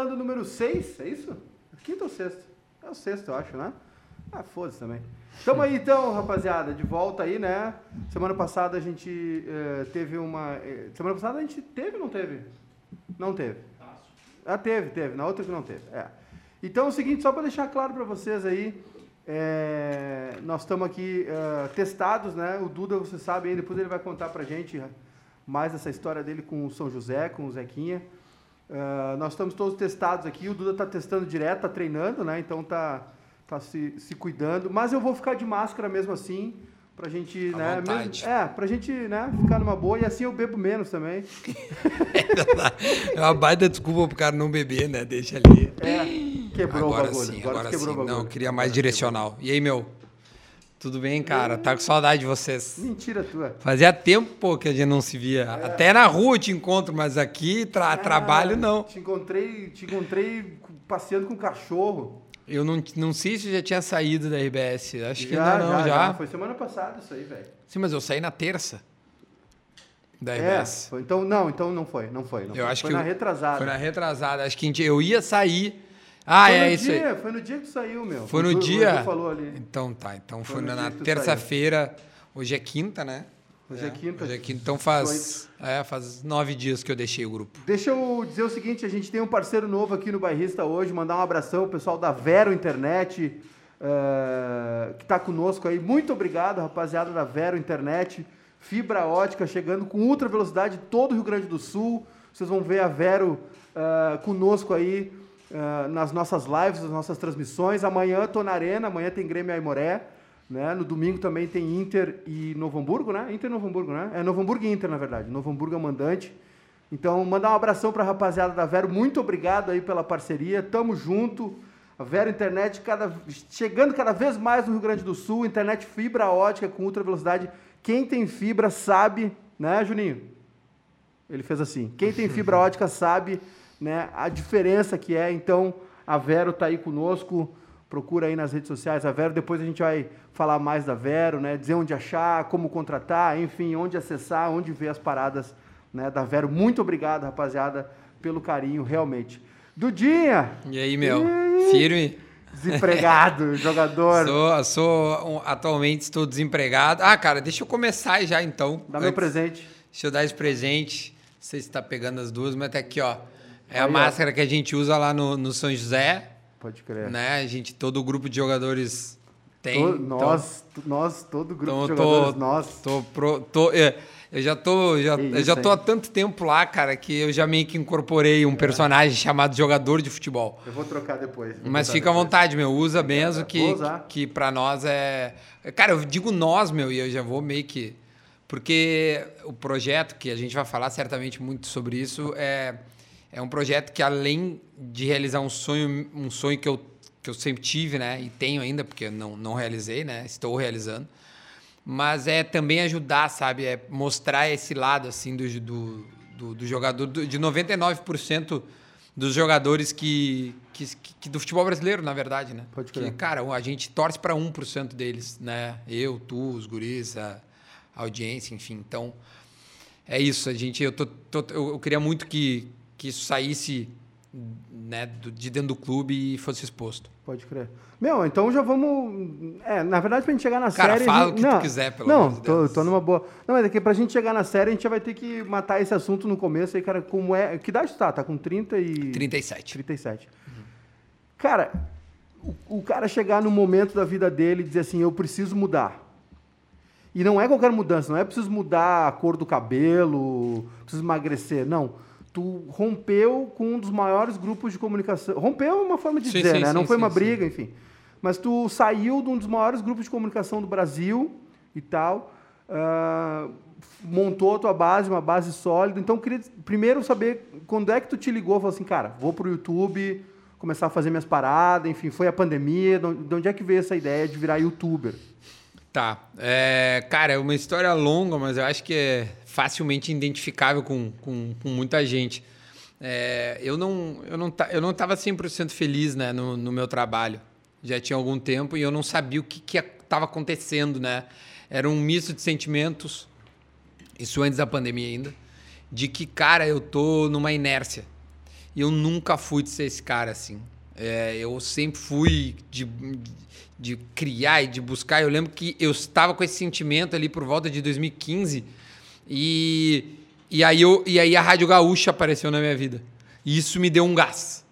Falando número 6, é isso? Quinto ou sexto? É o sexto, eu acho, né? Ah, foda-se também. Tamo aí então, rapaziada, de volta aí, né? Semana passada a gente eh, teve uma. eh, semana passada a gente teve ou não teve? Não teve. Ah, teve, teve. Na outra que não teve. É. Então é o seguinte, só para deixar claro para vocês aí, é, nós estamos aqui testados, né? O Duda, você sabe, aí, depois ele vai contar pra gente mais essa história dele com o São José, com o Zequinha. Ah, nós estamos todos testados aqui, o Duda está testando direto, tá treinando, né? Então tá, tá se, se cuidando. Mas eu vou ficar de máscara mesmo assim, pra gente, À né? vontade. mesmo- é, pra gente, né, ficar numa boa e assim eu bebo menos também. É uma baita desculpa pro cara não beber, né? Deixa ali. É, quebrou agora o bagulho. sim, agora, agora quebrou sim. o bagulho. Não, eu queria mais direcional. E aí, meu? Tudo bem, cara? Tá com saudade de vocês. Mentira tua. Fazia tempo, pô, que a gente não se via. Até na rua eu te encontro, mas aqui, tra- trabalho, Ah, não. Te encontrei, te encontrei passeando com um cachorro. Eu não, não sei se já tinha saído da RBS. Acho que já, ainda não, já. Foi semana passada isso aí, velho. Sim, mas eu saí na terça da É, RBS. foi- então não, então não foi, não foi. Não Eu foi. acho foi que na eu- retrasada. Foi na retrasada. Acho que gente- eu ia sair. Ah, Foi é isso aí. dia, Foi no dia que saiu, meu. Foi O no o dia. Falou ali. Então tá. Então Foi foi, na, terça-feira. Hoje é quinta, né? Hoje é quinta. Hoje é quinta. Então faz, é, faz nove dias que eu deixei o grupo. Deixa eu dizer o seguinte, a gente tem um parceiro novo aqui no Bairrista hoje, mandar um abração ao pessoal da Vero Internet, eh, que está conosco aí. Muito obrigado, rapaziada da Vero Internet. Fibra ótica chegando com ultra velocidade todo o Rio Grande do Sul. Vocês vão ver a Vero eh, conosco aí eh, nas nossas lives, nas nossas transmissões. Amanhã estou na Arena, amanhã tem Grêmio Aimoré. Né? No domingo também tem Inter e Novo Hamburgo, né? Inter e Novo Hamburgo, né? É Novo Hamburgo e Inter, na verdade. Novo Hamburgo é mandante. Então, mandar um abração para a rapaziada da Vero. Muito obrigado aí pela parceria. Tamo junto. A Vero Internet cada, chegando cada vez mais no Rio Grande do Sul. Internet fibra ótica com ultra velocidade. Quem tem fibra sabe, né, Juninho? Ele fez assim. Quem tem fibra ótica sabe né, a diferença que é. Então, a Vero tá aí conosco. Procura aí nas redes sociais a Vero. Depois a gente vai falar mais da Vero, né? Dizer onde achar, como contratar, enfim, onde acessar, onde ver as paradas né, da Vero. Muito obrigado, rapaziada, pelo carinho, realmente. Dudinha! E aí, meu? Ih, Firme? Desempregado, jogador. Sou, sou atualmente estou desempregado. Ah, cara, deixa eu começar já então. Dá meu Antes- presente. Deixa eu dar esse presente. Não sei se está pegando as duas, mas tá aqui, ó. É a Aí, ó. máscara que a gente usa lá no, no São José, Pode crer. né? A gente, todo o grupo de jogadores tem. To- então- nós, nós, todo o grupo então de jogadores, tô, nós. tô, pro- tô- é, eu já tô, já, Que eu já tô hein? há tanto tempo lá, cara, que eu já meio que incorporei É. um personagem chamado jogador de futebol. Eu vou trocar depois. vou Mas fica à vontade, meu. Usa mesmo que, Vou usar. que pra nós é. Cara, eu digo nós, meu, e eu já vou meio que. Porque o projeto, que a gente vai falar certamente muito sobre isso, é, é um projeto que, além de realizar um sonho, um sonho que eu, que eu sempre tive, né? E tenho ainda, porque não, não realizei, né? Estou realizando. Mas é também ajudar, sabe? É mostrar esse lado, assim, do, do, do, do jogador, do- de 99% dos jogadores que, que, que- do futebol brasileiro, na verdade, né? Pode que, crer. cara, a gente torce para 1% deles, né? Eu, tu, os guris, a a audiência, enfim. Então, é isso. A gente, eu, tô, tô- eu, eu queria muito que, que isso saísse né, de dentro do clube e fosse exposto. Pode crer. Meu, então já vamos. É, na verdade, pra gente chegar na Cara, série. fala a gente- o que tu não, quiser, pelo Não, amor de tô, tô numa boa. Não, mas é que pra gente chegar na série, a gente já vai ter que matar esse assunto no começo aí, cara. Como é. Que idade tu tá? Tá com 30 e. 37. 37. Cara, o, o cara chegar no momento da vida dele e dizer assim: eu preciso mudar. E não é qualquer mudança, não é preciso mudar a cor do cabelo, preciso emagrecer. Não. Tu rompeu com um dos maiores grupos de comunicação. Rompeu é uma forma de Sim, dizer, sim, né? não sim, foi sim, uma briga, enfim. Mas tu saiu de um dos maiores grupos de comunicação do Brasil e tal. ah, montou a tua base, uma base sólida. Então, eu queria primeiro saber quando é que tu te ligou e falou assim, cara, vou pro YouTube, começar a fazer minhas paradas, enfim, foi a pandemia, de onde é que veio essa ideia de virar youtuber? Tá. É, cara, é uma história longa, mas eu acho que é facilmente identificável com, com, com muita gente. É, eu não eu não eu não estava 100% feliz né, no, no meu trabalho. Já tinha algum tempo e eu não sabia o que estava acontecendo, né? Era um misto de sentimentos, isso antes da pandemia ainda, de que, cara, eu tô numa inércia. E eu nunca fui de ser esse cara assim. É, eu sempre fui de, de criar e de buscar. Eu lembro que eu estava com esse sentimento ali por volta de 2015 e, e, aí, eu, e aí a Rádio Gaúcha apareceu na minha vida. E isso me deu um gás.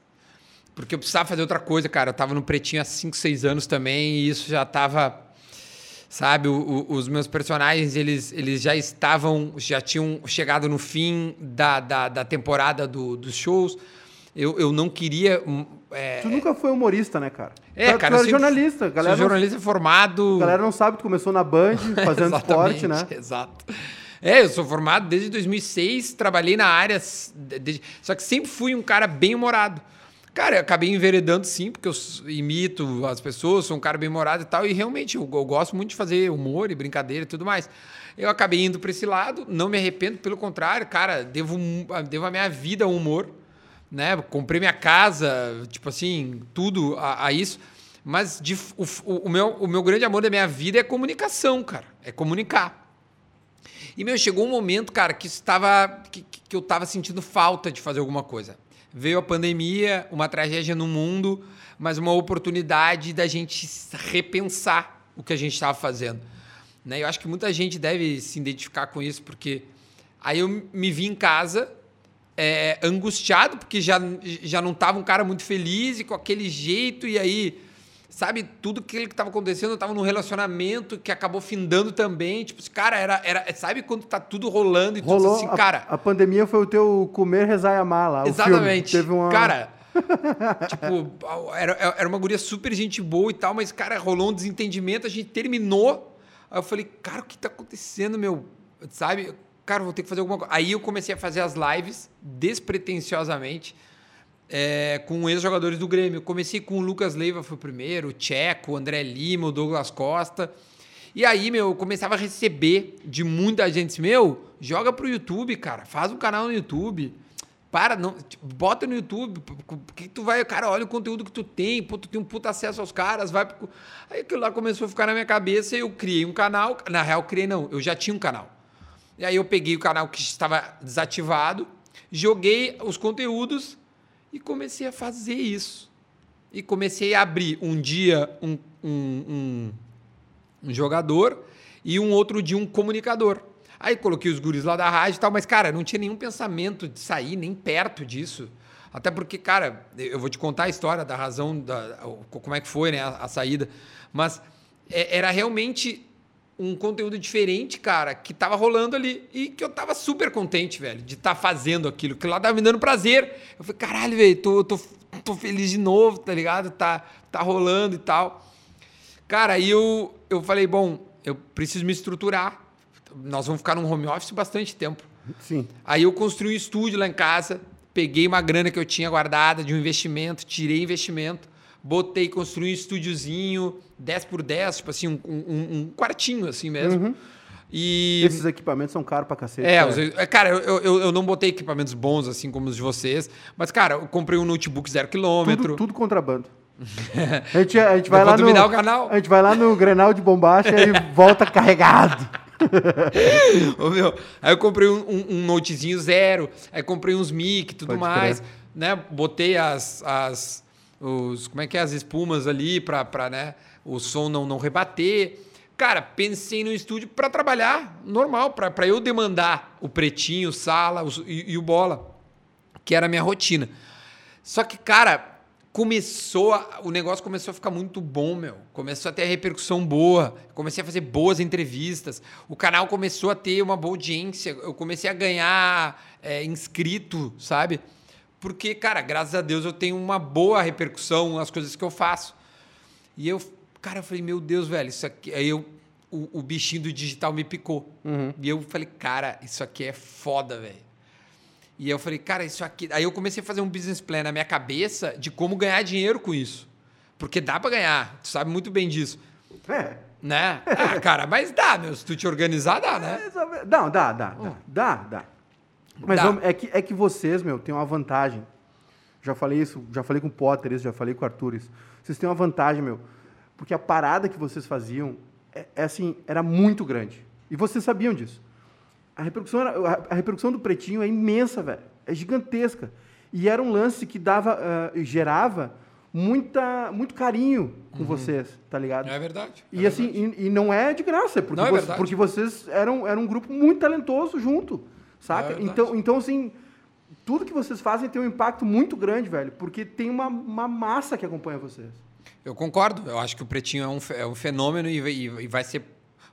Porque eu precisava fazer outra coisa, cara. Eu estava no Pretinho há 5, 6 anos também e isso já estava sabe? O, o, os meus personagens, eles, eles já estavam, já tinham chegado no fim da, da, da temporada do, dos shows. Eu, eu não queria. É, Tu nunca foi humorista, né, cara? É, tu, cara, Tu era eu sempre- jornalista. Galera, sou jornalista formado. não, a galera não sabe, tu começou na Band, fazendo esporte, né? Exato. É, eu sou formado desde 2006, trabalhei na área, s- de- de- só que sempre fui um cara bem humorado. Cara, eu acabei enveredando sim, porque eu imito as pessoas, sou um cara bem humorado e tal, e realmente eu, eu gosto muito de fazer humor e brincadeira e tudo mais. Eu acabei indo para esse lado, não me arrependo, pelo contrário, cara, devo, mu- devo a minha vida ao humor, né? Comprei minha casa, tipo assim, tudo a, a isso. Mas de o, o, meu, o meu grande amor da minha vida é comunicação, cara. É comunicar. E, meu, chegou um momento, cara, que, estava, que, que eu estava sentindo falta de fazer alguma coisa. Veio a pandemia, uma tragédia no mundo, mas uma oportunidade da gente repensar o que a gente estava fazendo. Né? Eu acho que muita gente deve se identificar com isso, porque aí eu me vi em casa é, angustiado, porque já, já não estava um cara muito feliz e com aquele jeito, e aí, sabe, tudo aquilo que estava acontecendo, eu estava num relacionamento que acabou findando também. Tipo, esse cara era, era. Sabe quando tá tudo rolando e Rolou. assim, a, cara. a pandemia foi o teu comer, rezar e amar lá. o Exatamente. Teve uma... Cara, tipo, era, era uma guria super gente boa e tal, mas, cara, rolou um desentendimento, a gente terminou. Aí eu falei, cara, o que tá acontecendo, meu? Sabe? Cara, vou ter que fazer alguma coisa. Aí eu comecei a fazer as lives despretensiosamente é, com ex-jogadores do Grêmio. Comecei com o Lucas Leiva, foi o primeiro, o Tcheco, o André Lima, o Douglas Costa. E aí, meu, eu começava a receber de muita gente, meu, joga pro YouTube, cara, faz um canal no YouTube. Para, não, tipo, bota no YouTube, porque tu vai, cara, olha o conteúdo que tu tem, pô, tu tem um puta acesso aos caras, vai pro... Aí aquilo lá começou a ficar na minha cabeça e eu criei um canal, na real, criei não, eu já tinha um canal. E aí eu peguei o canal que estava desativado, joguei os conteúdos e comecei a fazer isso. E comecei a abrir um dia um, um, um, um jogador e um outro dia um comunicador. Aí coloquei os guris lá da rádio e tal, mas, cara, não tinha nenhum pensamento de sair nem perto disso. Até porque, cara, eu vou te contar a história da razão, da, como é que foi né, a, a saída. Mas é, era realmente um conteúdo diferente, cara, que tava rolando ali e que eu tava super contente, velho, de estar fazendo aquilo, que lá tava me dando prazer. Eu falei, caralho, velho, tô, tô, tô feliz de novo, tá ligado? Tá, tá rolando e tal. Cara, aí eu, eu falei, bom, eu preciso me estruturar. Nós vamos ficar num home office bastante tempo. Sim. Aí eu construí um estúdio lá em casa, peguei uma grana que eu tinha guardada de um investimento, tirei investimento, botei, construí um estúdiozinho 10 por 10, tipo assim, um, um- um quartinho assim mesmo. E. Esses equipamentos são caros pra cacete. É, cara. os- é, cara, eu, eu, eu não botei equipamentos bons assim como os de vocês, mas, cara, eu comprei um notebook zero quilômetro. tudo, tudo contrabando. A gente, a gente vai lá no o canal. A gente vai lá no Grenal de bombacha e volta carregado. Ô, meu, aí eu comprei um, um- um notezinho zero, aí comprei uns mic e tudo Pode mais, crer. né? Botei as, as os, como é que é, as espumas ali pra né, o som não, não rebater. Cara, pensei no estúdio pra trabalhar normal, pra eu demandar o pretinho, sala os- e, e o bola, que era a minha rotina. Só que, cara, começou a- o negócio começou a ficar muito bom, meu. Começou a ter repercussão boa. Comecei a fazer boas entrevistas. O canal começou a ter uma boa audiência. Eu comecei a ganhar é, inscrito, sabe? Porque, cara, graças a Deus eu tenho uma boa repercussão nas coisas que eu faço. E eu, cara, eu falei, meu Deus, velho, isso aqui. Aí eu, o, o bichinho do digital me picou. E eu falei, cara, isso aqui é foda, velho. E eu falei, cara, isso aqui. Aí eu comecei a fazer um business plan na minha cabeça de como ganhar dinheiro com isso. Porque dá pra ganhar, tu sabe muito bem disso. É. Né? Ah, cara, mas dá, meu. Se tu te organizar, dá, né? É, Não, dá, dá, dá. Dá, dá. Mas é, que, é que vocês, meu, têm uma vantagem. Já falei isso, já falei com o Potter isso, já falei com o Arthur isso. Vocês têm uma vantagem, meu. Porque a parada que vocês faziam é, é assim, era muito grande. E vocês sabiam disso. A repercussão, era- a- repercussão do Pretinho é imensa, velho. É gigantesca. E era um lance que dava, uh, gerava muita, muito carinho com uhum. vocês, tá ligado? É verdade. É e assim, E, e, não é de graça, porque, não, é você, porque vocês eram, eram um grupo muito talentoso junto, saca? É então, então, assim, tudo que vocês fazem tem um impacto muito grande, velho, porque tem uma, uma massa que acompanha vocês. Eu concordo. Eu acho que o Pretinho é um, é um fenômeno e, e, e vai ser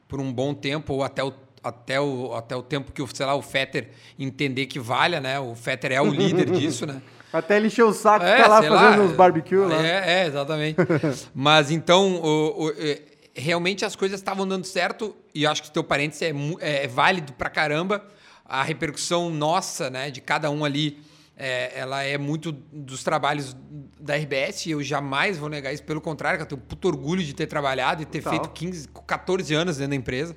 por um bom tempo ou até o até o, até o tempo que, sei lá, o Fetter entender que valha, né? O Fetter é o líder disso, né? Até ele encher o saco e é, ficar lá fazendo lá, uns barbecue lá. É, é exatamente. Mas então, o, o, é, realmente as coisas estavam dando certo e acho que o teu parênteses é, é, válido pra caramba. A repercussão nossa, né, de cada um ali, é, ela é muito dos trabalhos da RBS e eu jamais vou negar isso. Pelo contrário, eu tenho puto orgulho de ter trabalhado e ter Total. feito 15, 14 anos dentro da empresa.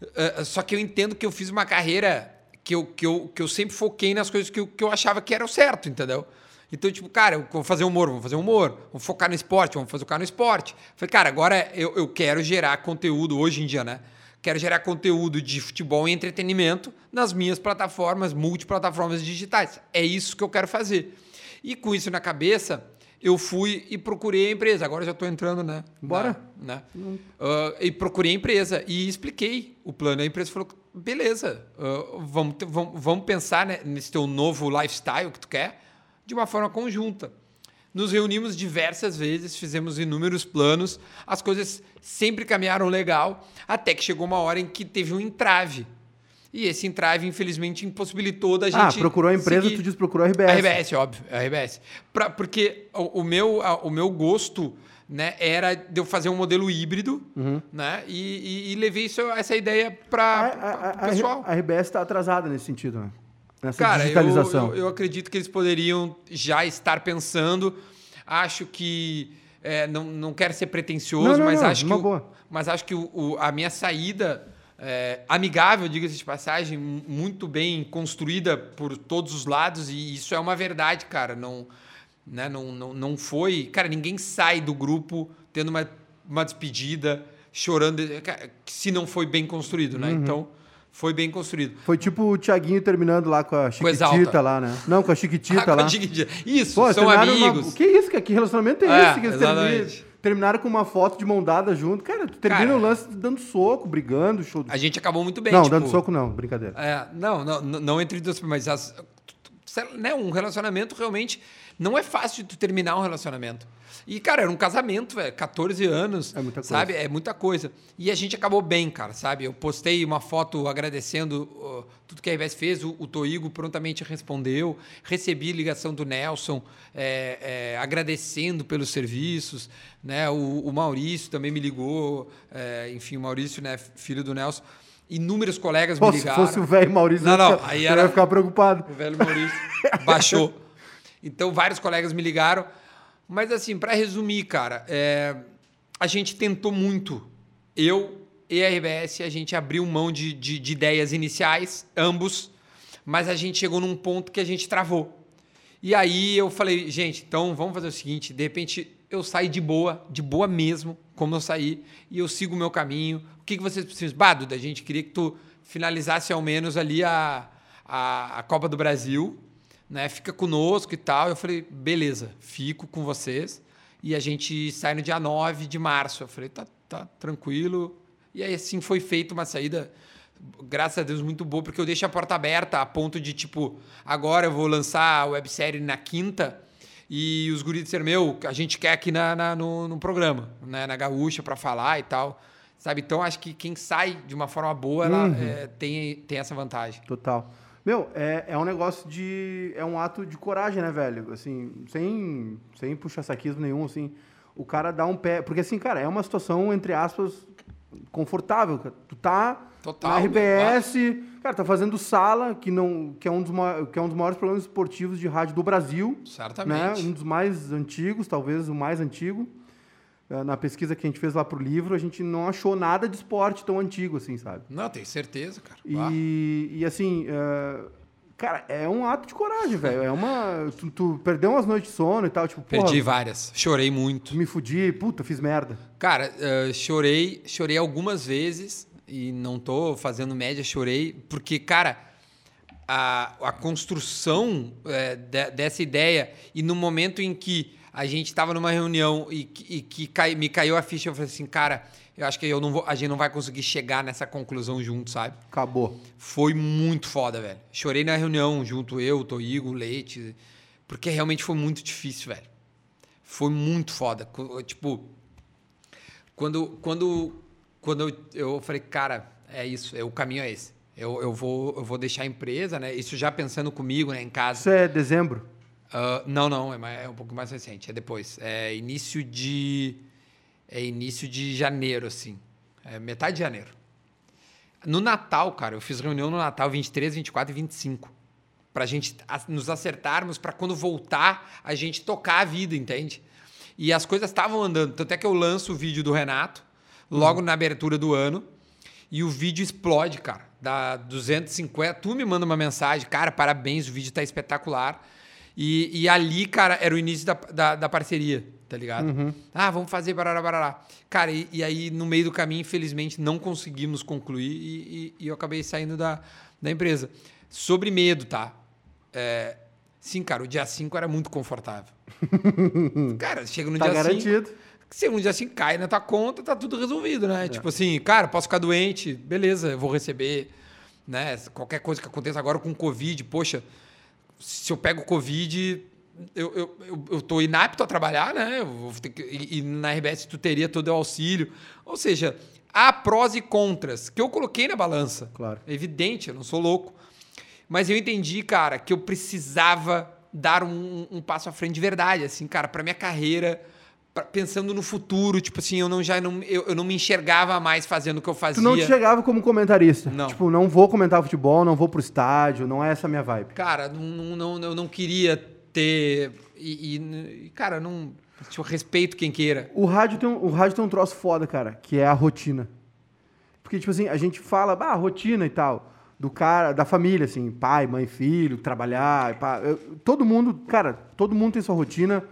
Uh, só que eu entendo que eu fiz uma carreira que eu, que eu, que eu sempre foquei nas coisas que eu, que eu achava que era o certo, entendeu? Então, tipo, cara, eu vou fazer humor, vamos fazer humor, vamos focar no esporte, vamos fazer o cara no esporte. Falei, cara, agora eu, eu quero gerar conteúdo hoje em dia, né? Quero gerar conteúdo de futebol e entretenimento nas minhas plataformas, multiplataformas digitais. É isso que eu quero fazer. E com isso na cabeça, eu fui e procurei a empresa. Agora já estou entrando, né? Bora. Né? Uh, e procurei a empresa e expliquei o plano. A empresa falou: beleza, uh, vamos, vamos, vamos pensar né, nesse teu novo lifestyle que tu quer de uma forma conjunta. Nos reunimos diversas vezes, fizemos inúmeros planos, as coisas sempre caminharam legal, até que chegou uma hora em que teve um entrave. E esse entrave, infelizmente, impossibilitou da ah, gente. Ah, procurou a empresa, seguir. tu diz procurou a RBS. A RBS, óbvio, a RBS. Pra, porque o, o meu, a, o meu gosto né, era de eu fazer um modelo híbrido, uhum. né? E, e, e, levei isso, essa ideia para o pessoal. A, a RBS está atrasada nesse sentido, né? Nessa Cara, digitalização. Eu, eu, eu, acredito que eles poderiam já estar pensando. Acho que. É, não, não quero ser pretencioso, não, não, mas, não, acho que o, mas acho que o, o, a minha saída é, amigável, diga-se de passagem, muito bem construída por todos os lados, e isso é uma verdade, cara. Não, né, não, não, não foi. Cara, ninguém sai do grupo tendo uma, uma despedida, chorando, se não foi bem construído, né? Uhum. Então. Foi bem construído. Foi tipo o Thiaguinho terminando lá com a Chiquitita lá, né? Não, com a Chiquitita ah, lá. Chiquitita. Isso, Pô, são amigos. Uma... Que isso, que relacionamento é, é esse que eles terminam? terminaram com uma foto de mão dada junto. Cara, tu termina Cara, o lance dando soco, brigando. Show... A gente acabou muito bem. Não, tipo, dando soco não, brincadeira. É, não, não, não entre duas, mas as, né, um relacionamento realmente não é fácil de tu terminar um relacionamento. E, cara, era um casamento, velho, 14 anos. É muita coisa. Sabe? É muita coisa. E a gente acabou bem, cara, sabe? Eu postei uma foto agradecendo uh, tudo que a RBS fez, o, o Toigo prontamente respondeu, recebi ligação do Nelson é, é, agradecendo pelos serviços, né? O, o Maurício também me ligou, é, enfim, o Maurício, né, filho do Nelson. Inúmeros colegas Pô, me ligaram. Se fosse o velho Maurício, não, não, aí era, ia ficar preocupado. O velho Maurício baixou. Então, vários colegas me ligaram. Mas, assim, para resumir, cara, é, a gente tentou muito. Eu e a RBS, a gente abriu mão de, de, de ideias iniciais, ambos, mas a gente chegou num ponto que a gente travou. E aí eu falei, gente, então vamos fazer o seguinte: de repente eu saio de boa, de boa mesmo, como eu saí, e eu sigo o meu caminho. O que, que vocês precisam? Bah, Duda, a gente queria que tu finalizasse ao menos ali a, a, a Copa do Brasil né? Fica conosco e tal. Eu falei, beleza, fico com vocês. E a gente sai no dia 9 de março. Eu falei, tá, tá tranquilo. E aí, assim, foi feita uma saída, graças a Deus, muito boa, porque eu deixo a porta aberta a ponto de, tipo, agora eu vou lançar a websérie na quinta e os guris disseram, meu, a gente quer aqui na, na no, no, programa, né? na Gaúcha, para falar e tal. Sabe? Então, acho que quem sai de uma forma boa, ela uhum. é, tem, tem essa vantagem. Total. Meu, é, é um negócio de. É um ato de coragem, né, velho? Assim, sem, sem puxar saquismo nenhum, assim. O cara dá um pé. Porque, assim, cara, é uma situação, entre aspas, confortável. Cara. Tu tá Total, na RBS, cara, tá fazendo sala, que, não, que, é um dos, que é um dos maiores programas esportivos de rádio do Brasil. Né? Certamente. Né? Um dos mais antigos, talvez o mais antigo. Eh, na pesquisa que a gente fez lá pro livro, a gente não achou nada de esporte tão antigo, assim, sabe? Não, tenho certeza, cara. E, e assim, uh, cara, é um ato de coragem, velho. É uma. Tu, tu, perdeu umas noites de sono e tal, tipo, Perdi porra, várias. Chorei muito. Me fudi, puta, fiz merda. Cara, uh, chorei, chorei algumas vezes e não tô fazendo média, chorei, porque, cara, a, a construção é, de, dessa ideia e no momento em que a gente estava numa reunião e, e que cai, me caiu a ficha, eu falei assim, cara, eu acho que eu não vou, a gente não vai conseguir chegar nessa conclusão junto, sabe? Acabou. Foi muito foda, velho. Chorei na reunião junto eu, Toigo, Leite, porque realmente foi muito difícil, velho. Foi muito foda. Tipo, quando, quando, quando eu, eu falei, cara, é isso, é, o caminho é esse. Eu, eu, vou, eu vou deixar a empresa, né? Isso já pensando comigo, né, em casa. Isso é dezembro? Uh, não, não, é, mais, é, um pouco mais recente, é depois. É início de. É início de janeiro, assim. É metade de janeiro. No Natal, cara, eu fiz reunião no Natal 23, 24 e 25. Pra gente nos acertarmos, para quando voltar, a gente tocar a vida, entende? E as coisas estavam andando. Tanto é que eu lanço o vídeo do Renato, logo uhum. na abertura do ano, e o vídeo explode, cara dá 250. Tu me manda uma mensagem, cara, parabéns, o vídeo tá espetacular. E, e ali, cara, era o início da, da, da parceria, tá ligado? Uhum. Ah, vamos fazer barará, barará. Cara, e, e, aí no meio do caminho, infelizmente, não conseguimos concluir e, e, e eu acabei saindo da, da empresa. Sobre medo, tá? É, sim, cara, o dia 5 era muito confortável. cara, chega no tá dia 5. garantido. Cinco, se um dia assim cai na tua conta, tá tudo resolvido, né? É. Tipo assim, cara, posso ficar doente, beleza, eu vou receber, né? Qualquer coisa que aconteça agora com Covid, poxa, se eu pego Covid, eu, eu, eu, eu tô inapto a trabalhar, né? Que, e, e na RBS tu teria todo o auxílio. Ou seja, há prós e contras que eu coloquei na balança. Claro. É evidente, eu não sou louco. Mas eu entendi, cara, que eu precisava dar um, um passo à frente de verdade, assim, cara, para minha carreira pensando no futuro, tipo assim, eu não já não, eu, eu não me enxergava mais fazendo o que eu fazia. Tu não te chegava como comentarista? Não. Tipo, não vou comentar futebol, não vou pro estádio, não é essa a minha vibe. Cara, não, não, eu não queria ter e, e cara, não tipo, respeito quem queira. O rádio tem um, o rádio tem um troço foda, cara, que é a rotina. Porque tipo assim, a gente fala, ah, rotina e tal, do cara, da família assim, pai, mãe, filho, trabalhar, pá, eu, todo mundo, cara, todo mundo tem sua rotina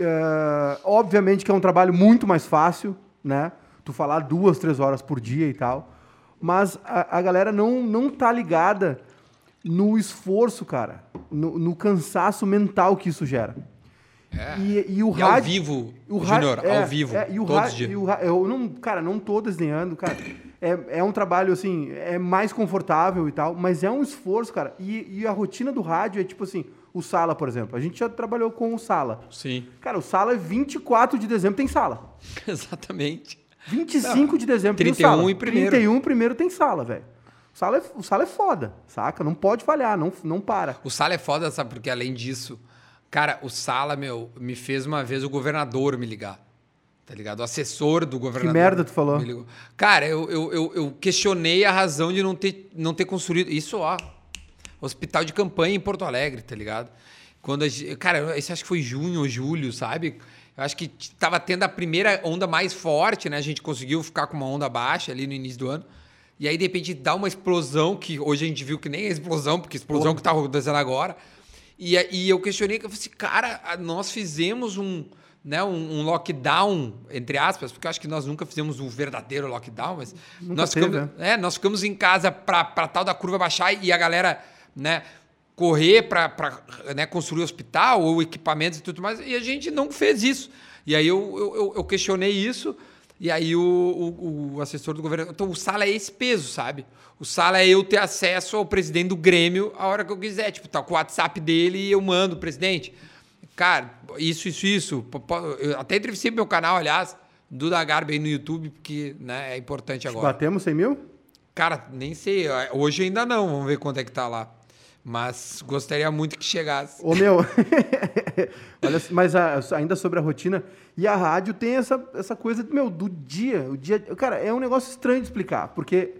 Uh, obviamente que é um trabalho muito mais fácil, né? Tu falar duas, três horas por dia e tal. Mas a, a galera não, não tá ligada no esforço, cara. No, no cansaço mental que isso gera. É. E, e, o e rádio, ao vivo, o Júnior, é, ao vivo, é, e o todos os dias. eu não, cara, não tô desenhando, cara. É, é um trabalho, assim, é mais confortável e tal, mas é um esforço, cara. E, e a rotina do rádio é tipo assim, o Sala, por exemplo. A gente já trabalhou com o Sala. Sim. Cara, o Sala é 24 de dezembro tem sala. Exatamente. 25 Não, de dezembro 31 tem sala. e primeiro. 31 primeiro tem sala, velho. O Sala, é, o Sala é foda, saca? Não pode falhar, não, não para. O Sala é foda, sabe? Porque além disso, cara, o Sala, meu, me fez uma vez o governador me ligar. Tá ligado? O assessor do governador. Que merda tu falou? Cara, eu, eu, eu, eu questionei a razão de não ter, não ter construído. Isso, ó, hospital de campanha em Porto Alegre, tá ligado? Quando a, cara, esse acho que foi junho ou julho, sabe? Eu acho que tava tendo a primeira onda mais forte, né? A gente conseguiu ficar com uma onda baixa ali no início do ano. E aí, de repente, dá uma explosão, que hoje a gente viu que nem é explosão, porque explosão que tá acontecendo agora. E, e eu questionei, eu falei assim, cara, nós fizemos um, né, um, um, lockdown, entre aspas, porque eu acho que nós nunca fizemos um verdadeiro lockdown, mas nós ficamos, né? é, nós ficamos em casa para tal da curva baixar e a galera né, correr para né, construir hospital ou equipamentos e tudo mais, e a gente não fez isso. E aí eu, eu, eu questionei isso, e aí o, o, o, assessor do governo. Então o sala é esse peso, sabe? O sala é eu ter acesso ao presidente do Grêmio a hora que eu quiser. Tipo, tá com o WhatsApp dele e eu mando, presidente. Cara, isso, isso, isso. Eu até entrevistei meu canal, aliás, do Garbi aí no YouTube, porque né, é importante agora. Batemos 100 mil? Cara, nem sei. Hoje ainda não. Vamos ver quanto é que tá lá. Mas gostaria muito que chegasse. Ô, meu, olha, mas a, ainda sobre a rotina, e a rádio tem essa, essa coisa, meu, do dia, o dia. Cara, é um negócio estranho de explicar, porque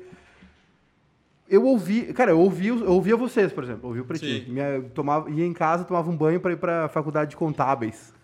eu ouvi, cara, eu ouvi, eu ouvia vocês, por exemplo, ouvi o Pretinho. Minha, tomava, ia em casa, tomava um banho para ir para a faculdade de contábeis.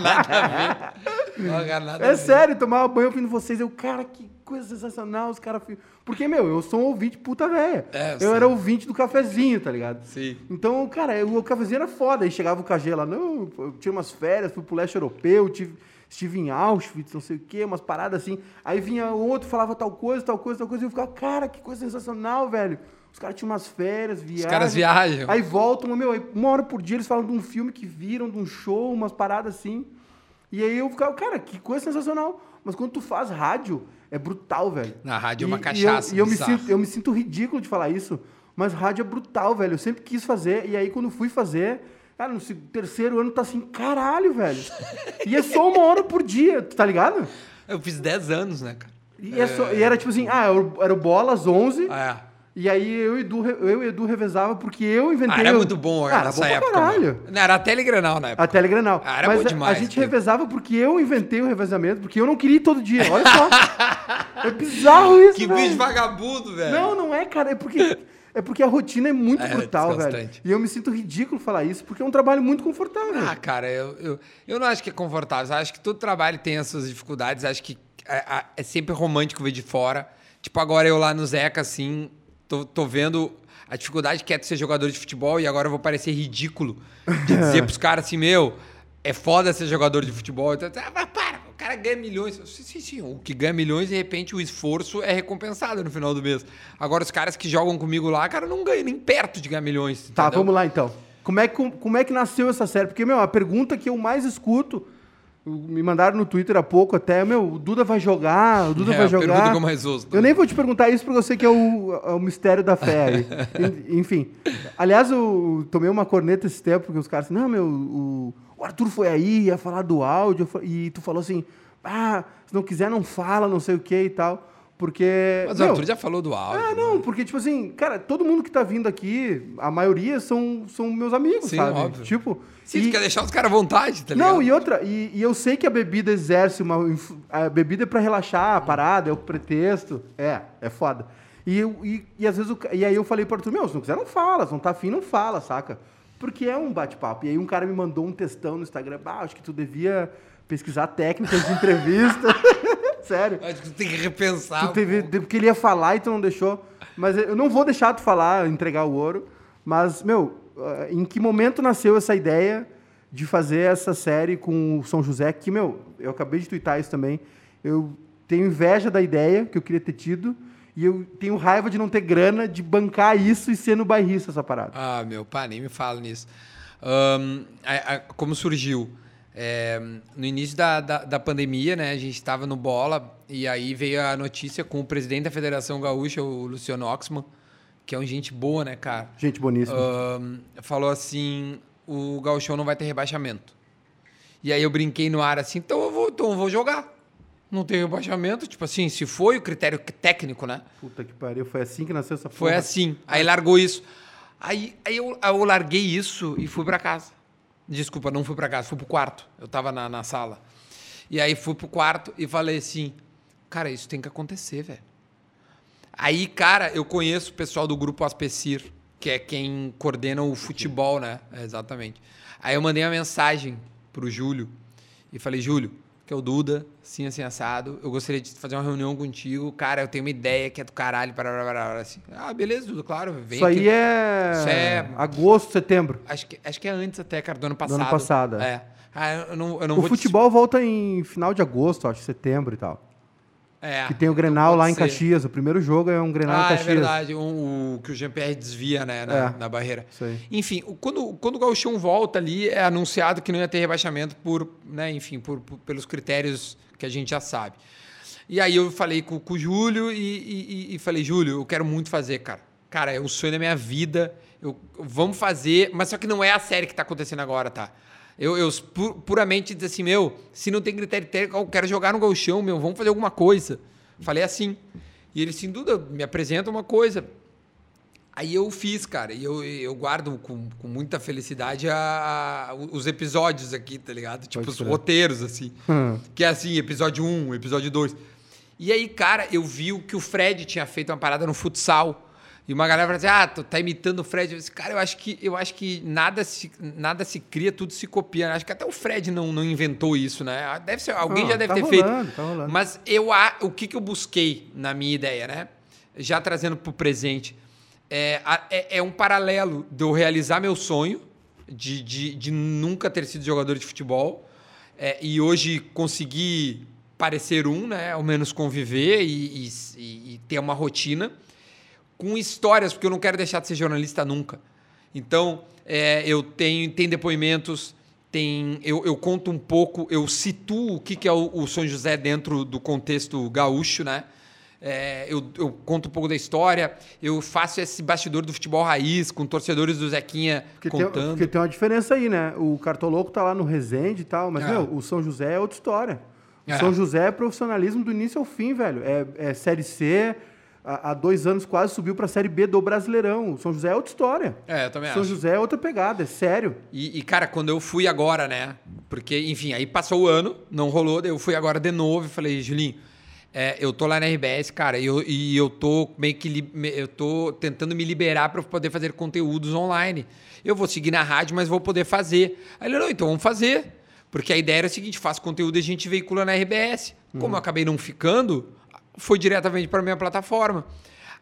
nada a ver. Não, nada é sério, tomava banho ouvindo vocês. Eu, cara, que coisa sensacional, os caras. Porque, meu, eu sou um ouvinte puta velha. É, eu, eu era ouvinte do cafezinho, tá ligado? Sim. Então, cara, o cafezinho era foda. Aí chegava o KG lá, não, eu tinha umas férias, fui pro leste europeu, tive estive em Auschwitz, não sei o quê, umas paradas assim. Aí vinha outro, falava tal coisa, tal coisa, tal coisa, e eu ficava, cara, que coisa sensacional, velho. Os caras tinham umas férias, viajam. Os caras viajam. Aí voltam, meu, aí uma hora por dia eles falam de um filme que viram, de um show, umas paradas assim. E aí eu ficava, cara, que coisa sensacional. Mas quando tu faz rádio, é brutal, velho. Na rádio é uma E- cachaça. E eu, e eu me sinto, eu me sinto ridículo de falar isso, mas rádio é brutal, velho. Eu sempre quis fazer, e aí quando fui fazer, cara, no terceiro ano tá assim, caralho, velho. E é só uma hora por dia, tá ligado? Eu fiz 10 anos, né, cara? E, é só- e era tipo assim, ah, era o- bola às 11, É. e aí eu e Edu, eu e Edu revezava porque eu inventei... Ah, era muito bom Ah, era nessa bom época. caralho. Não, era a Telegranal na época. A Telegranal. Ah, era Mas bom demais, a gente tempo. revezava porque eu inventei o revezamento, porque eu não queria ir todo dia. Olha só. é bizarro isso, Que velho. bicho vagabundo, velho. Não, não é, cara. É porque, é porque a rotina é muito É, brutal, velho. E eu me sinto ridículo falar isso, porque é um trabalho muito confortável. Ah, cara, eu, eu, eu não acho que é confortável. Eu acho que todo trabalho tem as suas dificuldades. Acho que é, é- é sempre romântico ver de fora. Tipo, agora eu lá no Zeca, assim, tô, tô vendo a dificuldade que é tu ser jogador de futebol e agora eu vou parecer ridículo de dizer pros caras assim, meu, é foda ser jogador de futebol. Então, ah, mas para, o cara ganha milhões. Sim, sim, sim. O que ganha milhões, de repente, o esforço é recompensado no final do mês. Agora, os caras que jogam comigo lá, cara, não ganham nem perto de ganhar milhões. Tá, entendeu? vamos lá então. Como é, que, como é que nasceu essa série? Porque, meu, a pergunta que eu mais escuto, me mandaram no Twitter há pouco até, meu, o Duda vai jogar, o Duda É, vai jogar. pergunta que eu mais ouço Eu nem vou te perguntar isso porque eu sei que é o, é o mistério da fé Enfim. Aliás, eu tomei uma corneta esse tempo, porque os caras assim, não, meu, o, o Arthur foi aí, ia falar do áudio, e tu falou assim, ah, se não quiser não fala, não sei o que e tal. Porque. Mas o Arthur já falou do áudio. ah, não, porque, tipo assim, cara, todo mundo que tá vindo aqui, a maioria são, são meus amigos, Sim, sabe? óbvio. Tipo. Sim, e- tu quer deixar os caras à vontade, tá ligado? não, e outra, e, e eu sei que a bebida exerce uma. A bebida é pra relaxar a parada, é o pretexto. É, é foda. E, eu- e, e às vezes, e aí eu falei pro Arthur, meu, se não quiser, não fala, se não tá afim, não fala, saca? Porque é um bate-papo. E aí um cara me mandou um textão no Instagram, ah, acho que tu devia pesquisar técnicas de entrevista. Sério. Acho que tu tem que repensar. Tu teve, pô. porque ele ia falar e tu não deixou. Mas eu não vou deixar tu falar, entregar o ouro. Mas, meu, ah, em que momento nasceu essa ideia de fazer essa série com o São José? Que, meu, eu acabei de twittar isso também. Eu tenho inveja da ideia que eu queria ter tido. E eu tenho raiva de não ter grana de bancar isso e ser no bairrista essa parada. Ah, meu, pá, nem me fala nisso. Ahn, a- a- como surgiu? É, no início da, da, da pandemia, né, a gente estava no bola e aí veio a notícia com o presidente da Federação Gaúcha, o Luciano Oxman, que é um gente boa, né, cara? Gente boníssima. Ahn, falou assim: o Gauchão não vai ter rebaixamento. E aí eu brinquei no ar assim, então eu vou, então eu vou jogar. Não tem rebaixamento, tipo assim, se foi o critério técnico, né? Puta que pariu. Foi assim que nasceu essa Foi porra. assim. Aí largou isso. Aí, aí eu, aí eu larguei isso e fui pra casa. Desculpa, não fui pra casa, fui pro quarto. Eu tava na, na sala. E aí fui pro quarto e falei assim: Cara, isso tem que acontecer, velho. Aí, cara, eu conheço o pessoal do grupo Aspecir, que é quem coordena o futebol, né? É, exatamente. Aí eu mandei uma mensagem pro Júlio e falei: Júlio, que é o Duda, assim, assim, assado. Eu gostaria de fazer uma reunião contigo. Cara, eu tenho uma ideia que é do caralho. Para, para, para, assim. Ah, beleza, Duda, claro. Vem Isso aí aqui. é... Isso é- agosto, setembro. Acho que, acho que é antes até, cara, do ano Do passado. ano passado, é. É. Ah, eu não, eu não O vou te- futebol volta em final de agosto, acho, setembro e tal. É, Que tem o Grenal lá em ser. Caxias. O primeiro jogo é um Grenal em Ah, é Caxias. verdade. Um, o que o Jean-Pierre desvia, né, na, É. na barreira. Enfim, quando, quando o Gauchão volta ali, é anunciado que não ia ter rebaixamento por, né, enfim, por, por- pelos critérios que a gente já sabe. E aí eu falei com, com o Júlio e, e- e- falei, Júlio, eu quero muito fazer, cara. Cara, é um sonho da minha vida. Eu, vamos fazer, mas só que não é a série que tá acontecendo agora, tá? Eu, eu pu- puramente disse assim, meu, se não tem critério técnico, eu quero jogar no Gauchão, meu, vamos fazer alguma coisa. Falei assim. E ele, sem dúvida, me apresenta uma coisa. Aí eu fiz, cara, e eu, eu guardo com, com muita felicidade a- a- os episódios aqui, tá ligado? Tipo, Pode os crer. roteiros, assim. Hum. Que é assim, episódio 1, episódio 2. E aí, cara, eu vi o que o Fred tinha feito uma parada no futsal. E uma galera falou assim: ah, tu tá imitando o Fred. Eu disse, cara, eu acho que, eu acho que nada, se, nada se cria, tudo se copia. Acho que até o Fred não, não inventou isso, né? Deve ser, alguém Ah, já deve tá ter rolando, feito. tá rolando. Mas eu, o que, que eu busquei na minha ideia, né? Já trazendo pro presente. É, é, é um paralelo de eu realizar meu sonho de, de, de nunca ter sido jogador de futebol é, e hoje conseguir parecer um, né? Ao menos conviver e- e- e ter uma rotina com histórias, porque eu não quero deixar de ser jornalista nunca. Então, é, eu tenho tem depoimentos, tem eu, eu, conto um pouco, eu situo o que, que é o, o São José dentro do contexto gaúcho, né? É, eu, eu, conto um pouco da história, eu faço esse bastidor do futebol raiz com torcedores do Zequinha porque contando. Tem, porque tem uma diferença aí, né? O Cartoloco tá lá no Resende e tal, mas, é. meu, o São José é outra história. O é. São José é profissionalismo do início ao fim, velho. É, é Série C, há, dois anos quase subiu para a Série B do Brasileirão. O São José é outra história. É, eu também São acho. São José é outra pegada, é sério. E, e, cara, quando eu fui agora, né? Porque, enfim, aí passou o ano, não rolou, daí eu fui agora de novo e falei, Julinho é, eu tô lá na RBS, cara, e eu, e eu tô meio que eu tô tentando me liberar para poder fazer conteúdos online. Eu vou seguir na rádio, mas vou poder fazer. Aí ele, não, então vamos fazer. Porque a ideia era a seguinte: faz conteúdo e a gente veicula na RBS. Como uhum. eu acabei não ficando, foi diretamente para minha plataforma.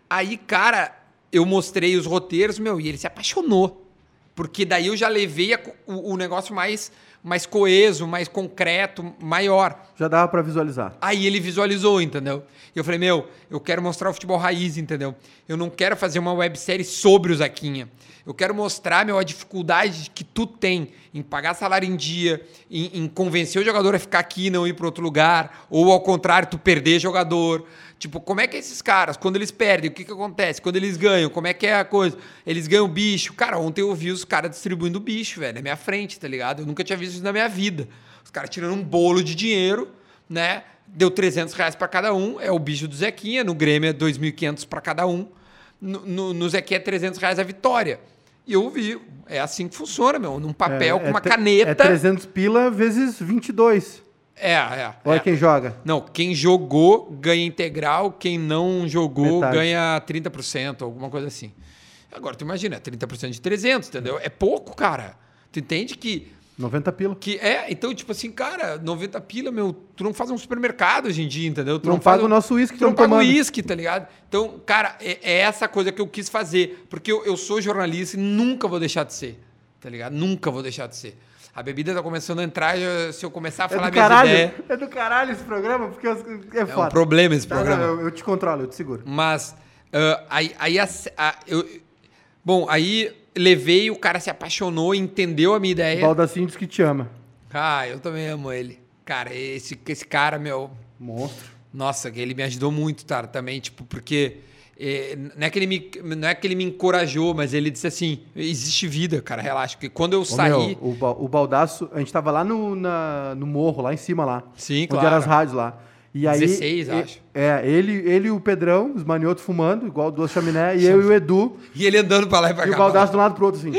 Aí, cara, eu mostrei os roteiros, meu, e ele se apaixonou. Porque daí eu já levei a, o, o negócio mais mais coeso, mais concreto, maior. Já dava para visualizar. Aí ele visualizou, entendeu? E eu falei, meu, eu quero mostrar o futebol raiz, entendeu? Eu não quero fazer uma websérie sobre o Zaquinha. Eu quero mostrar, meu, a dificuldade que tu tem em pagar salário em dia, em, em convencer o jogador a ficar aqui e não ir para outro lugar, ou ao contrário, tu perder jogador. Tipo, como é que é esses caras, quando eles perdem, o que, que acontece? Quando eles ganham, como é que é a coisa? Eles ganham bicho. Cara, ontem eu vi os caras distribuindo bicho, velho, na minha frente, tá ligado? Eu nunca tinha visto isso na minha vida. Os caras tirando um bolo de dinheiro, né? Deu 300 reais para cada um, é o bicho do Zequinha. No Grêmio é 2.500 para cada um. No, no, no Zequinha é 300 reais a vitória. E eu vi, é assim que funciona, meu. Num papel é, com uma é caneta. É 300 pila vezes 22. É, é. Olha é. quem joga. Não, quem jogou ganha integral, quem não jogou Metade. ganha 30%, alguma coisa assim. Agora, tu imagina, 30% de 300, entendeu? É pouco, cara. Tu entende que... 90 pila. Que é, então, tipo assim, cara, 90 pila, meu, tu não faz um supermercado hoje em dia, entendeu? Tu não, não paga o nosso uísque, tu não paga o uísque, tá ligado? Então, cara, é, é, essa coisa que eu quis fazer. Porque eu, eu sou jornalista e nunca vou deixar de ser, tá ligado? Nunca vou deixar de ser. A bebida tá começando a entrar, se eu começar a é falar é caralho, ideias... É do caralho esse programa, porque é foda. É um problema esse programa. Eu, eu, te controlo, eu te seguro. Mas, uh, aí, aí a, a, eu... Bom, aí levei, o cara se apaixonou, entendeu a minha ideia. Baldacinho diz que te ama. Ah, eu também amo ele. Cara, esse, esse cara, meu... Monstro. Nossa, ele me ajudou muito, cara, também, tipo, porque é, não, é que ele me, não é que ele me encorajou, mas ele disse assim: existe vida, cara, relaxa. Porque quando eu Ô, saí. Meu, o, o Baldaço, a gente tava lá no, na, no morro, lá em cima lá. Sim, onde claro. eram as rádios lá. E aí, 16, ele, acho. É, ele, ele e o Pedrão, os maniotos fumando, igual duas chaminé, e eu e o Edu. E ele andando pra lá e pra cá. E o Baldaço de um lado pro outro, assim.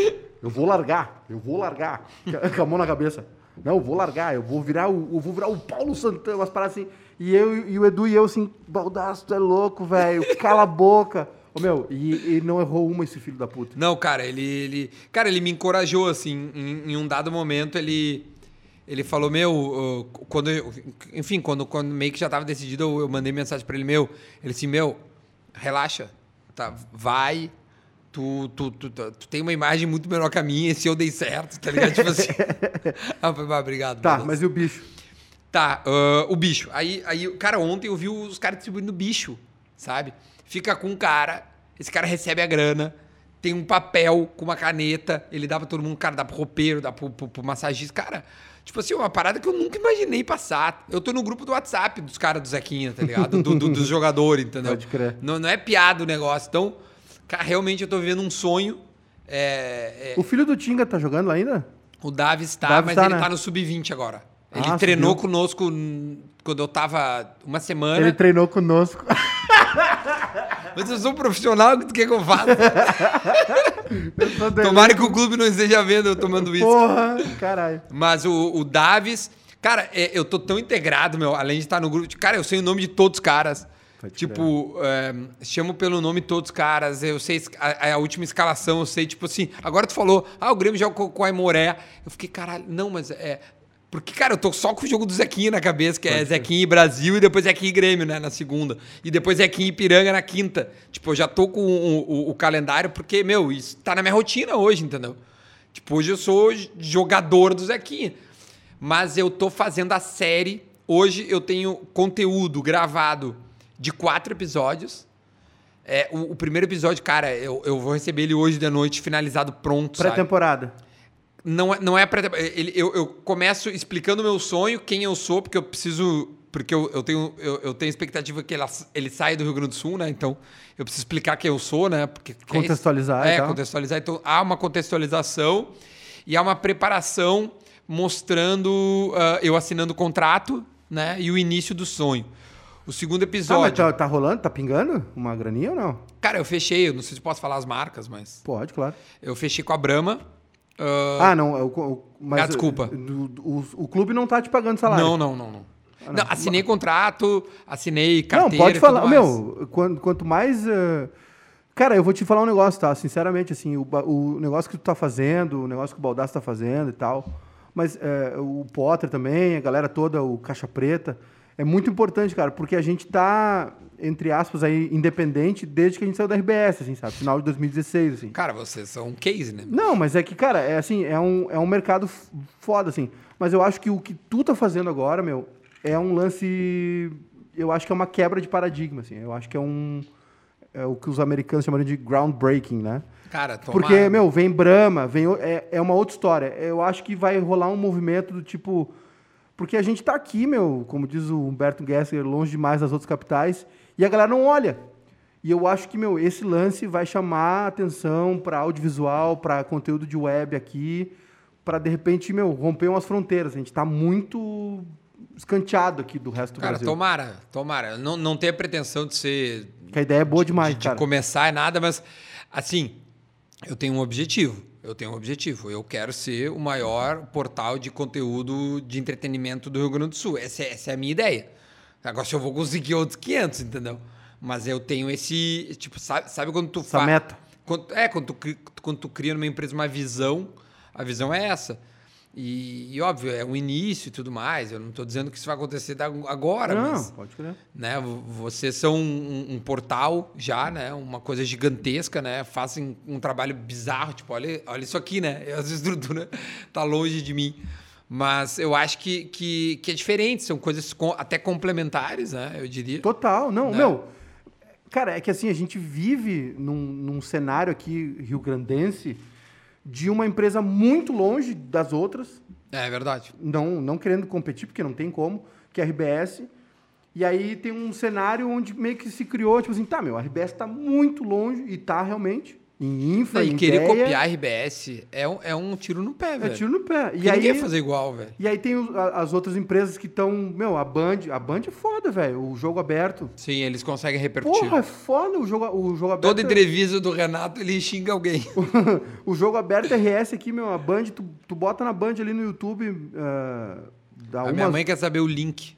Eu vou largar, eu vou largar. Com a mão na cabeça. Não, eu vou largar, eu vou virar o, eu vou virar o Paulo Santana, umas paradas assim. E eu e o Edu e eu assim, Baldaço, tu é louco, velho, cala a boca. Ô, meu, e, e não errou uma esse filho da puta. Não, cara, ele. ele cara, ele me encorajou, assim. Em, em um dado momento, ele. Ele falou, meu, quando. Eu, enfim, quando, quando meio que já tava decidido, eu, eu mandei mensagem para ele, meu. Ele disse, meu, relaxa. Tá, vai. Tu, tu, tu, tu, tu tem uma imagem muito melhor que a minha, se eu dei certo, tá ligado? Tipo assim. ah, obrigado. Tá, mas e o bicho? Tá, uh, o bicho. Aí, aí, cara, ontem eu vi os caras distribuindo bicho, sabe? fica com um cara, esse cara recebe a grana, tem um papel com uma caneta, ele dá pra todo mundo, cara, dá pro roupeiro, dá pro, pro, pro massagista. Cara, tipo assim, uma parada que eu nunca imaginei passar. Eu tô no grupo do WhatsApp dos caras do Zequinha, tá ligado? Do, do, dos jogadores, entendeu? Pode crer. Não, não é piada o negócio. Então, cara, realmente eu tô vivendo um sonho. É, é... O filho do Tinga tá jogando lá ainda? O Davi está, Davi mas tá, ele né? tá no sub-20 agora. Ele ah, treinou subiu. conosco quando eu tava uma semana. Ele treinou conosco. Mas eu sou um profissional, o que tu quer que eu faça? Tomara que o clube não esteja vendo eu tomando isso. Porra, caralho. Mas o, o Davis, cara, é, eu tô tão integrado, meu, além de estar no grupo. De, cara, eu sei o nome de todos os caras. Pode tipo, é, chamo pelo nome de todos os caras. Eu sei a, a, última escalação, eu sei, tipo assim. Agora tu falou, ah, o Grêmio joga com, a Aimoré. Eu fiquei, caralho, não, mas é. Porque, cara, eu tô só com o jogo do Zequinha na cabeça, que é. Zequinha e Brasil, e depois Zequinha e Grêmio, né, na segunda. E depois Zequinha e Piranga na quinta. Tipo, eu já tô com o, o, o, calendário, porque, meu, isso tá na minha rotina hoje, entendeu? Tipo, hoje eu sou jogador do Zequinha. Mas eu tô fazendo a série. Hoje eu tenho conteúdo gravado de quatro episódios. É, o, o primeiro episódio, cara, eu, eu vou receber ele hoje de noite, finalizado pronto, sabe? Não, é- não é pré ele eu, eu começo explicando o meu sonho, quem eu sou, porque eu preciso. Porque eu, eu tenho, eu, eu tenho expectativa que ele, ele saia do Rio Grande do Sul, né? Então, eu preciso explicar quem eu sou, né? Porque, Contextualizar e É, tal. contextualizar. Então, há uma contextualização e há uma preparação mostrando ah, eu assinando o contrato, né? E o início do sonho. O segundo Ah, mas episódio. tá, tá rolando? Tá pingando uma graninha ou não? Cara, eu fechei, eu não sei se posso falar as marcas, mas. Pode, claro. Eu fechei com a Brahma. Ah, Ah, não. é O, o, mas, Ah, desculpa. O, o, o clube não tá te pagando salário. Não, não, não, não. Não, assinei contrato, assinei carteira. Não, pode falar. Meu, quanto, quanto mais. eh, Cara, eu vou te falar um negócio, tá? Sinceramente, assim, o, o negócio que tu tá fazendo, o negócio que o Baldassi tá fazendo e tal. Mas eh, o Potter também, a galera toda, o Caixa Preta. É muito importante, cara, porque a gente tá, entre aspas, aí, independente desde que a gente saiu da RBS, assim, sabe? Final de 2016, assim. Cara, vocês são um case, né? Não, mas é que, cara, é assim, é um, é um mercado foda, assim. Mas eu acho que o que tu tá fazendo agora, meu, é um lance. Eu acho que é uma quebra de paradigma, assim. Eu acho que é um. É o que os americanos chamam de groundbreaking, né? Cara, toma... Porque, meu, vem Brahma, vem, é, é uma outra história. Eu acho que vai rolar um movimento do tipo. Porque a gente tá aqui, meu, como diz o Humberto Gessler, longe demais das outras capitais, e a galera não olha. E eu acho que, meu, esse lance vai chamar atenção para audiovisual, para conteúdo de web aqui, para de repente, meu, romper umas fronteiras. A gente tá muito escanteado aqui do resto do Cara, Brasil. tomara, tomara. Não, não tenho a pretensão de ser. Que a ideia é boa demais, de, de cara. começar é nada, mas assim, eu tenho um objetivo. Eu tenho um objetivo. Eu quero ser o maior portal de conteúdo de entretenimento do Rio Grande do Sul. Essa, é- essa é a minha ideia. Agora, se eu vou conseguir outros 500, entendeu? Mas eu tenho esse. Tipo, sabe, sabe quando tu Essa fa- meta. Quando, é, quando tu, quando tu cria numa empresa uma visão, a visão é essa. E, e, óbvio, é um início e tudo mais. Eu não estou dizendo que isso vai acontecer agora, Não, mas pode crer. né? vo- Vocês são um, um portal já, né? Uma coisa gigantesca, né? Fazem um trabalho bizarro, tipo, olha, olha isso aqui, né? Essa estrutura tá longe de mim. Mas eu acho que, que, que é diferente, são coisas com- até complementares, né? Eu diria. Total, não, Né? meu. Cara, é que assim, a gente vive num, num cenário aqui rio-grandense de uma empresa muito longe das outras, É verdade. não, não querendo competir, porque não tem como, que é a RBS. E aí tem um cenário onde meio que se criou, tipo assim, tá, meu, a RBS tá muito longe, e tá realmente, em infra, e em querer ideia, copiar a RBS é um, é um tiro no pé, é velho. tiro no pé. E Porque aí, ninguém ia fazer igual, velho. e aí tem os- as outras empresas que estão, meu, a Band, a Band é foda, velho, o jogo aberto. Sim, eles conseguem repercutir. Porra, é foda o jogo, o jogo aberto. Toda é- entrevista do Renato, ele xinga alguém. o jogo aberto RS aqui, meu, a Band, tu, tu bota na Band ali no YouTube. dá A umas- minha mãe quer saber o link.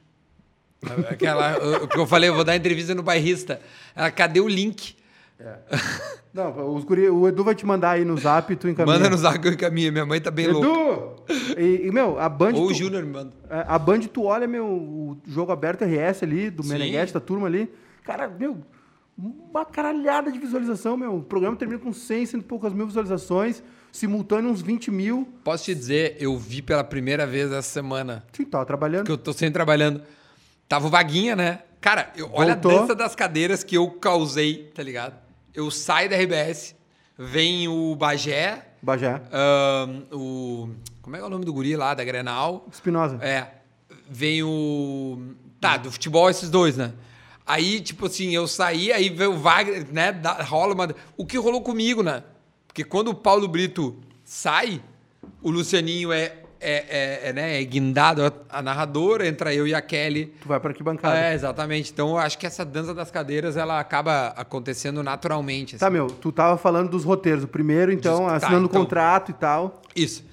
Aquela, o que eu falei, eu vou dar entrevista no bairrista. Ela, cadê o link? Não, os guri, o Edu vai te mandar aí no zap e tu encaminha. Manda no zap que eu encaminho. Minha mãe tá bem louca. Edu! E, meu, a Band. Ou o tu- Júnior me manda. é, A Band, tu olha, meu, o jogo aberto RS ali, do Sim. Meneghete, da turma ali. Cara, meu, uma caralhada de visualização, meu. O programa termina com 100, cento e poucas mil visualizações, simultâneo uns 20 mil. Posso te dizer, eu vi pela primeira vez essa semana, Sim, tava trabalhando. porque eu tô sempre trabalhando. Tava o Vaguinha, né? Cara, eu- olha a dança das cadeiras que eu causei, tá ligado? Eu saio da RBS, vem o Bagé, Bagé. ahn, o... Como é que é o nome do guri lá, da Grenal? Espinosa. É. Vem o. Tá, do futebol esses dois, né? Aí, tipo assim, eu saí, aí veio o Wagner, né? dá- rola uma. O que rolou comigo, né? Porque quando o Paulo Brito sai, o Lucianinho é, é, é, é, né, é guindado a, a narradora, entra eu e a Kelly. Tu vai pra arquibancada. É, exatamente. Então eu acho que essa dança das cadeiras ela acaba acontecendo naturalmente. Tá, assim. meu, tu tava falando dos roteiros. O primeiro, então, tá, assinando o então. contrato e tal. Isso.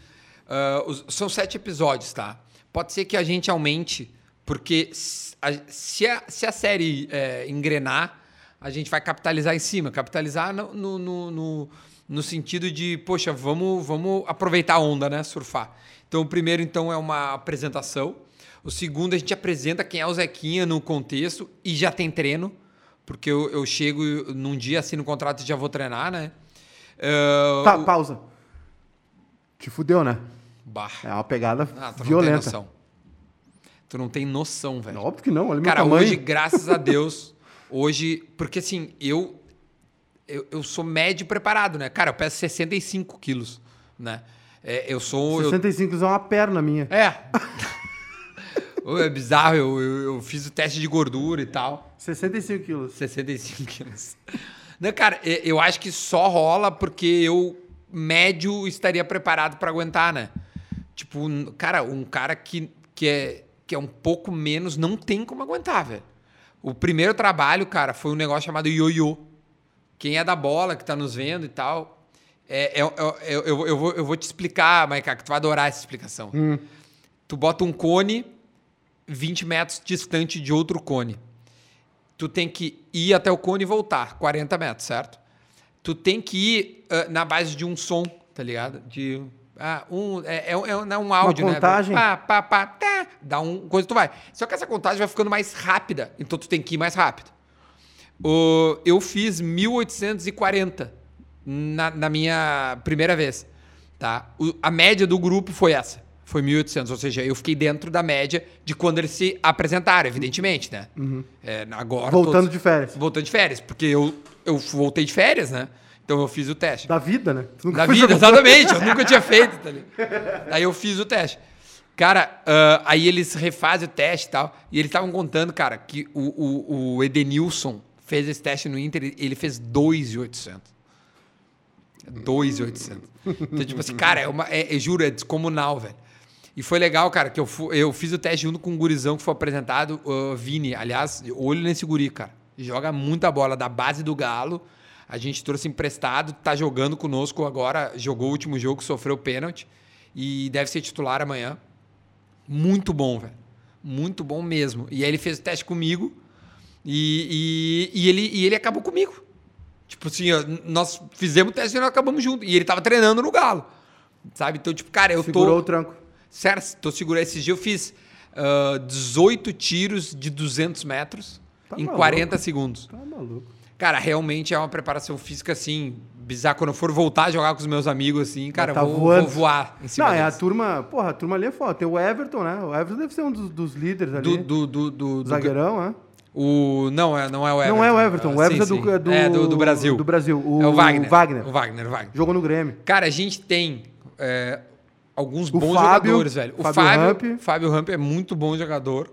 Ah, os- são sete episódios, tá? Pode ser que a gente aumente, porque s- a- se a, se a série é, engrenar, a gente vai capitalizar em cima. Capitalizar no, no, no, no- no sentido de, poxa, vamos, vamos aproveitar a onda, né? Surfar. Então, o primeiro, então, é uma apresentação. O segundo, a gente apresenta quem é o Zequinha no contexto e já tem treino, porque eu, eu chego num dia, assino o contrato e já vou treinar, né? O- pausa. Te fudeu, né? Bah. É uma pegada Ah, tu não tem violenta. noção. Tu não tem noção, velho. Óbvio que não, olha meu Cara, tamanho. hoje, graças a Deus, hoje. Porque assim, eu eu, eu sou médio preparado, né? Cara, eu peso 65 quilos, né? É, eu sou. eu- 65 é uma perna minha. É. é bizarro, eu, eu, eu fiz o teste de gordura e tal. 65 quilos. 65 quilos. Não, cara, eu acho que só rola porque eu, médio, estaria preparado pra aguentar, né? Tipo, cara, um cara que, que, é, que é um pouco menos não tem como aguentar, velho. O primeiro trabalho, cara, foi um negócio chamado ioiô. Quem é da bola, que tá nos vendo e tal. É, é- é- eu, eu, eu vou, eu vou te explicar, Maiká, que tu vai adorar essa explicação. Tu bota um cone 20 metros distante de outro cone. Tu tem que ir até o cone e voltar, 40 metros, certo? Tu tem que ir ah, na base de um som, tá ligado? De ah, um, é, é, um- é um- é um áudio, contagem? né? Pá, pá, pá, tá, dá um coisa tu vai. Só que essa contagem vai ficando mais rápida, então tu tem que ir mais rápido. O- eu fiz 1840 na, na minha primeira vez, tá? O- a média do grupo foi essa, foi 1800, ou seja, eu fiquei dentro da média de quando eles se apresentaram, evidentemente, né? É, agora Voltando todos- de férias. voltando de férias, porque eu, eu voltei de férias, né? Então eu fiz o teste. Da vida, né? Da vida, exatamente. Eu nunca tinha feito, tá? Aí eu fiz o teste. Cara, ah, aí eles refazem o teste e tal. E eles estavam contando, cara, que o, o, o Edenilson fez esse teste no Inter, ele fez 2,800. 2,800. Então, tipo assim, cara, é uma, é, é, juro, é descomunal, velho. E foi legal, cara, que eu, fu- eu fiz o teste junto com um gurizão que foi apresentado, o Vini. Aliás, olho nesse guri, cara. Joga muita bola da base do Galo. A gente trouxe emprestado, tá jogando conosco agora. Jogou o último jogo, sofreu pênalti. E deve ser titular amanhã. Muito bom, velho. Muito bom mesmo. E aí ele fez o teste comigo. E, e, e ele, e ele acabou comigo. Tipo assim, ó, nós fizemos o teste e nós acabamos junto. E ele tava treinando no Galo. Sabe? Então, tipo, cara, eu Segurou tô. o tranco. Sério, tô segurando. Esse dia eu fiz ah, 18 tiros de 200 metros Tá em maluco. 40 segundos. Tá maluco. Cara, realmente é uma preparação física, assim, bizarra. Quando eu for voltar a jogar com os meus amigos, assim, cara, tá eu vou, vou voar em cima Não, é a deles. turma. Porra, a turma ali é foda. Tem o Everton, né? O Everton deve ser um dos, dos líderes ali. do, do, do, do, do- Zagueirão, né? O, não, é, não é o Everton. Não é o Everton. O Ah, Everton sim, é do, sim. é do, É do, do Brasil. Do Brasil. O, é o Wagner. Wagner. O Wagner, o Wagner. Jogou no Grêmio. Cara, a gente tem é, alguns bons Fábio, jogadores, velho. O Fábio Fábio, Ramp. Fábio Ramp é muito bom jogador.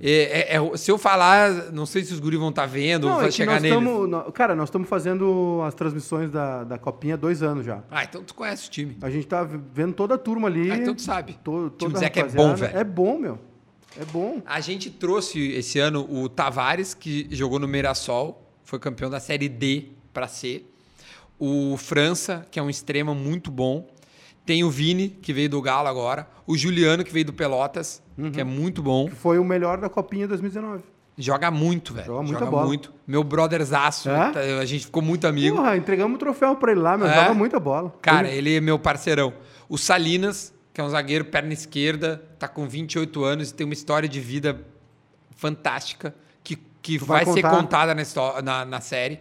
É, é- é- se eu falar, não sei se os guris vão estar vendo, Não, vai é que chegar nós neles. tamo, nó- Cara, nós estamos fazendo as transmissões da, da Copinha há dois anos já. Ah, então tu conhece o time. A gente tá vendo toda a turma ali. Ah, então tu sabe. To, O time toda do a Zeca é bom, velho. É bom, meu. É bom. A gente trouxe esse ano o Tavares, que jogou no Mirassol, foi campeão da Série D para C. O França, que é um extrema muito bom. Tem o Vini, que veio do Galo agora. O Juliano, que veio do Pelotas, que é Uhum. muito bom. Que foi o melhor da Copinha 2019. Joga muito, velho. Joga muita Joga bola. muito. Meu brotherzaço, É? tá- a gente ficou muito amigo. Porra, entregamos o troféu pra ele lá, meu. É? Joga muita bola. Cara, Ele- ele é meu parceirão. O Salinas, que é um zagueiro perna esquerda, tá com 28 anos e tem uma história de vida fantástica que, que Tu vai, vai ser contada na, histó- na, na série.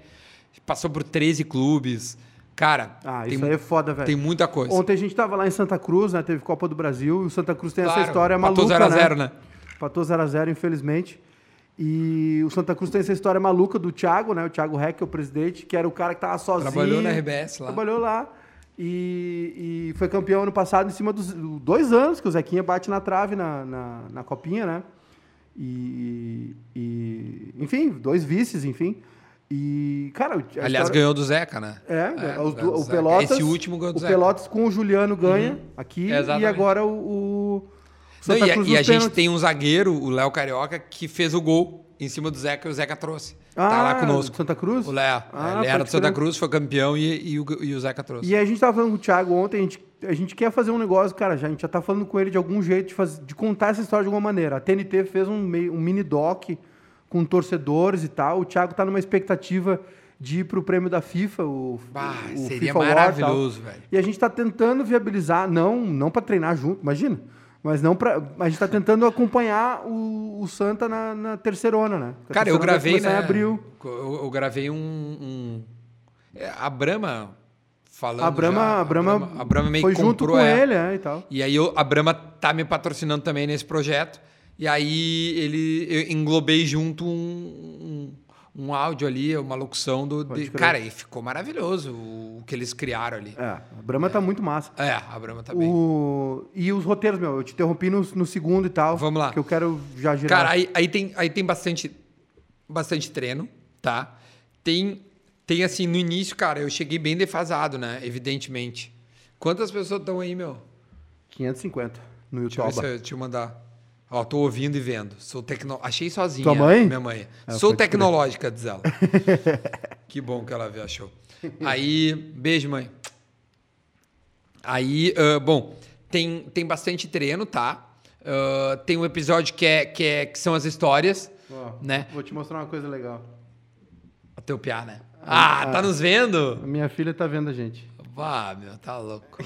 Passou por 13 clubes. Cara, Ah, tem, isso aí é foda, velho. tem muita coisa. Ontem a gente tava lá em Santa Cruz, né? Teve Copa do Brasil e o Santa Cruz tem essa Claro, história empatou maluca, 0 a né? 0, né? Empatou 0x0, infelizmente. E o Santa Cruz tem essa história maluca do Thiago, né? O Thiago Reck, o presidente, que era o cara que tava sozinho. Trabalhou na RBS lá. Trabalhou lá. E, e foi campeão ano passado em cima dos dois anos que o Zequinha bate na trave na, na, na copinha, né? E, e- enfim, dois vices, enfim. E, cara, Aliás, história- ganhou do Zeca, né? é, É, os ganhou du- do o Zeca. Pelotas. Esse último ganhou do O Zeca. Pelotas com o Juliano ganha aqui Exatamente. e agora o, o Não, e a, Cruz e a gente tem um zagueiro, o Léo Carioca, que fez o gol em cima do Zeca e o Zeca trouxe. tá lá conosco. Santa Cruz? O Léo. Ah, ele era do Santa. Cruz, foi campeão e, e o, e o Zeca trouxe. E a gente tava falando com o Thiago ontem, a gente, a gente quer fazer um negócio, cara, já, a gente já tá falando com ele de algum jeito de, faz- de contar essa história de alguma maneira. A TNT fez um, mei- um mini doc com torcedores e tal. O Thiago tá numa expectativa de ir pro prêmio da FIFA, o, Bah, o seria FIFA maravilhoso, velho. E a gente tá tentando viabilizar, não, não para treinar junto, imagina. Mas não para, a gente tá tentando acompanhar o, o Santa na, na terceirona, né? A Cara, eu gravei, né? em abril. Eu, eu gravei um. um- é, a Brahma falando. A Brahma, já, a Brahma, a Brahma meio foi junto com é. ele, é, e tal. E aí eu- a Brahma tá me patrocinando também nesse projeto. E aí ele eu englobei junto um, um, um áudio ali, uma locução do. De- cara, e ficou maravilhoso o, que eles criaram ali. É, a Brahma tá muito massa. É, a Brahma tá bem. O... E os roteiros, meu, eu te interrompi no, no segundo e tal. Vamos lá. Que eu quero já girar. Cara, aí, aí tem, aí tem bastante, bastante treino, tá? Tem, tem assim, no início, cara, eu cheguei bem defasado, né? Evidentemente. Quantas pessoas estão aí, meu? 550 no Deixa eu ver YouTube. se eu te mandar. Ó, tô ouvindo e vendo. Sou tecno... Achei sozinha. Tua mãe? Minha mãe. Ah, Sou tecnológica, diz ela. que bom que ela viu, achou. Aí, beijo, mãe. Aí, ah, bom, tem, tem bastante treino, tá? Ah, tem um episódio que, é, que, é, que são as histórias, Ó, né? Vou te mostrar uma coisa legal. O teu piá, né? Ah, tá nos vendo? Minha filha tá vendo a gente. Vá, meu, tá louco.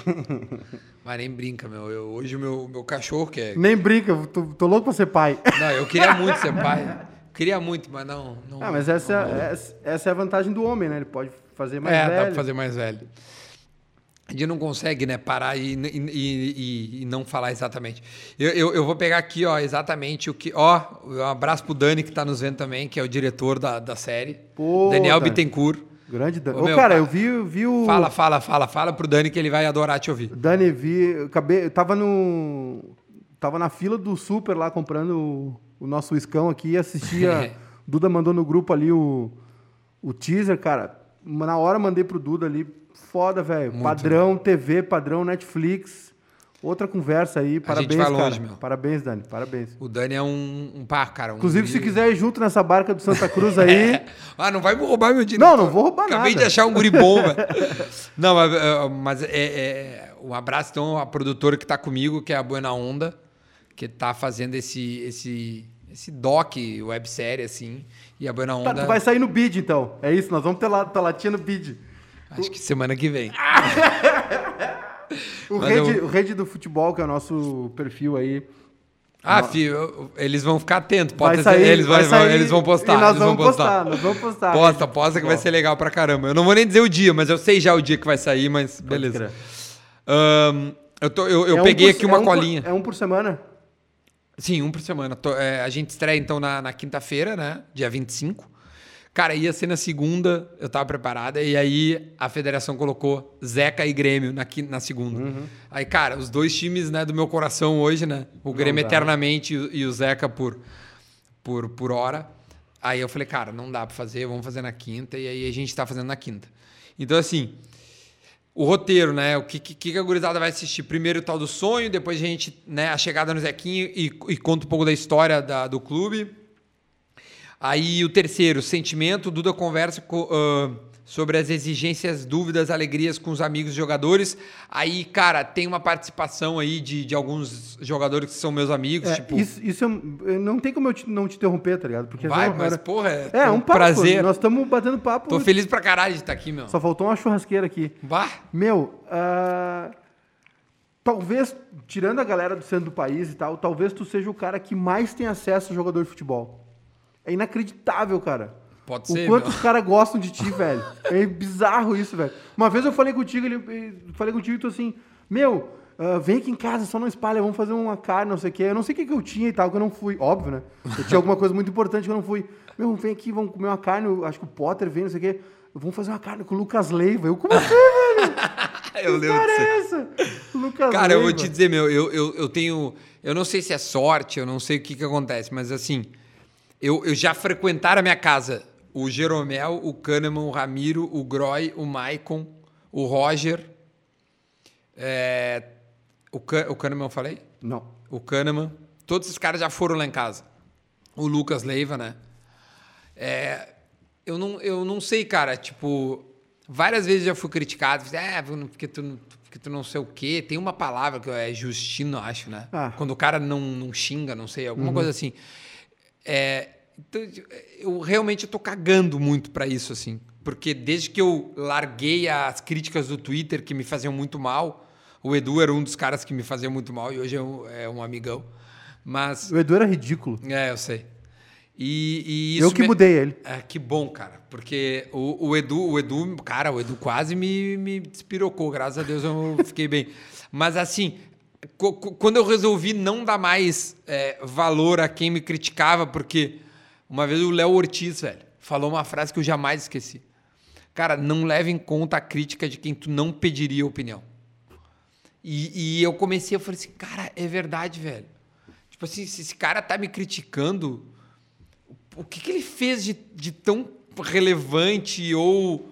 Mas nem brinca, meu. Eu- hoje o meu, meu cachorro, que é. Nem brinca, tô, tô louco pra ser pai. Não, eu queria muito ser pai. Queria muito, mas não. não Ah, mas essa, é, essa- essa é a vantagem do homem, né? Ele pode fazer mais é, velho. dá pra fazer mais velho. A gente não consegue, né, parar e, e, e- e não falar exatamente. Eu, eu, eu vou pegar aqui, ó, exatamente o que. Ó, um abraço pro Dani que tá nos vendo também, que é o diretor da, da série. Pô, Daniel Dani. Bittencourt. Grande Dani. Ô, Ô, meu, cara, eu vi, vi o. Fala, fala, fala, fala pro Dani que ele vai adorar te ouvir. Dani, vi. Eu, acabei, eu tava no. Tava na fila do super lá comprando o, o nosso iscão aqui e assistia. Duda mandou no grupo ali o, o teaser, cara. Na hora mandei pro Duda ali. Foda, velho. Padrão TV, padrão Netflix. Outra conversa aí. Parabéns, vai longe, cara. meu. Parabéns, Dani. Parabéns. O Dani é um, um pá, cara. Um Inclusive, se guri- quiser ir junto nessa barca do Santa Cruz aí. É. Ah, não vai roubar meu dinheiro. Não, não vou roubar Acabei nada. de achar um guri bom. Não, mas, eh, mas é, é- um abraço então à produtora que tá comigo, que é a Buena Onda, que tá fazendo esse esse esse doc websérie assim. E a Buena Tá, Onda tu vai sair no bid, então. É isso, nós vamos ter lá, tá latinha no bid. acho que semana que vem. O Mas rede, eu- o rede do futebol, que é o nosso perfil aí. Ah, filho, eles vão ficar atentos. Pode sair, eles, vão, vai sair eles vão postar. nós vamos postar, nós vamos postar. Posta, posta que vai ser legal pra caramba. Eu não vou nem dizer o dia, mas eu sei já o dia que vai sair, mas beleza. Ahn, eu tô- eu, eu É um peguei por- aqui uma é um por- colinha. é um por semana? Sim, um por semana. Tô- é, a gente estreia então na, na quinta-feira, né? Dia 25. Cara, ia ser na segunda, eu tava preparada, e aí a federação colocou Zeca e Grêmio na, na segunda. Uhum. Aí, cara, os dois times né, do meu coração hoje, né? O Grêmio eternamente e, o- e o Zeca por, por, por hora. Aí eu falei, cara, não dá pra fazer, vamos fazer na quinta, e aí a gente tá fazendo na quinta. Então, assim, o roteiro, né? O que, que, que a gurizada vai assistir? Primeiro o tal do sonho, depois a gente, né, a chegada no Zequinho e, e conta um pouco da história da- do clube. Aí o terceiro, sentimento, Duda conversa co- ah, sobre as exigências, dúvidas, alegrias com os amigos jogadores. Aí, cara, tem uma participação aí de, de alguns jogadores que são meus amigos, É, tipo. isso, isso é- não tem como eu te- não te interromper, tá ligado? Porque vai, já- mas era- porra, é, é um papo, prazer. Nós estamos batendo papo. Tô feliz pra caralho de estar aqui, meu. Só faltou uma churrasqueira aqui. Bah, Meu, ah, talvez, tirando a galera do centro do país e tal, talvez tu seja o cara que mais tem acesso a jogador de futebol. É inacreditável, cara. pode O ser. quanto meu. os caras gostam de ti, velho. É bizarro isso, velho. Uma vez eu falei contigo, ele, ele- falei contigo e tu assim, meu, ah, vem aqui em casa, só não espalha, vamos fazer uma carne, não sei o quê. Eu não sei o que, que eu tinha e tal, que eu não fui. Óbvio, né? Eu tinha alguma coisa muito importante que eu não fui. Meu, vem aqui, vamos comer uma carne, eu acho que o Potter vem, não sei o quê. Vamos fazer uma carne com o Lucas Leiva. Eu, como assim, velho? Eu Que lembro cara disso. é essa? Lucas Cara, eu vou Leiva. te dizer, meu, eu, eu, eu tenho. Eu não sei se é sorte, eu não sei o que, que acontece, mas assim, eu, eu já frequentaram a minha casa o Jeromel, o Kahneman, o Ramiro, o Groy, o Maicon, o Roger. é, o, o Kahneman eu falei? Não. o Kahneman. Todos esses caras já foram lá em casa. O Lucas Leiva, né? É, eu, não, eu não sei, cara. Tipo, várias vezes já fui criticado. É, porque tu, não- porque tu não sei o quê. Tem uma palavra que é Justino, acho, né? Ah. Quando o cara não, não xinga, não sei, alguma coisa assim. É, então, eu realmente tô cagando muito pra isso, assim. Porque desde que eu larguei as críticas do Twitter que me faziam muito mal, o Edu era um dos caras que me fazia muito mal e hoje é um, é um amigão. Mas, O Edu era ridículo. é, eu sei. E, e eu que me- mudei ele. é, que bom, cara. Porque o, o Edu, o Edu, cara, o Edu quase me, me despirocou. Graças a Deus eu fiquei bem. Mas assim, quando eu resolvi não dar mais é, valor a quem me criticava, porque uma vez o Léo Ortiz, velho, falou uma frase que eu jamais esqueci. Cara, não leve em conta a crítica de quem tu não pediria opinião. E, e eu comecei, eu falei assim, cara, é verdade, velho. Tipo assim, se esse cara tá me criticando, o que, que ele fez de, de tão relevante ou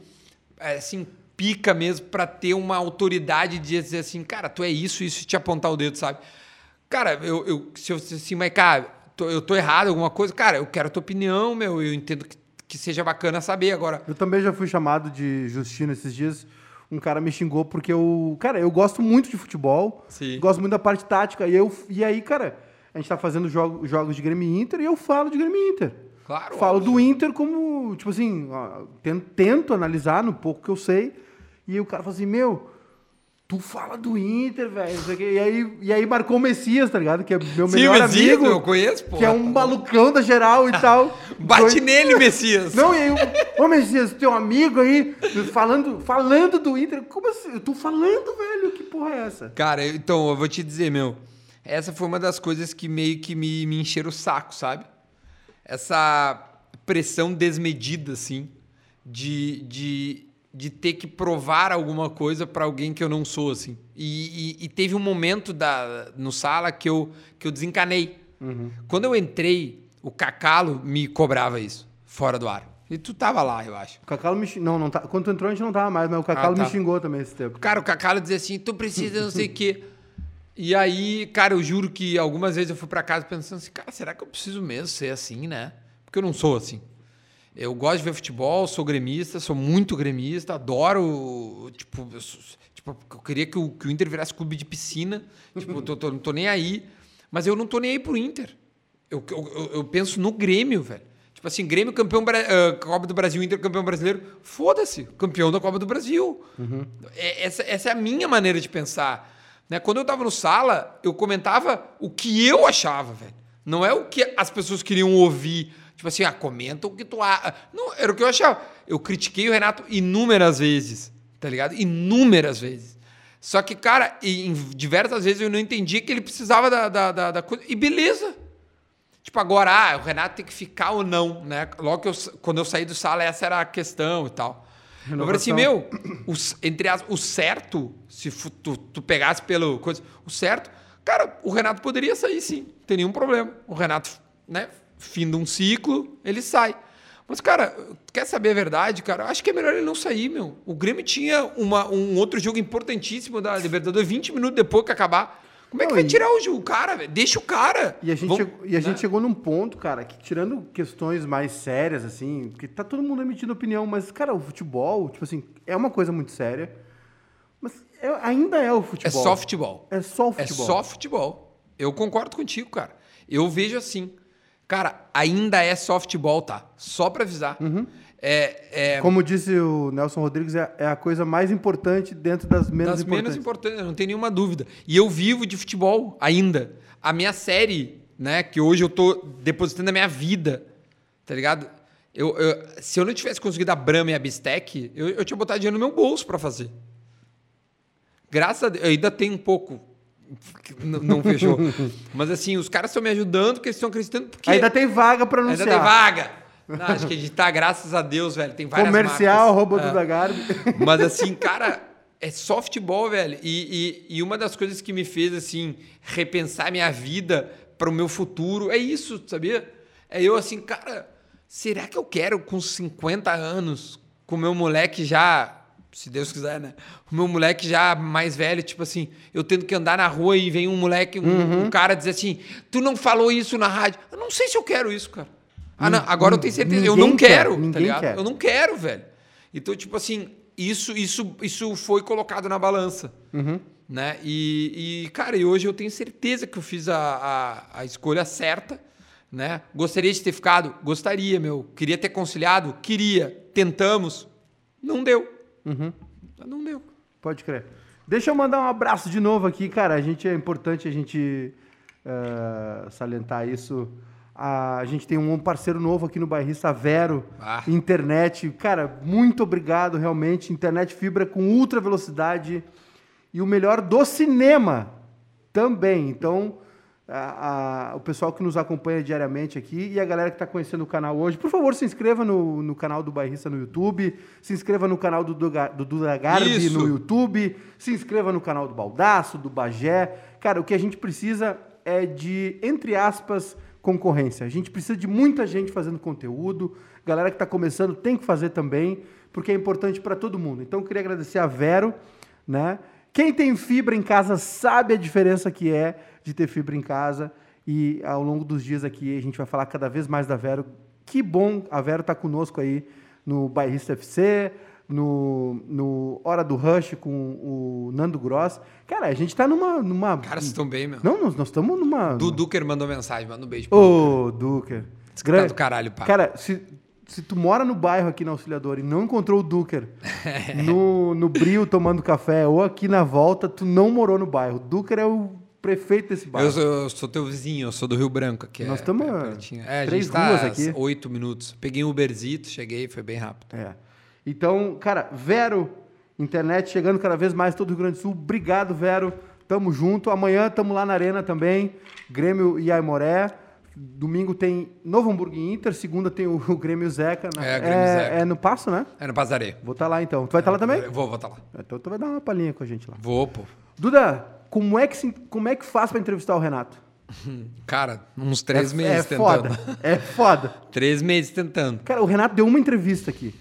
é, assim pica mesmo para ter uma autoridade de dizer assim, cara, tu é isso, isso e te apontar o dedo, sabe? Cara, eu, eu se eu assim, mas cara, tô, eu tô errado alguma coisa, cara, eu quero a tua opinião, meu, eu entendo que, que seja bacana saber agora. Eu também já fui chamado de Justino esses dias. Um cara me xingou porque eu, cara, eu gosto muito de futebol, Sim. gosto muito da parte tática e eu e aí, cara, a gente tá fazendo jogo, jogos de Grêmio Inter e eu falo de Grêmio Inter. Claro. Falo óbvio. do Inter como, tipo assim, ó, tento, tento analisar no pouco que eu sei. E aí o cara fala assim, meu, tu fala do Inter, velho. E aí, e aí marcou o Messias, tá ligado? Que é meu Sim, melhor Messias, amigo. eu conheço, pô. Que é um malucão da geral e tal. Bate Dois- nele, Messias. Não, e aí, ô Messias, teu amigo aí, falando, falando do Inter. Como assim? Eu tô falando, velho. Que porra é essa? Cara, então, eu vou te dizer, meu. Essa foi uma das coisas que meio que me, me encheram o saco, sabe? Essa pressão desmedida, assim, de, de, de ter que provar alguma coisa pra alguém que eu não sou, assim. E, e- e teve um momento da, no sala que eu, que eu desencanei. Quando eu entrei, o Cacalo me cobrava isso, fora do ar. E tu tava lá, eu acho. O Cacalo me xingou. Não, não tá. Quando tu entrou, a gente não tava mais, mas o Cacalo Ah, tá. me xingou também esse tempo. Cara, o Cacalo dizia assim, tu precisa não sei o quê. E aí, cara, eu juro que algumas vezes eu fui pra casa pensando assim, cara, será que eu preciso mesmo ser assim, né? Porque eu não sou assim. Eu gosto de ver futebol, sou gremista, sou muito gremista, adoro, tipo, eu, tipo, eu queria que o, que o Inter virasse clube de piscina, tipo, tô, tô- não tô nem aí, mas eu não tô nem aí pro Inter. Eu, eu, eu- penso no Grêmio, velho. Tipo assim, Grêmio campeão ah, Copa do Brasil, Inter campeão brasileiro, foda-se, campeão da Copa do Brasil. É- essa, essa é a minha maneira de pensar. Né? Quando eu tava no sala, eu comentava o que eu achava, velho. Não é o que as pessoas queriam ouvir. Tipo assim, ah, comenta o que tu acha. Não, era o que eu achava. Eu critiquei o Renato inúmeras vezes, tá ligado? Inúmeras vezes. Só que, cara, em diversas vezes eu não entendia que ele precisava da, da, da, da coisa. E beleza. Tipo, agora, ah, o Renato tem que ficar ou não, né? Logo que eu, quando eu saí do sala, essa era a questão e tal. Eu falei assim, meu, o, entre as, o certo, se tu, tu pegasse pelo coisa, o certo, cara, o Renato poderia sair sim, não tem nenhum problema. O Renato, né, fim de um ciclo, ele sai. Mas, cara, quer saber a verdade, cara? Acho que é melhor ele não sair, meu. O Grêmio tinha uma, um outro jogo importantíssimo da Libertadores 20 minutos depois que acabar. Como é que Não, vai tirar o, o cara, velho? Deixa o cara. E a gente, Vamos- chegou, e a né? gente chegou num ponto, cara, que tirando questões mais sérias, assim, porque tá todo mundo emitindo opinião, mas, cara, o futebol, tipo assim, é uma coisa muito séria, mas é- ainda é o É futebol. só futebol. É só o É futebol. só futebol. Eu concordo contigo, cara. Eu vejo assim. Cara, ainda é futebol, tá? Só pra avisar. Uhum. É, é Como disse o Nelson Rodrigues, é, é a coisa mais importante dentro das menos das importantes. menos importantes, não tem nenhuma dúvida. E eu vivo de futebol ainda. A minha série, né, que hoje eu tô depositando a minha vida, tá ligado? Eu, eu- se eu não tivesse conseguido a Brahma e a Bistec, eu, eu tinha botado dinheiro no meu bolso pra fazer. Graças a Deus, eu ainda tem um pouco. Não, não fechou. Mas assim, os caras estão me ajudando porque eles estão acreditando. Porque Ainda tem vaga pra ainda anunciar. tem vaga. Não, acho que editar, graças a Deus, velho. Tem várias Comercial, marcas. rouba É. do da Garbi. Mas assim, cara, é futebol, velho. E, e, e uma das coisas que me fez, assim, repensar minha vida para o meu futuro é isso, sabia? É eu assim, cara, será que eu quero com 50 anos, com meu moleque já. Se Deus quiser, né? O meu moleque já mais velho, tipo assim, eu tendo que andar na rua e vem um moleque, um, Uhum. um cara dizer assim: tu não falou isso na rádio. Eu não sei se eu quero isso, cara. Ah, não, agora eu tenho certeza. Eu não quer, quero, tá ninguém ligado? quer. Eu não quero, velho. Então, tipo assim, isso, isso, isso foi colocado na balança. Uhum. Né? E, e, cara, e hoje eu tenho certeza que eu fiz a, a, a escolha certa. Né? Gostaria de ter ficado? Gostaria, meu. Queria ter conciliado? Queria. Tentamos? Não deu. Uhum. Não deu. Pode crer. Deixa eu mandar um abraço de novo aqui, cara. A gente é importante a gente eh, salientar isso. A gente tem um parceiro novo aqui no bairrista, Vero, Ah. internet. Cara, muito obrigado, realmente. Internet fibra com ultra velocidade e o melhor do cinema também. Então, a- a- o pessoal que nos acompanha diariamente aqui e a galera que está conhecendo o canal hoje. Por favor, se inscreva no, no canal do Bairrista no YouTube, se inscreva no canal do, Duga- do Duda Garbi Isso. no YouTube, se inscreva no canal do Baldaço, do Bagé. Cara, o que a gente precisa é de, entre aspas, concorrência. A gente precisa de muita gente fazendo conteúdo. Galera que está começando tem que fazer também, porque é importante para todo mundo. Então, eu queria agradecer a Vero, né? Quem tem fibra em casa sabe a diferença que é de ter fibra em casa. E ao longo dos dias aqui a gente vai falar cada vez mais da Vero. Que bom a Vero tá conosco aí no Bairrista FC, no, no Hora do Rush com o Nando Gross. Cara, a gente tá numa. numa... Cara, vocês estão bem, meu. Não, nós estamos numa. Du Duker mandou mensagem, manda um beijo. pro Ô, Duker. Que tá do caralho, pá. Cara, se, se tu mora no bairro aqui na Auxiliadora e não encontrou o Duker no, no Brio tomando café ou aqui na volta, tu não morou no bairro. Duker é o prefeito desse bairro. Eu sou, eu sou teu vizinho, eu sou do Rio Branco. Que Nós é, tamo é a pertinho. É, a três tá ruas às aqui. oito minutos. Peguei um Uberzito, cheguei, foi bem rápido. É. Então, cara, Vero, internet chegando cada vez mais todo o Rio Grande do Sul. Obrigado, Vero. Tamo junto. Amanhã tamo lá na Arena também. Grêmio e Aimoré. Domingo tem Novo Hamburgo e Inter. Segunda tem o, o Grêmio Zeca. na- É, Grêmio Zeca. é no Passo, né? É no Passaré. Vou estar lá então. Tu vai estar lá também? Eu Vou, vou estar lá. Então tu vai dar uma palhinha com a gente lá. Vou, pô. Duda, como é que, se- como é que faz pra entrevistar o Renato? Cara, uns três é, meses é tentando. foda. É foda. Três meses tentando. Cara, o Renato deu uma entrevista aqui.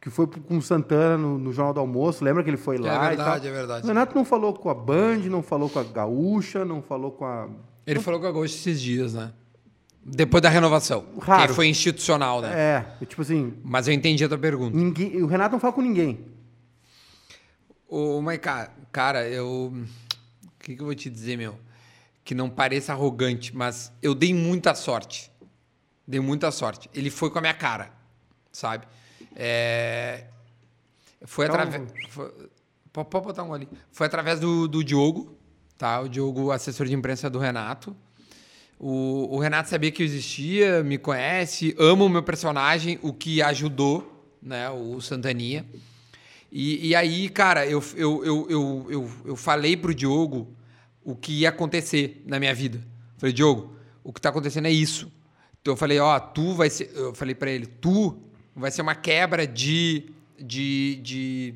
Que foi com o Santana no, no Jornal do Almoço. Lembra que ele foi lá e verdade, tal? é verdade. O Renato não falou com a Band, não falou com a Gaúcha, não falou com a... Ele falou com a Ghost esses dias, né? Depois da renovação. Raro. Que foi institucional, né? É, tipo assim, Mas eu entendi a tua pergunta. ninguém, o Renato não fala com ninguém. Ô, Maiká, cara, eu. O que, que eu vou te dizer, meu? Que não pareça arrogante, mas eu dei muita sorte. Dei muita sorte. Ele foi com a minha cara, sabe? É... Foi Então- através. foi- Pode botar um ali. Foi através do, do Diogo, tá? O Diogo, assessor de imprensa do Renato. O, o Renato sabia que eu existia, me conhece, ama o meu personagem, o que ajudou, né? O Santaninha. E, e aí, cara, eu, eu, eu, eu, eu, eu falei pro Diogo o que ia acontecer na minha vida. Falei, Diogo, o que tá acontecendo é isso. Então eu falei, ó, tu vai ser. Eu falei pra ele, tu vai ser uma quebra de. de, de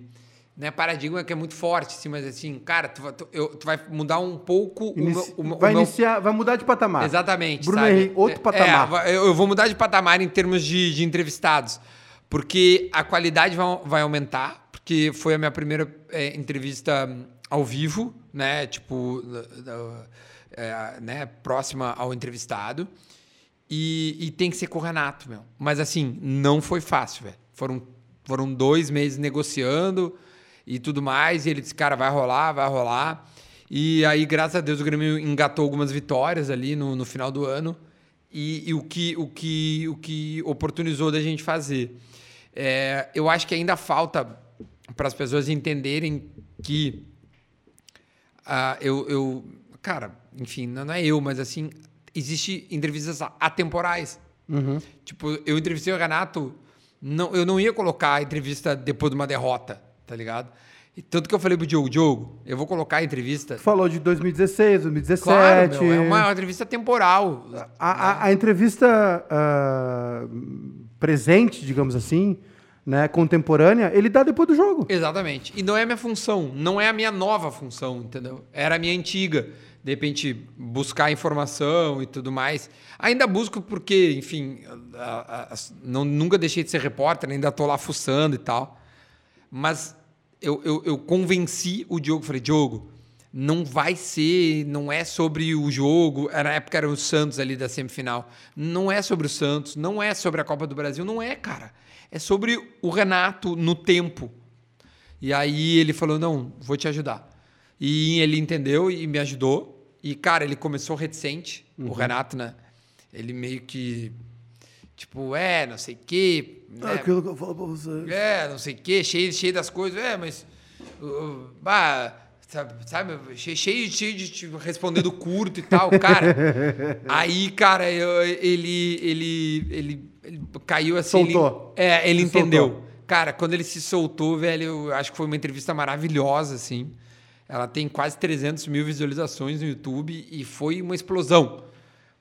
né, paradigma que é muito forte, assim, mas assim, cara, tu, vai- tu, eu- tu vai mudar um pouco o Inici- o meu- o vai meu iniciar, vai mudar de patamar. Exatamente. Bruno sabe? Henrique, outro É, patamar. É, eu eu vou mudar de patamar em termos de, de entrevistados. Porque a qualidade vai, vai aumentar, porque foi a minha primeira é, entrevista hum, ao vivo, né? Tipo, é, né? próxima ao entrevistado. E, e tem que ser com o Renato, meu. Mas assim, não foi fácil, velho. Foram, foram dois meses negociando e tudo mais. E ele disse, cara, vai rolar, vai rolar. E aí, graças a Deus, o Grêmio engatou algumas vitórias ali no, no final do ano. E, e o, que, o, que, o que oportunizou da gente fazer. É, eu acho que ainda falta para as pessoas entenderem que ah, eu, eu. Cara, enfim, não é eu, mas assim, existe entrevistas atemporais. Tipo, eu entrevistei o Renato, não, eu não ia colocar a entrevista depois de uma derrota, tá ligado? E tanto que eu falei pro Diogo, Diogo, eu vou colocar a entrevista. Falou de 2016, 2017. Claro, meu, é uma, uma entrevista temporal. A, a- a entrevista ah, presente, digamos assim, né, contemporânea, ele dá depois do jogo. Exatamente. E não é a minha função, não é a minha nova função, entendeu? Era a minha antiga. De repente, buscar informação e tudo mais. Ainda busco porque, enfim, a- a- não, nunca deixei de ser repórter, ainda tô lá fuçando e tal. Mas eu, eu, eu convenci o Diogo, falei, Diogo, não vai ser, não é sobre o jogo. Na época era o Santos ali da semifinal. Não é sobre o Santos, não é sobre a Copa do Brasil, não é, cara. É sobre o Renato no tempo. E aí ele falou: não, vou te ajudar. E ele entendeu e me ajudou. E, cara, ele começou reticente, o Renato, né? Ele meio que. Tipo, é, não sei o quê. né? Aquilo que eu falo pra você. É, não sei o quê, cheio, cheio das coisas. É, mas. uh, bah, sabe, cheio, cheio de tipo, respondendo curto e tal, cara. aí, cara, eu- ele, ele, ele, ele caiu assim. ele- Soltou. é, ele Se entendeu. soltou. Cara, quando ele se soltou, velho, eu acho que foi uma entrevista maravilhosa, assim. ela tem quase 300 mil visualizações no YouTube e foi uma explosão.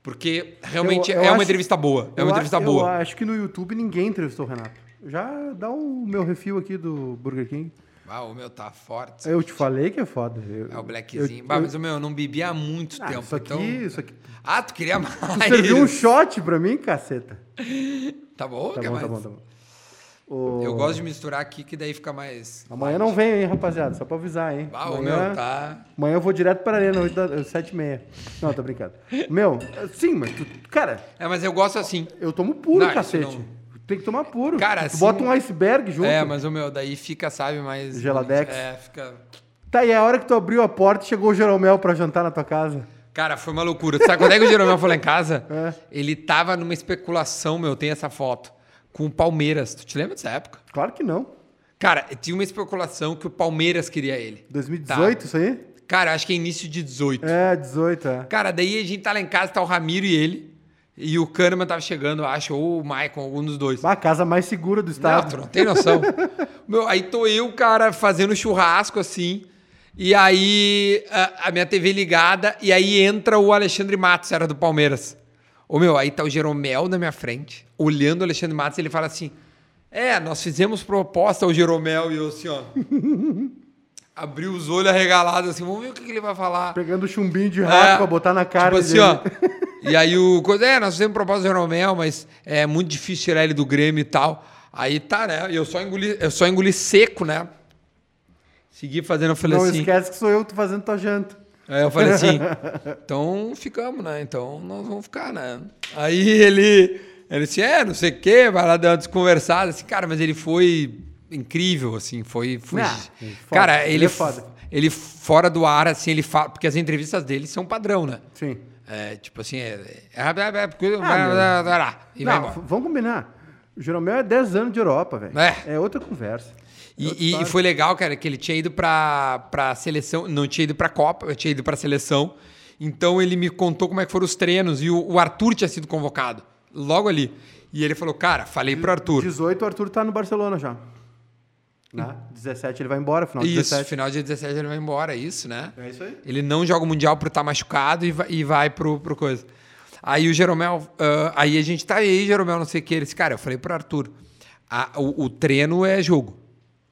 Porque realmente Eu- eu é uma acho- entrevista boa. É Eu uma a- entrevista eu boa. acho que no YouTube ninguém entrevistou o Renato. Já dá o meu refil aqui do Burger King. Ah, o meu tá forte. Eu te falei que é foda. Eu- É o blackzinho. eu- bah, eu- mas o meu, eu não bebi há muito Ah, tempo. isso aqui, então... isso aqui. Ah, tu queria mais. Tu serviu um shot pra mim, caceta. Tá bom, Tá bom, mais? tá bom, tá bom. O- Eu gosto de misturar aqui, que daí fica mais. Amanhã não vem, hein, rapaziada? Só pra avisar, hein? Ah, o amanhã, meu tá. amanhã eu vou direto pra arena, oito da- sete e meia. Não, tô brincando. Meu, sim, mas tu, cara, É, mas eu gosto assim. eu tomo puro, Não, cacete. Tem que tomar puro. Cara, tu assim- bota um iceberg junto. É, mas o meu, daí fica, sabe, mais. Geladex. É, fica. Tá, e a hora que tu abriu a porta, chegou o Jeromel pra jantar na tua casa. Cara, foi uma loucura. Tu Sabe quando é que o Jeromel foi lá em casa? É. Ele tava numa especulação, meu, tem essa foto, com o Palmeiras. Tu te lembra dessa época? Claro que não. Cara, tinha uma especulação que o Palmeiras queria ele. 2018, isso aí? Cara, acho que é início de 18. É, 18, é. Cara, daí a gente tá lá em casa, tá o Ramiro e ele. E o Kahneman tava chegando, acho, ou o Maicon, algum dos dois. A casa mais segura do Não, estado. tu não tem noção. Meu, aí tô eu, cara, fazendo churrasco assim. E aí a, a minha TV ligada, e aí entra o Alexandre Matos, era do Palmeiras. Ô meu, aí tá o Jeromel na minha frente, olhando o Alexandre Matos, ele fala assim: É, nós fizemos proposta ao Jeromel, e eu assim, ó. Abri os olhos arregalados assim, vamos ver o que, que ele vai falar. Pegando chumbinho de rato É, pra botar na cara Tipo assim, dele. ó. E aí o. coisa- É, nós fizemos proposta do Jeromel, mas é muito difícil tirar ele do Grêmio e tal. Aí tá, né? Eu só engoli, eu só engoli seco, né? Segui fazendo, eu falei Não assim. esquece que sou eu que tô fazendo tua janta. Aí eu falei assim, então ficamos, né? Então nós vamos ficar, né? Aí ele, ele disse, é, não sei o quê, vai lá dar uma desconversada, assim, cara, mas ele foi incrível, assim, foi... foi... Ah, foda. cara, Ele ele, é foda. ele fora do ar, assim, ele fala... Porque as entrevistas dele são padrão, né? Sim. É, tipo assim, é... é, é, é Ah, e Não, vamos combinar. O Jeromel é 10 anos de Europa, velho. É. outra conversa. É E, e- e foi legal, cara, que ele tinha ido pra, pra seleção, não tinha ido pra Copa, eu tinha ido pra seleção. Então ele me contou como é que foram os treinos e o, o Arthur tinha sido convocado logo ali. E ele falou, cara, falei pro Arthur. 18, o Arthur tá no Barcelona já. Né? 17 ele vai embora, final de Isso, 17. final de 17 ele vai embora, isso, né? É isso aí. Ele não joga o Mundial por estar machucado e vai, e vai pro, pro coisa. Aí o Jeromel, ah, aí a gente tá aí, Jeromel, não sei o que. Ele disse, cara, eu falei pro Arthur, a- o, o treino é jogo.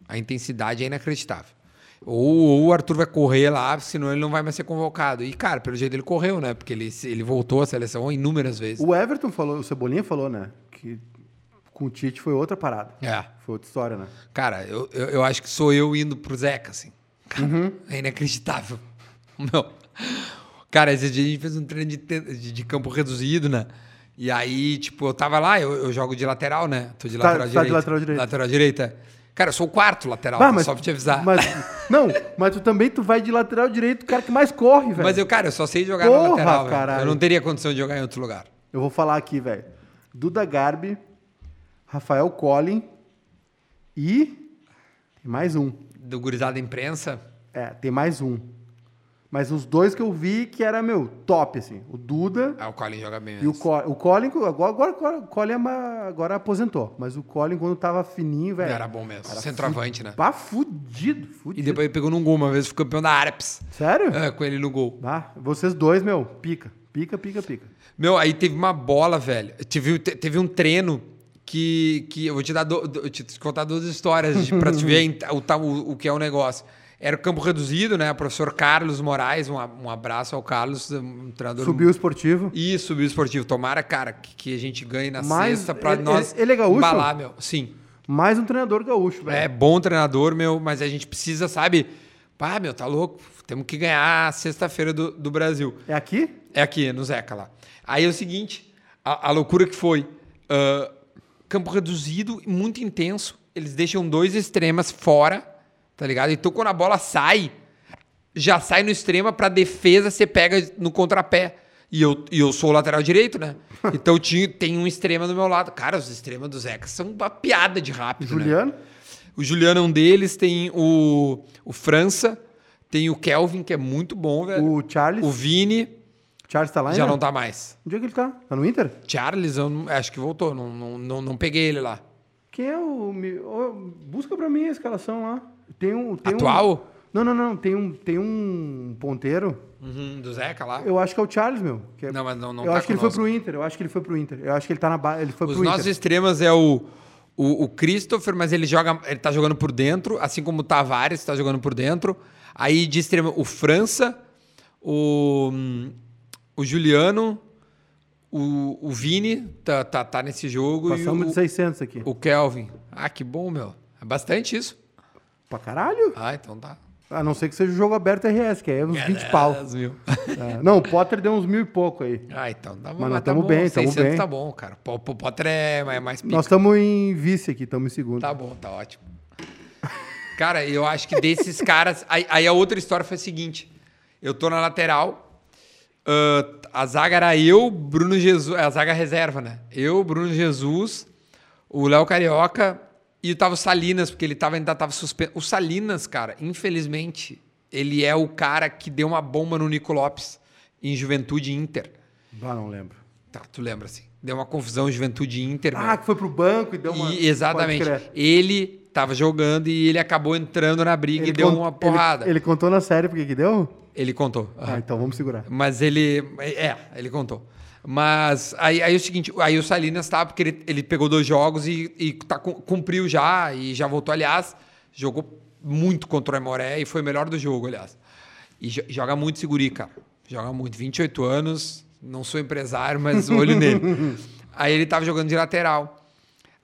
A intensidade é inacreditável. Ou, ou o Arthur vai correr lá, senão ele não vai mais ser convocado. E, cara, pelo jeito ele correu, né? Porque ele, ele voltou à seleção inúmeras vezes. O Everton falou, o Cebolinha falou, né? Que com o Tite foi outra parada. É. Foi outra história, né? Cara, eu, eu, eu acho que sou eu indo pro Zeca, assim. Cara, Uhum. É inacreditável. Meu. Cara, esse dia a gente fez um treino de, de, de campo reduzido, né? E aí, tipo, eu tava lá, eu, eu jogo de lateral, né? Tô de Tá- lateral tá de direito. lateral direito. Lateral direita. Cara, eu sou o quarto lateral, Ah, só pra te avisar. Mas, não, mas tu também tu vai de lateral direito, o cara que mais corre, velho. Mas eu, cara, eu só sei jogar Porra, na lateral. Eu não teria condição de jogar em outro lugar. Eu vou falar aqui, velho. Duda Garbi, Rafael Collin e tem mais um. Do gurizada imprensa. É, tem mais um. Mas os dois que eu vi que era, meu, top, assim. O Duda Ah, o Colin joga bem e o. Co o Collin. Agora, agora, o Collin é agora aposentou. Mas o Collin, quando tava fininho, velho. Era bom mesmo. Centroavante, né? Pá, fudido, E fudido. depois ele pegou num gol uma vez, ficou campeão da Arps. Sério? É, com ele no gol. Ah, vocês dois, meu, pica. Pica, pica, pica. Meu, aí teve uma bola, velho. Teve, te- teve um treino que, que eu vou te dar do, do- te contar duas histórias pra te ver o, o, o que é o negócio. Era o campo reduzido, né? O professor Carlos Moraes, um, um abraço ao Carlos, um treinador. Subiu o esportivo. Isso, subiu o esportivo. Tomara, cara, que, que a gente ganhe na Mas sexta ele- nós ele- é gaúcho? embalar, meu. Sim. Mais um treinador gaúcho, velho. É bom treinador, meu, mas a gente precisa, sabe? Pá, meu, tá louco. Temos que ganhar sexta-feira do, do Brasil. É aqui? É aqui, no Zeca lá. Aí é o seguinte, a, a loucura que foi, ah, campo reduzido, muito intenso, eles deixam dois extremas fora, tá ligado? Então quando a bola sai, já sai no extrema pra defesa, você pega no contrapé. E eu, e eu sou o lateral direito, né? Então tinha, tem um extrema do meu lado. Cara, os extremas do Zeca são uma piada de rápido, né? Juliano? O Juliano é um deles, tem o, o França, tem o Kelvin, que é muito bom, velho. O Charles? O Vini Charles tá lá já ainda? não tá mais. Onde é que ele tá? Tá no Inter? Charles, eu não- acho que voltou, não, não, não, não peguei ele lá. Quem é o... ô, Busca pra mim a escalação lá. Tem um... Tem um- Atual? Não, não, não. Tem um, tem um ponteiro. Uhum, do Zeca lá. Eu acho que é o Charles, meu. que é- Não, mas não, não eu tá acho que ele foi conosco. pro Inter. Eu acho que ele foi pro Inter. Eu acho que ele tá na ba... Ele foi Os pro nossos Inter. extremos é o, o, o Christopher, mas ele joga, ele tá jogando por dentro, assim como o Tavares tá jogando por dentro. Aí de extremo, o França, o, hum, o Juliano, o, o Vini tá, tá, tá nesse jogo Passamos e de o, 600 aqui. o Kelvin. Ah, que bom, meu. É bastante isso. Pra caralho? Ah, então tá. A não ser que seja o jogo aberto RS, que é uns 20 pau. 10 mil. É. Não, o Potter deu uns mil e pouco aí. Ah, então tá bom. Mas nós tá tamo bom. bem, tamo 600 bem. tá bom, cara. O o Potter é é mais pica. Nós estamos em vice aqui, estamos em segundo. Tá bom, tá ótimo. Cara, eu acho que desses caras. Aí, aí a outra história foi a seguinte: eu tô na lateral, ah, a zaga era eu, Bruno Jesus. A zaga reserva, né? Eu, Bruno Jesus, o Léo Carioca e tava o Salinas, porque ele tava, ainda tava suspenso. O Salinas, cara, infelizmente, ele é o cara que deu uma bomba no Nico Lopes em Juventude Inter. Ah, não lembro. Tá, tu lembra assim? Deu uma confusão Juventude Inter. Ah, que foi pro banco e deu uma. E- exatamente. Ele tava jogando e ele acabou entrando na briga e deu con- uma porrada. Ele, Ele, ele contou na série porque que deu? Contou. Ah, então vamos segurar. Mas ele. É, ele contou. Mas aí, aí é o seguinte, aí o Salinas tá, porque ele, ele pegou dois jogos e, e tá, cum- cumpriu já, e já voltou, aliás, jogou muito contra o Aimoré e foi o melhor do jogo, aliás. E jo- joga muito esse guri, cara. Joga muito. 28 anos, não sou empresário, mas olho nele. Aí ele tava jogando de lateral.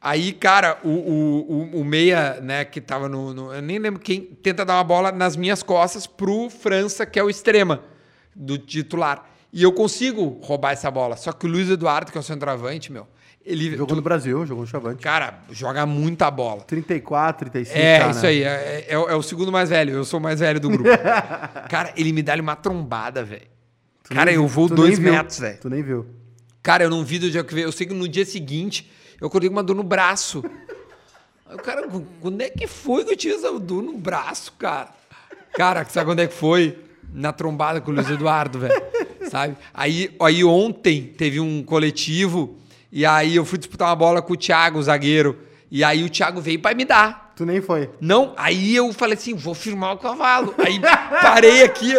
Aí, cara, o, o, o, meia, né, que tava no, no- Eu nem lembro quem tenta dar uma bola nas minhas costas pro França, que é o extrema do titular. E eu consigo roubar essa bola. Só que o Luiz Eduardo, que é o centroavante, meu, ele. Jogou no Brasil, jogou no Chavante. Cara, joga muita bola. 34, 35. É, tá, isso né? aí. É, é o- é o segundo mais velho. Eu sou o mais velho do grupo. cara, ele me dá uma trombada, velho. Tu Cara, nem- eu vou tu dois metros, velho. Tu nem viu. Cara, eu não vi do dia que veio. Eu sei que no dia seguinte eu acordei com uma dor no braço. Aí o cara, quando é que foi que eu tinha essa dor no braço, cara? Cara, sabe quando é que foi? Na trombada com o Luiz Eduardo, velho. Sabe? Aí, aí ontem teve um coletivo e aí eu fui disputar uma bola com o Thiago, o zagueiro. E aí o Thiago veio pra me dar. Tu nem foi. Não, aí eu falei assim, vou firmar o cavalo. Aí parei aqui,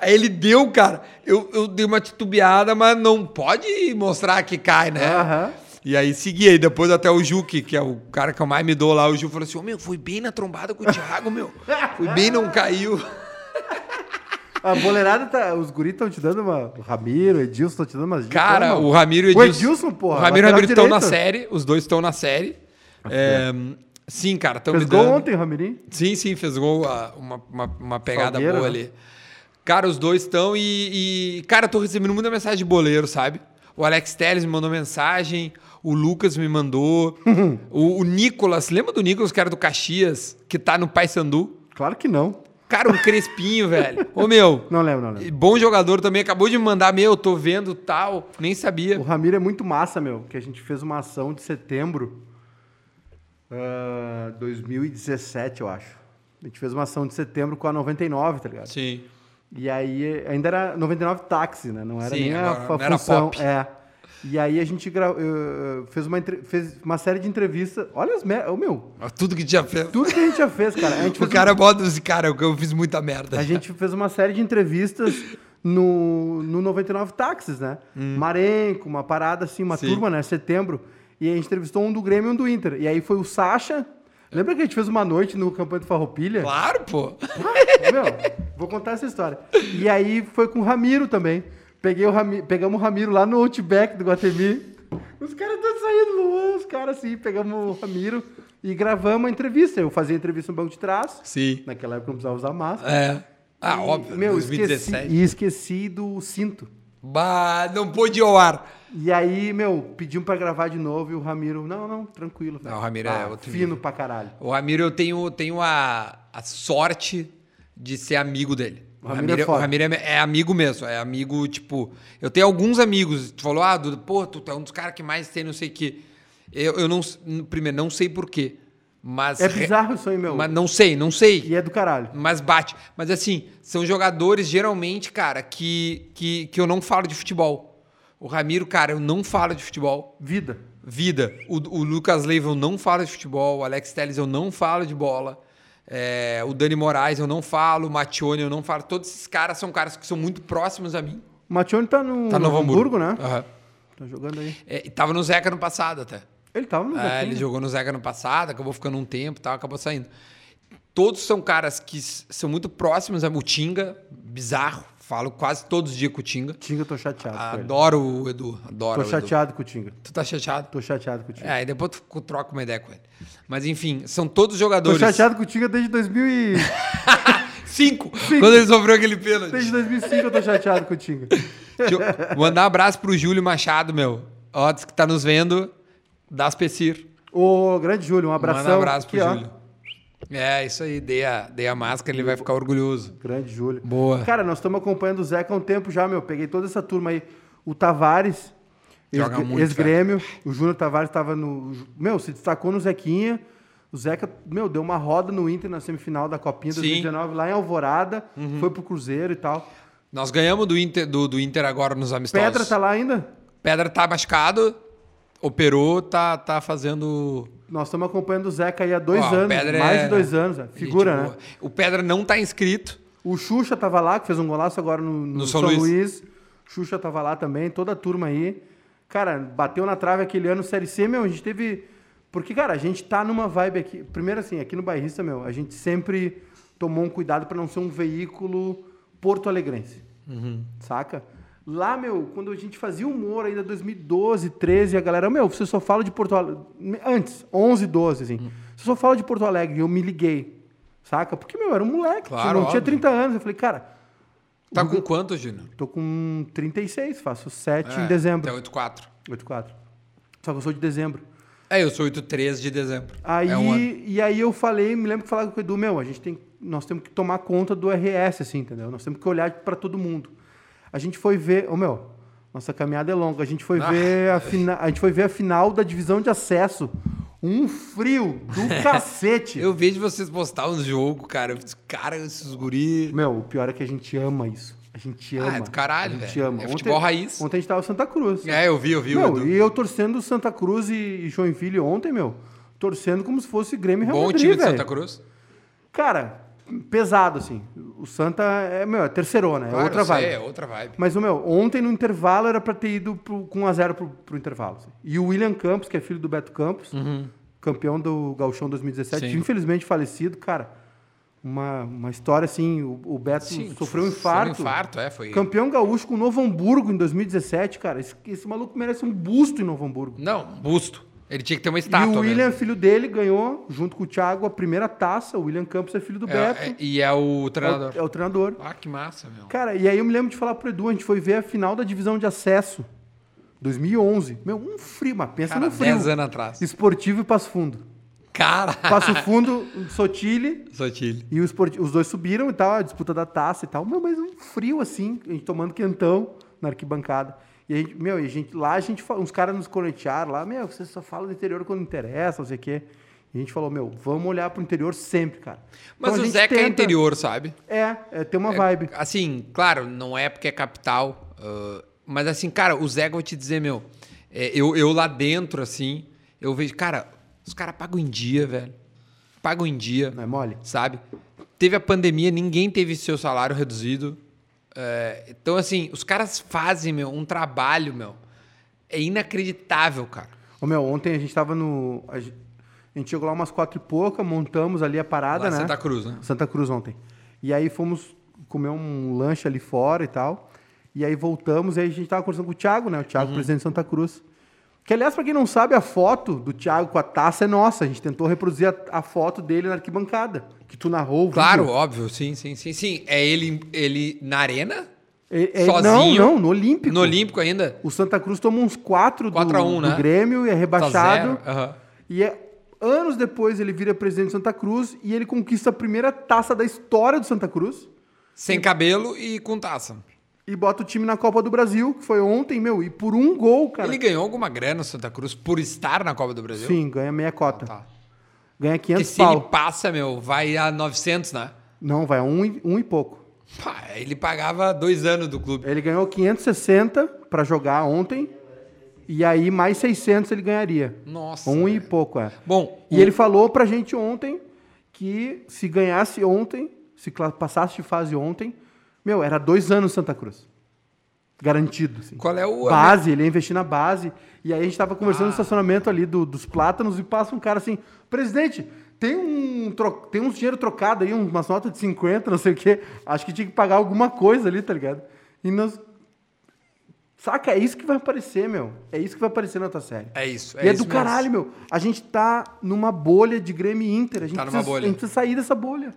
aí ele deu, cara. Eu, eu dei uma titubeada, mas não pode mostrar que cai, né? Aham. E aí segui, aí depois até o Ju, que, que é o cara que eu mais me dou lá, o Ju falou assim, ô meu, fui bem na trombada com o Thiago, meu. Fui bem, não caiu. A boleirada tá. Os guris estão te dando uma. O Ramiro, o Edilson estão te dando umas dicas. Cara, o Ramiro e O Edilson... Edilson, porra. O Ramiro e o Ramiro estão na série, os dois estão na série. É, sim, cara, estão me Fez gol dando... ontem, Ramirinho. Sim, sim, fez gol, ah, uma, uma, uma pegada boa né? ali. Cara, os dois estão e, e, Cara, eu tô recebendo muita mensagem de boleiro, sabe? O Alex Telles me mandou mensagem, o Lucas me mandou, o, o Nicolas, lembra do Nicolas, que era do Caxias, que tá no Paysandu? Claro que não. Cara, um crespinho, velho. Ô, meu, Não lembro, não lembro. e bom jogador também, acabou de me mandar, meu, tô vendo tal, nem sabia. O Ramiro é muito massa, meu. Que a gente fez uma ação de setembro. ah, 2017, eu acho. A gente fez uma ação de setembro com a 99, tá ligado? Sim. E aí ainda era 99 táxi, né? Não era Sim, nem a, a não era função. pop. É. E aí a gente gra... eu- fez, uma entre- fez uma série de entrevistas. Olha os mer... Ô, meu, Tudo que já fez. tudo que a gente já fez, cara. A gente O cara bota esse cara, eu- fiz muita merda. a gente fez uma série de entrevistas no, no 99 táxis, né? Marenco, uma parada assim, uma Hum. Sim. turma, né? Setembro. E a gente entrevistou um do Grêmio e um do Inter. E aí foi o Sacha. Lembra que a gente fez uma noite no Campanha do Farroupilha? Claro, pô. Meu, vou contar essa história. E aí foi com o Ramiro também. Peguei o Rami- pegamos o Ramiro lá no Outback do Guatemi. Os caras estão saindo no os caras assim, pegamos o Ramiro e gravamos a entrevista. Eu fazia a entrevista no banco de trás. Sim. Naquela época não precisava usar máscara. É. Ah, E, óbvio. Meu, 2017. esqueci. E esqueci do cinto. Bah, não pôde ao ar. E aí, meu, pedimos pra gravar de novo e o Ramiro, não, não, tranquilo. velho. Não, o Ramiro é outro Fino nível. pra caralho. O Ramiro, eu tenho, tenho a, a sorte de ser amigo dele. O Ramiro é o foda. Ramiro é, é amigo mesmo. É amigo, tipo. Eu tenho alguns amigos. Tu falou, ah, Duda, pô, tu é um dos caras que mais tem, não sei o quê. Eu, eu não. Primeiro, não sei porquê. Mas. É bizarro isso aí, meu. Mas não sei, não sei. E é do caralho. Mas bate. Mas assim, são jogadores geralmente, cara, que, que, que eu não falo de futebol. O Ramiro, cara, eu não falo de futebol. Vida. Vida. O, o Lucas Leiva eu não falo de futebol. O Alex Telles eu não falo de bola. É, o Dani Moraes eu não falo, o Matione eu não falo. Todos esses caras são caras que são muito próximos a mim. O Matione tá no, Tá no Novo Hamburgo, né? Aham. Tá jogando aí. É, e tava no Zeca no passado até. Ele tava no É, Zequinha. ele jogou no Zeca no passado, acabou ficando um tempo e tal, acabou saindo. Todos são caras que são muito próximos a Mutinga, bizarro. Falo quase todos os dias com o Tinga. Tinga, eu tô chateado. Adoro o Edu, adoro Tô o Edu. chateado com o Tinga. Tu tá chateado? Tô chateado com o Tinga. É, aí depois tu troca uma ideia com ele. Mas enfim, são todos Tô jogadores. chateado com o Tinga desde 2000 e... Cinco! Quando ele sofreu aquele pênalti. Desde 2005 eu tô chateado com o Tinga. Deixa eu mandar um abraço pro Júlio Machado, meu. Ó, diz que tá nos vendo. Das Pecir. Ô, grande Júlio, um abração. Manda um abraço pro Aqui, ó. Júlio. É, isso aí. Dei a, dei a máscara, ele vai ficar orgulhoso. Grande Júlio. Boa. Cara, nós estamos acompanhando o Zeca há um tempo já, meu. Peguei toda essa turma aí. O Tavares, Joga ex- ex-grêmio. O Júnior Tavares estava no. Meu, se destacou no Zequinha. O Zeca, meu, deu uma roda no Inter na semifinal da Copinha Sim. 2019, lá em Alvorada. Foi pro Cruzeiro e tal. Nós ganhamos do Inter, do, do Inter agora nos amistosos. Pedra tá lá ainda? Pedra tá machucado, operou, tá, tá fazendo. Nós estamos acompanhando o Zeca aí há dois Ó, anos. Mais é de dois anos. é. Figura, Gente né? O Pedra não tá inscrito. O Xuxa tava lá, que fez um golaço agora no, no No São, São Luís. Luís. Xuxa tava lá também, toda a turma aí. Cara, bateu na trave aquele ano, Série C, meu, a gente teve... Porque, cara, a gente tá numa vibe aqui... Primeiro, assim, aqui no Bairrista, meu, a gente sempre tomou um cuidado para não ser um veículo porto-alegrense. Saca? Lá, meu, quando a gente fazia humor ainda 2012, 13, a galera, meu, você só fala de Porto Alegre. Antes, 11, 12, assim. Você só fala de Porto Alegre. Eu me liguei. Saca? Porque, meu, eu era um moleque. Claro, eu não tinha óbvio. 30 anos. Eu falei, cara, Tá com quanto, Júnior? tô com 36, faço 7 É, em dezembro. Até 8,4. 84. Só que eu sou de dezembro. É, eu sou 8,3 de dezembro. Aí, É um e aí eu falei, me lembro que falava com o Edu, meu, a gente tem, nós temos que tomar conta do RS, assim, entendeu? Nós temos que olhar para todo mundo. A gente foi ver, ô meu, nossa caminhada é longa. A gente foi Ah. ver a fina, a gente foi ver a final da divisão de acesso. Um frio do cacete. Eu vejo vocês postar uns jogos, cara. Eu disse, Cara, esses guri. Meu, o pior é que a gente ama isso. A gente ama. Ah, é do caralho, A gente velho. ama. É futebol raiz. Ontem a gente tava em Santa Cruz. É, eu vi, eu vi. Meu, e eu torcendo Santa Cruz e, Joinville ontem, meu. Torcendo como se fosse Grêmio Real Bom Madrid, time de velho. Santa Cruz. Cara, pesado, assim. O Santa é, meu, é terceirona, é Claro, outra eu sei, vibe. É outra vibe. Mas, o meu, ontem no intervalo era pra ter ido pro, com 1x0 pro, pro intervalo. assim. E o William Campos, que é filho do Beto Campos, campeão do Gauchão 2017, Uhum. Sim. infelizmente falecido, cara. Uma, uma história assim, o, o Beto Sim, sofreu um foi infarto. um infarto, é, foi. Campeão gaúcho com o Novo Hamburgo em 2017, cara. Esse, esse maluco merece um busto em Novo Hamburgo. Não, busto. Ele tinha que ter uma E estátua. o William, mesmo. filho dele, ganhou, junto com o Thiago, a primeira taça. O William Campos é filho do É, Beto. é, e é o É treinador. o, é o treinador. Ah, que massa, meu. Cara, e aí eu me lembro de falar pro Edu, a gente foi ver a final da divisão de acesso. 2011. Meu, um frio, mas pensa Cara, no frio. 10 anos atrás. Esportivo e Passo Fundo. Cara! Passo Fundo, Sotile, Sotile. e o esporti- os dois subiram e tal, a disputa da taça e tal. Meu, mas um frio assim, a gente tomando quentão na arquibancada. E a gente, meu, e a gente, lá a gente, uns caras nos coletearam lá, meu, você só fala do interior quando interessa, não sei o quê. E a gente falou, meu, vamos olhar pro interior sempre, cara. Mas Então, o Zeca é tenta- interior, sabe? É, é tem uma vibe. Assim, claro, não é porque é capital. ah, mas assim, cara, o Zeca, vou te dizer, meu. é, eu, eu lá dentro, assim, eu vejo, cara, os caras pagam em dia, velho. Pagam em dia. Não é mole? sabe? Teve a pandemia, ninguém teve seu salário reduzido. É, então, assim, os caras fazem, meu, um trabalho, meu. É inacreditável, cara. Ô, meu, ontem a gente tava no. A gente, chegou lá umas quatro e pouca, montamos ali a parada, Lá né? Santa Cruz, né? Santa Cruz ontem. E aí fomos comer um lanche ali fora e tal. E aí voltamos, e aí a gente tava conversando com o Thiago, né? O Thiago, presidente de Santa Cruz. Que, aliás, pra quem não sabe, a foto do Thiago com a taça é nossa. A gente tentou reproduzir a, a foto dele na arquibancada. Que tu narrou Claro, óbvio, sim, sim, sim, sim. É ele, ele na arena, É- é- sozinho. Não, não, no Olímpico. no Olímpico ainda. O Santa Cruz tomou uns quatro, 4 a 1, do, do né? Grêmio e é Tá rebaixado. Aham. E é, anos depois ele vira presidente de Santa Cruz e ele conquista a primeira taça da história do Santa Cruz Sem cabelo e com taça. E bota o time na Copa do Brasil, que foi ontem, meu, e por um gol, cara. Ele ganhou alguma grana no Santa Cruz por estar na Copa do Brasil? Sim, ganha meia cota. Tá. Ganha Porque 500 se ele pau. passa, meu, vai a 900, né? Não, vai a um, e- um e pouco. Pá, ele pagava dois anos do clube. Ele ganhou 560 pra jogar ontem e aí mais 600 ele ganharia. Nossa. Um e pouco, é. Bom, E o- ele falou pra gente ontem que se ganhasse ontem, se passasse de fase ontem, meu, era dois anos Santa Cruz. Garantido, assim. Qual é o. Base, ele ia investir na base. E aí a gente tava conversando Ah. no estacionamento ali do- dos plátanos e passa um cara assim, presidente, tem um tro- tem uns dinheiro trocado aí, umas notas de 50, não sei o quê. Acho que tinha que pagar alguma coisa ali, tá ligado? E nós... Saca, é isso que vai aparecer, meu. É isso que vai aparecer na tua série. É isso. e é isso do mesmo. caralho, meu. A gente tá numa bolha de Grêmio e Inter. A gente, Tá numa precisa, bolha. a gente precisa sair dessa bolha.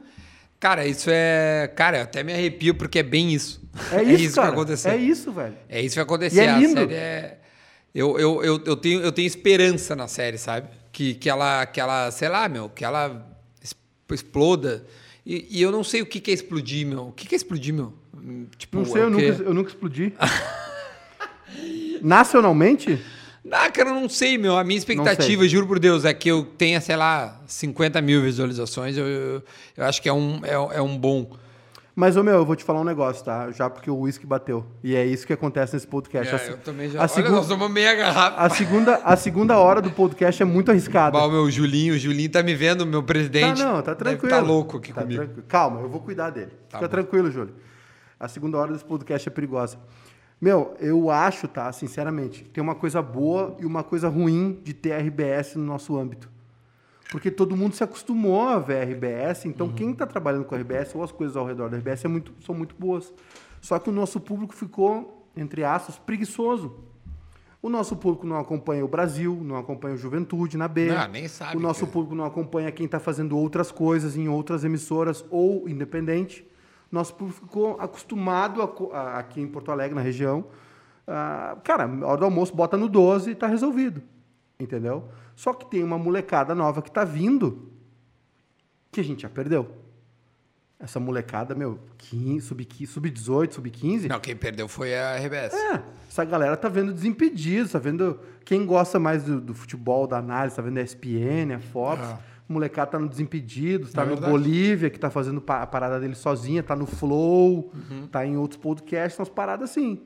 Cara, isso é. Cara, eu até me arrepio porque é bem isso. É isso, que cara. vai acontecer. É isso, velho. É isso que vai acontecer. E é A lindo. série é. Eu, eu, eu, eu, tenho, eu tenho esperança na série, sabe? Que, que, ela, que ela, sei lá, meu, que ela exploda. E, e eu não sei o que, que é explodir, meu. O que, que é explodir, meu? Tipo, Não sei, é eu quê? nunca, eu nunca explodi. Nacionalmente? Ah, cara, eu não sei, meu. A minha expectativa, juro por Deus, é que eu tenha, sei lá, 50 mil visualizações. Eu, eu, eu acho que é um, é, é um bom. Mas, ô meu, eu vou te falar um negócio, tá? Já porque o uísque bateu. E é isso que acontece nesse podcast. É, se- eu também já. a Olha, segu- nós tomamos meia garrafa. A segunda, a segunda hora do podcast é muito arriscada. Bah, o meu Julinho, o Julinho tá me vendo, meu presidente. Tá, não, tá deve tranquilo. Tá louco aqui Tá comigo. tranquilo. Calma, eu vou cuidar dele. Tá Fica bom. tranquilo, Júlio. A segunda hora desse podcast é perigosa. Meu, eu acho, tá, sinceramente, tem uma coisa boa e uma coisa ruim de ter RBS no nosso âmbito. Porque todo mundo se acostumou a ver a RBS, então Uhum. quem está trabalhando com a RBS ou as coisas ao redor da RBS é muito, são muito boas. Só que o nosso público ficou, entre aspas, preguiçoso. O nosso público não acompanha o Brasil, não acompanha o Juventude na B. Não, nem sabe, O nosso cara. público não acompanha quem está fazendo outras coisas em outras emissoras ou independente. Nosso público ficou acostumado a a- aqui em Porto Alegre, na região. ah, cara, a hora do almoço bota no 12 e está resolvido. Entendeu? Só que tem uma molecada nova que está vindo que a gente já perdeu. Essa molecada, meu, 15, sub-15, sub-18, sub-15. Não, quem perdeu foi a RBS. É, essa galera tá vendo Desimpedidos, tá vendo quem gosta mais do, do futebol, da análise, tá vendo a ESPN, a Fox. Ah. O molecada tá no Desimpedidos, tá É no verdade. Bolívia, que tá fazendo a parada dele sozinha, tá no Flow, Uhum. tá em outros podcasts, umas paradas assim.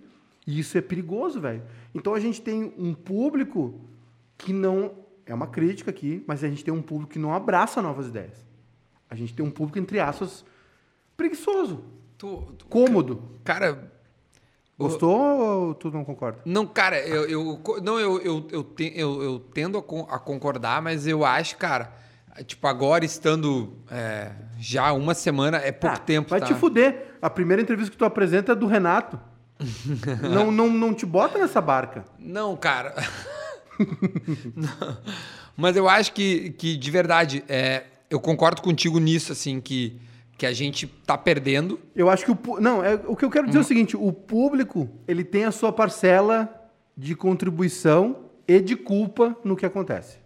E isso é perigoso, velho. Então a gente tem um público que não. É uma crítica aqui, mas a gente tem um público que não abraça novas ideias. A gente tem um público, entre aspas, preguiçoso, Tu, tu- cômodo. cara, Gostou ou tu não concorda? não, cara, eu, eu não, eu, eu, eu, eu, eu tendo a, con- a concordar, mas eu acho, cara, tipo, agora estando é, já uma semana, é pouco Ah, tempo, Vai tá? te fuder. A primeira entrevista que tu apresenta é do Renato. não, não, não te bota nessa barca. Não, cara. Não. Mas eu acho que, que de verdade, é, eu concordo contigo nisso, assim, que, que a gente tá perdendo. Eu acho que o. Não, é, o que eu quero dizer é o seguinte: o público ele tem a sua parcela de contribuição e de culpa no que acontece.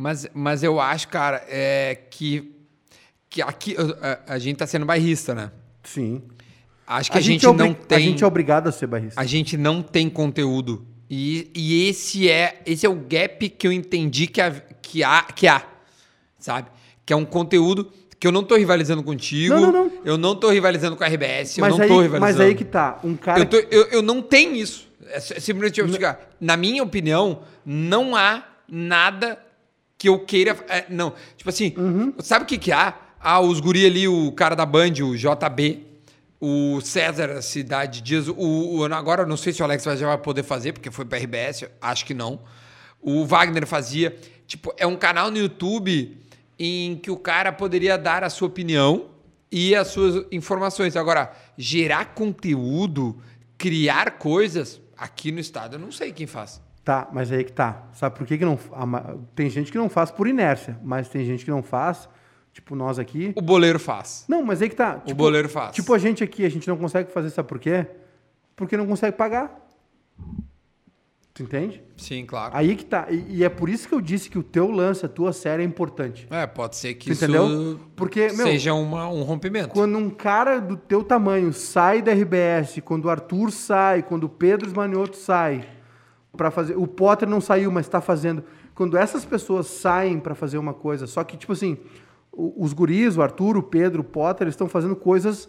Mas, mas eu acho, cara, é, que, que aqui a, a gente tá sendo bairrista, né? Sim. Acho que a, gente gente, é não tem. A gente é obrigado a ser barrista. a gente não tem conteúdo. E, e esse é esse é o gap que eu entendi que, há- que, há, que há, sabe? Que é um conteúdo que eu não tô rivalizando contigo. Não, não, não. Eu não tô rivalizando com a RBS, eu Mas não aí, tô rivalizando. mas aí que tá. Um cara. eu, tô- eu, eu não tenho isso. É si- simplesmente eu vou explicar. Na minha opinião, não há nada que eu queira. é, não, tipo assim, Uhum. sabe o que, que há? Ah, os guri ali, o cara da Band, o JB, o César Cidade Dias, o, o- agora não sei se o Alex já vai poder fazer, porque foi pra RBS, acho que não. O Wagner fazia. Tipo, é um canal no YouTube em que o cara poderia dar a sua opinião e as suas informações. Agora, gerar conteúdo, criar coisas, aqui no estado eu não sei quem faz. Tá, mas aí que tá. Sabe por que, que não. Tem gente que não faz por inércia, mas tem gente que não faz, tipo nós aqui. O boleiro faz. Não, mas aí que tá. O boleiro faz. Tipo a gente aqui, a gente não consegue fazer, sabe por quê? Porque não consegue pagar. Tu entende? Sim, claro. Aí que tá. E, e é por isso que eu disse que o teu lance, a tua série é importante. É, pode ser que Tu isso entendeu? Porque, meu, seja uma, um rompimento. Quando um cara do teu tamanho sai da RBS, quando o Arthur sai, quando o Pedro Esmanioto sai para fazer, o Potter não saiu, mas está fazendo. Quando essas pessoas saem para fazer uma coisa, só que tipo assim, os guris, o Arthur, o Pedro, o Potter, eles estão fazendo coisas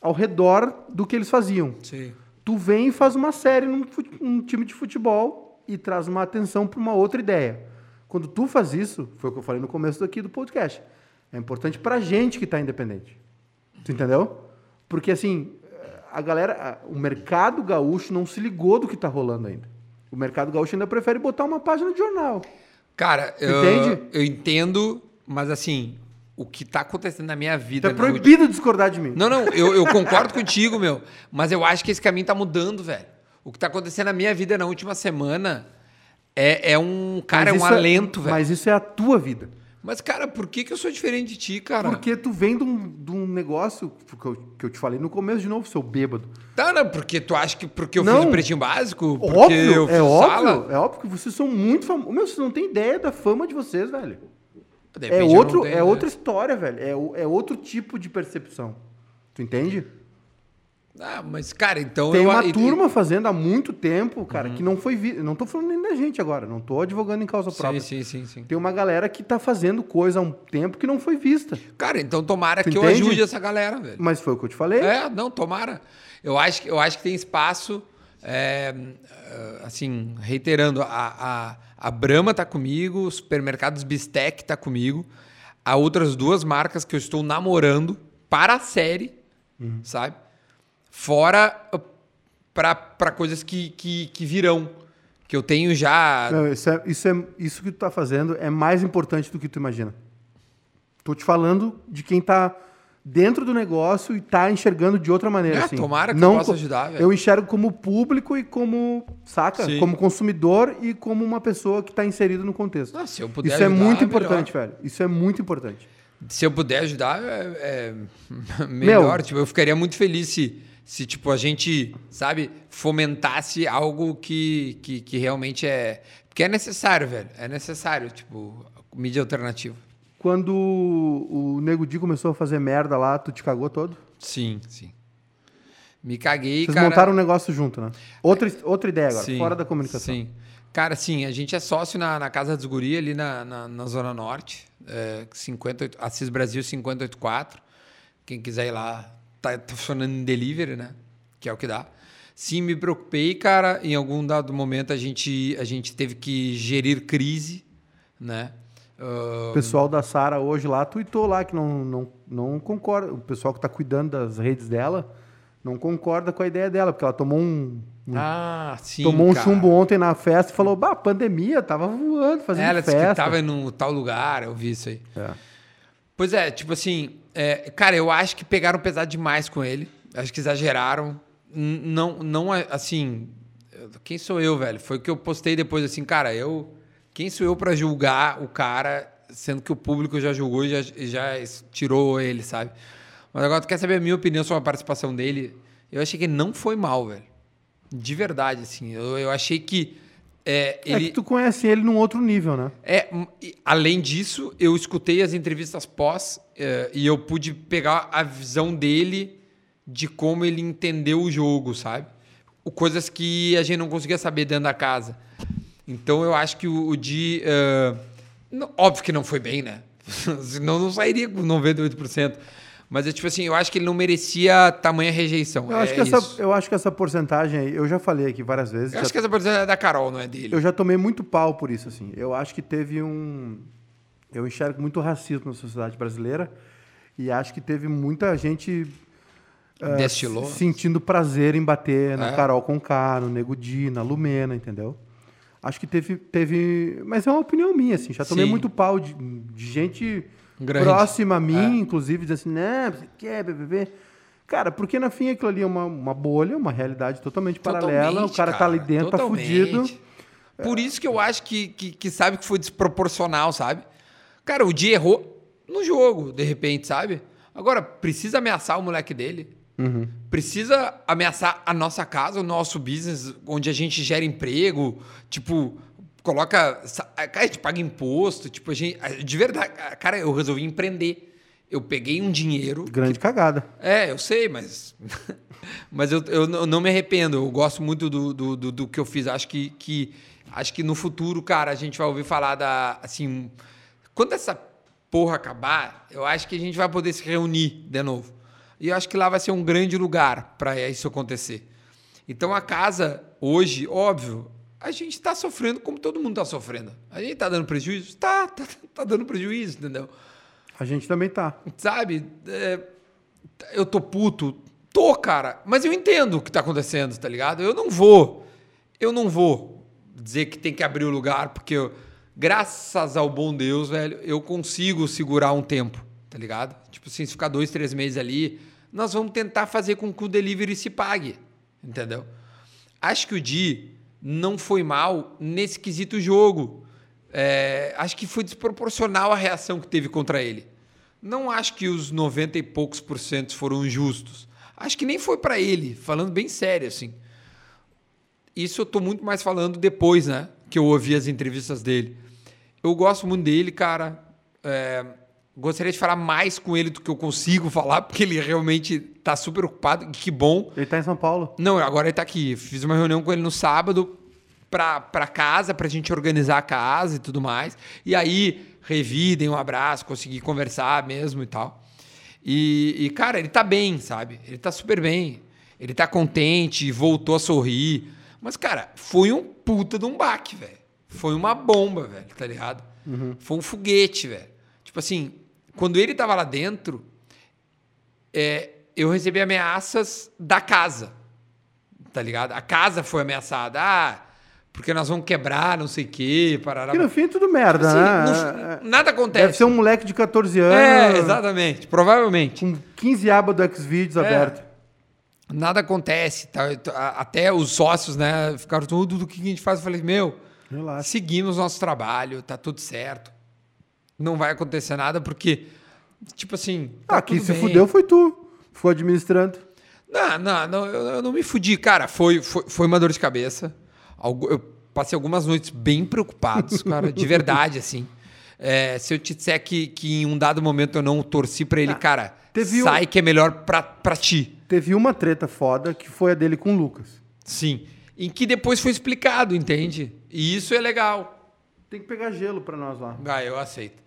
ao redor do que eles faziam. Sim. Tu vem e faz uma série num, time de futebol e traz uma atenção para uma outra ideia. Quando tu faz isso, foi o que eu falei no começo aqui do podcast, É importante pra gente que tá independente. Tu entendeu? Porque assim, a galera, o mercado gaúcho não se ligou do que tá rolando ainda. O mercado gaúcho ainda prefere botar uma página de jornal. Cara, eu, Entende? eu entendo, mas assim, o que tá acontecendo na minha vida. Tá proibido discordar de mim. Não, não, eu, eu concordo contigo, meu. Mas eu acho que esse caminho tá mudando, velho. O que tá acontecendo na minha vida na última semana é, é um. Cara, é um isso alento, velho. Mas isso é a tua vida. Mas, cara, por que, que eu sou diferente de ti, cara? Porque tu vem de um, de um negócio que eu, que eu te falei no começo de novo, seu bêbado. Tá, não, porque tu acha que porque eu Não. fiz o pretinho básico? Porque Óbvio, eu fiz é sala? óbvio, é óbvio que vocês são muito famosos. Meu, vocês não têm ideia da fama de vocês, velho. É, outro, tenho, é né? outra história, velho. É, é outro tipo de percepção. Tu entende? Ah, mas, cara, então Tem eu. uma turma fazendo há muito tempo, Uhum. cara, que não foi vi... Não tô falando nem da gente agora, não tô advogando em causa própria. Sim, sim, sim, sim. Tem uma galera que tá fazendo coisa há um tempo que não foi vista. Cara, então tomara Tu que eu entende? ajude essa galera, velho. Mas foi o que eu te falei. É, não, tomara. Eu acho, que- eu acho que tem espaço. é, assim, reiterando, a, a, a Brahma tá comigo, o Supermercados Bistec tá comigo. Há outras duas marcas que eu estou namorando para a série, Uhum. sabe? Fora para coisas que, que, que virão. Que eu tenho já. Não, isso, é, isso, é, isso que tu tá fazendo é mais importante do que tu imagina. Tô te falando de quem tá dentro do negócio e tá enxergando de outra maneira. Ah, assim. tomara que eu Não possa co- ajudar, velho. Eu enxergo como público e como, saca? Sim. Como consumidor e como uma pessoa que tá inserido no contexto. Ah, se eu puder Isso é ajudar, muito é importante, velho. Isso é muito importante. Se eu puder ajudar, é, é melhor. Meu. Tipo, eu ficaria muito feliz se, se tipo, a gente, sabe, fomentasse algo que, que, que realmente é. Porque é necessário, velho. É necessário, tipo, mídia alternativa. Quando o Nego Di começou a fazer merda lá, tu te cagou todo? Sim, sim. Me caguei, Vocês cara. montaram um negócio junto, né? Outra, outra ideia agora, Sim, fora da comunicação. Sim. Cara, sim, a gente é sócio na, na Casa dos Guri, ali na, na, na Zona Norte. É, 58, Assis Brasil 584. Quem quiser ir lá, tá, tá funcionando em delivery, né? Que é o que dá. Sim, me preocupei, cara. Em algum dado momento a gente, a gente teve que gerir crise, né? O pessoal da Sara hoje lá tuitou lá que não, não, não concorda. O pessoal que está cuidando das redes dela não concorda com a ideia dela, porque ela tomou um, um- ah, sim. tomou um cara. chumbo ontem na festa e falou: bah, pandemia, tava voando, fazendo Ela disse festa. que tava em tal lugar, eu vi isso aí. É. Pois é, tipo assim, é, cara, eu acho que pegaram pesado demais com ele. Acho que exageraram. Não, não é, assim. Quem sou eu, velho? Foi o que eu postei depois, assim, cara, eu. Quem sou eu pra julgar o cara, sendo que o público já julgou e já, já tirou ele, sabe? Mas agora, tu quer saber a minha opinião sobre a participação dele? Eu achei que ele não foi mal, velho. De verdade, assim. Eu, eu achei que. É, É ele... que tu conhece ele num outro nível, né? É, além disso, eu escutei as entrevistas pós eh, e eu pude pegar a visão dele de como ele entendeu o jogo, sabe? Coisas que a gente não conseguia saber dentro da casa. Então eu acho que o, o Di. não- óbvio que não foi bem, né? Senão não sairia com 98%. Mas é tipo assim, eu acho que ele não merecia tamanha rejeição. Eu, é acho que essa, eu acho que essa porcentagem aí, eu já falei aqui várias vezes. Eu já- acho que essa porcentagem é da Carol, não é dele. Eu já tomei muito pau por isso, assim. Eu acho que teve um. Eu enxergo muito racismo na sociedade brasileira e acho que teve muita gente ah, Destilou. se- sentindo prazer em bater na É. Carol Conká, no Nego Di, na Lumena, entendeu? Acho que teve, teve. Mas é uma opinião minha, assim. Já tomei Sim. muito pau de, de gente Grande. próxima a mim, É. inclusive, dizendo assim, né, você quer, BBB? Cara, porque na fim aquilo ali é uma, uma bolha, uma realidade totalmente paralela. O Totalmente, cara, tá ali dentro, tá totalmente. fudido. Por isso que eu acho que, que, que sabe que foi desproporcional, sabe? Cara, o Di errou no jogo, de repente, sabe? Agora, precisa ameaçar o moleque dele. Uhum. Precisa ameaçar a nossa casa, o nosso business, onde a gente gera emprego, tipo, coloca. a gente paga imposto, tipo, a gente. De verdade, cara, eu resolvi empreender. Eu peguei um dinheiro. Grande cagada. É, eu sei, mas. mas eu, eu não- não me arrependo. Eu gosto muito do, do, do, do que eu fiz. Acho que, que, acho que no futuro, cara, a gente vai ouvir falar da. Assim, quando essa porra acabar, eu acho que a gente vai poder se reunir de novo. E eu acho que lá vai ser um grande lugar para isso acontecer. Então a casa, hoje, óbvio, a gente está sofrendo como todo mundo está sofrendo. A gente está dando prejuízo? Tá, tá, tá dando prejuízo, entendeu? A gente também tá. Sabe? É, eu tô puto. Tô, cara. Mas eu entendo o que tá acontecendo, tá ligado? Eu não vou. Eu não vou dizer que tem que abrir o lugar, porque eu, graças ao bom Deus, velho, eu consigo segurar um tempo, tá ligado? Tipo assim, se ficar dois, três meses ali, nós vamos tentar fazer com que o delivery se pague, entendeu? Acho que o Di não foi mal nesse quesito jogo. É, acho que foi desproporcional a reação que teve contra ele. Não acho que os 90 e poucos por cento foram justos. Acho que nem foi para ele, falando bem sério assim. Isso eu tô muito mais falando depois, né? Que eu ouvi as entrevistas dele. Eu gosto muito dele, cara. É, gostaria de falar mais com ele do que eu consigo falar, porque ele realmente tá super ocupado. Que bom. Ele tá em São Paulo. Não, agora ele tá aqui. Fiz uma reunião com ele no sábado pra, pra casa, pra gente organizar a casa e tudo mais. E aí, revi, dei um abraço, consegui conversar mesmo e tal. E, e, cara, ele tá bem, sabe? Ele tá super bem. Ele tá contente, voltou a sorrir. Mas, cara, foi um puta de um baque, velho. Foi uma bomba, velho, tá ligado? Uhum. Foi um foguete, velho. Tipo assim, quando ele tava lá dentro, é, eu recebi ameaças da casa, tá ligado? A casa foi ameaçada. Ah, porque nós vamos quebrar, não sei o quê, parará. Que no fim é tudo merda, Assim, né? não- nada acontece. Deve ser um moleque de 14 anos. É, exatamente. Provavelmente. Com 15 abas do Xvideos É. aberto. Nada acontece. tá? Até os sócios, né, ficaram tudo do que a gente faz. Eu falei, meu, Relaxa. seguimos nosso trabalho, tá tudo certo. Não vai acontecer nada, porque, tipo assim. tá Ah, quem se bem. fudeu foi tu. Foi administrando. Não, não, não eu, eu não me fudi. Cara, foi, foi, foi uma dor de cabeça. Eu passei algumas noites bem preocupados, cara, de verdade, assim. É, se eu te disser que, que em um dado momento eu não torci pra ele, cara, teve um- sai que é melhor pra, pra ti. Teve uma treta foda que foi a dele com o Lucas. Sim. Em que depois foi explicado, entende? E isso é legal. Tem que pegar gelo pra nós lá. Ah, eu aceito.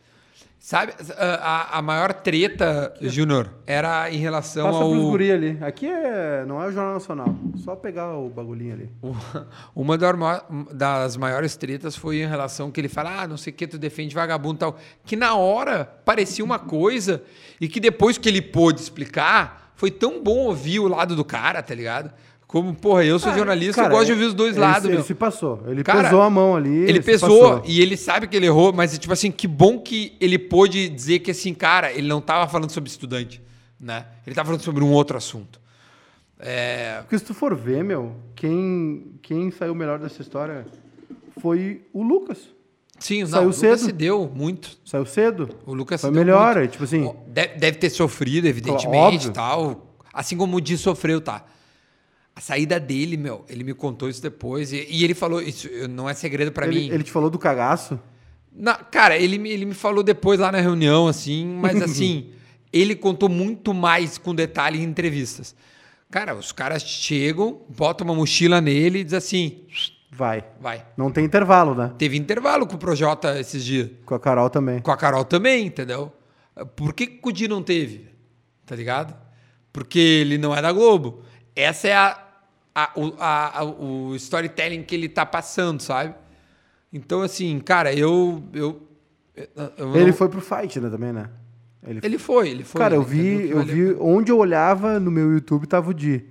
Sabe, a, a- maior treta, Júnior, era em relação Passa ao. pros guri ali. Aqui é, não é o Jornal Nacional. Só pegar o bagulhinho ali. Uma das ma- das maiores tretas foi em relação que ele fala, ah, não sei o que, tu defende vagabundo e tal. Que na hora parecia uma coisa e que depois que ele pôde explicar, foi tão bom ouvir o lado do cara, tá ligado? Como, porra, eu sou jornalista, Cara, eu gosto de ouvir os dois ele, lados, Ele meu. se passou. Ele Cara, pesou a mão ali. Ele se pesou e ele sabe que ele errou, mas tipo assim, que bom que ele pôde dizer que assim, cara, ele não tava falando sobre estudante, né? Ele tava falando sobre um outro assunto. É, Porque se tu for ver, meu, quem, quem saiu melhor dessa história foi o Lucas. sim, Saiu não, o Lucas cedo. se deu muito. Saiu cedo. O Lucas Foi melhor, muito. tipo assim- Deve, deve ter sofrido, evidentemente, Óbvio. tal. Assim como o Di sofreu, tá? A saída dele, meu, ele me contou isso depois. E, e ele falou, isso não é segredo pra Ele, mim. ele te falou do cagaço? Na- cara, ele, me- ele me falou depois lá na reunião, assim, mas assim, ele contou muito mais com detalhe em entrevistas. Cara, os caras chegam, botam uma mochila nele e dizem assim: Vai. vai. Não tem intervalo, né? Teve intervalo com o Projota esses dias. Com a Carol também. Com a Carol também, entendeu? Por que, que o Di não teve? Tá ligado? Porque ele não é da Globo. Essa é a, a- o, a- a- o storytelling que ele tá passando, sabe? Então, assim, cara, eu. eu, eu Ele não- foi pro fight, né, também, né? Ele, Ele foi, ele foi. Cara, eu ele vi, eu vi onde eu olhava no meu YouTube tava o Di.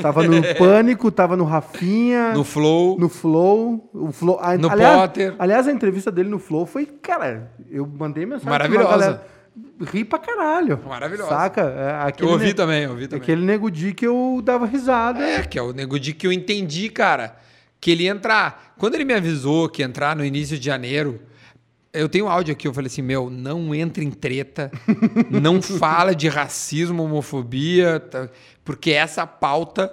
Tava no Pânico, tava no Rafinha, No Flow. no Flow, o Flow, a, No aliás, Potter. aliás, a entrevista dele no Flow foi, cara, eu mandei mensagem Maravilhosa. Ri pra caralho. Maravilhosa. Saca? É, aquele Eu ouvi ne- também, eu ouvi também. Aquele nego Di que eu dava risada. É, que é o Nego Di que eu entendi, cara, que ele ia entrar. Quando ele me avisou que ia entrar no início de janeiro, eu tenho um áudio aqui, eu falei assim, meu, não entre em treta, não fala de racismo, homofobia, tá? porque é essa pauta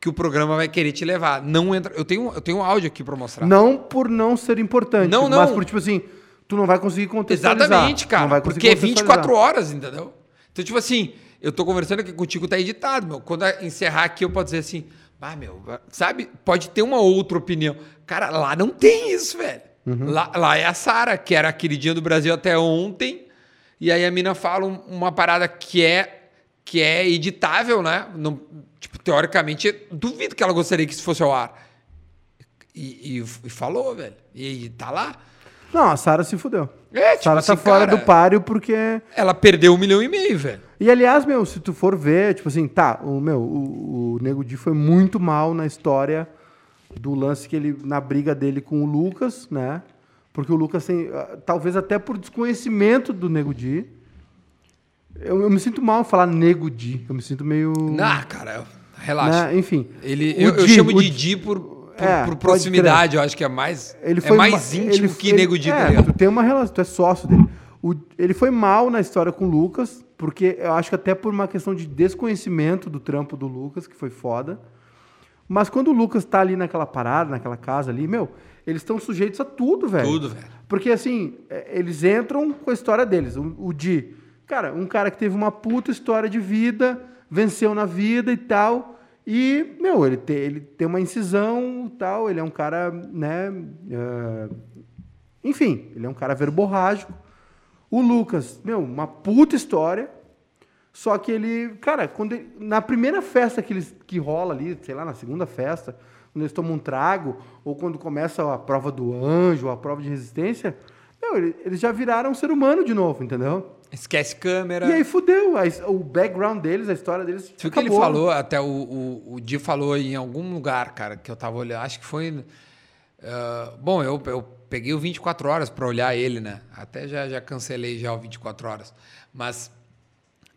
que o programa vai querer te levar. Não entra. Eu tenho, eu tenho um áudio aqui pra mostrar. Não por não ser importante, Não, mas não. por tipo assim, tu não vai conseguir contextualizar. Exatamente, Não cara. vai conseguir Porque é contextualizar. 24 horas, entendeu? Então, tipo assim, eu tô conversando aqui contigo, tá editado, meu. Quando encerrar aqui, eu posso dizer assim, ah, meu, sabe? Pode ter uma outra opinião. Cara, lá não tem isso, velho. Uhum. Lá, lá é a Sara, que era a queridinha do Brasil até ontem. E aí a mina fala um- uma parada que é, que é editável, né? Não, tipo, teoricamente, duvido que ela gostaria que isso fosse ao ar. E, e- e falou, velho. E, tá lá. Não, a Sara se fudeu. É, tipo Sara tá assim, fora cara, do páreo porque. Ela perdeu um milhão e meio, velho. E aliás, meu, se tu for ver, tipo assim, tá, o meu, o, o Nego Di foi muito mal na história do lance que ele na briga dele com o Lucas, né? Porque o Lucas tem, ah, talvez até por desconhecimento do Nego Di. Eu, eu me sinto mal falar Nego Di, eu me sinto meio Ah, cara, relaxa. né? Enfim. Ele, eu, eu Di- chamo o de Di por, por, É, por proximidade, eu acho que é mais, Ele é foi mais ma- íntimo ele- que ele- Nego tá é, tu tem uma relação, tu é sócio dele. O- ele foi mal na história com o Lucas, porque eu acho que até por uma questão de desconhecimento do trampo do Lucas, que foi foda. Mas quando o Lucas tá ali naquela parada, naquela casa ali, meu, eles estão sujeitos a tudo, velho. Tudo, velho. Porque assim, é, eles entram com a história deles. O, o Di, cara, um cara que teve uma puta história de vida, venceu na vida e tal. E, meu, ele, te- ele tem uma incisão tal. Ele é um cara, né? é, enfim, ele é um cara verborrágico. O Lucas, meu, uma puta história. Só que ele, cara, quando ele- na primeira festa que, eles, que rola ali, sei lá, na segunda festa, quando eles tomam um trago, ou quando começa a prova do anjo, a prova de resistência, meu, ele- eles já viraram um ser humano de novo, entendeu? Esquece câmera. E aí fudeu. o background deles, a história deles. Viu que ele falou, até o, o, o Di falou em algum lugar, cara, que eu tava olhando, acho que foi. ah, bom, eu, eu peguei o 24 horas para olhar ele, né? Até já, já cancelei já o 24 horas. Mas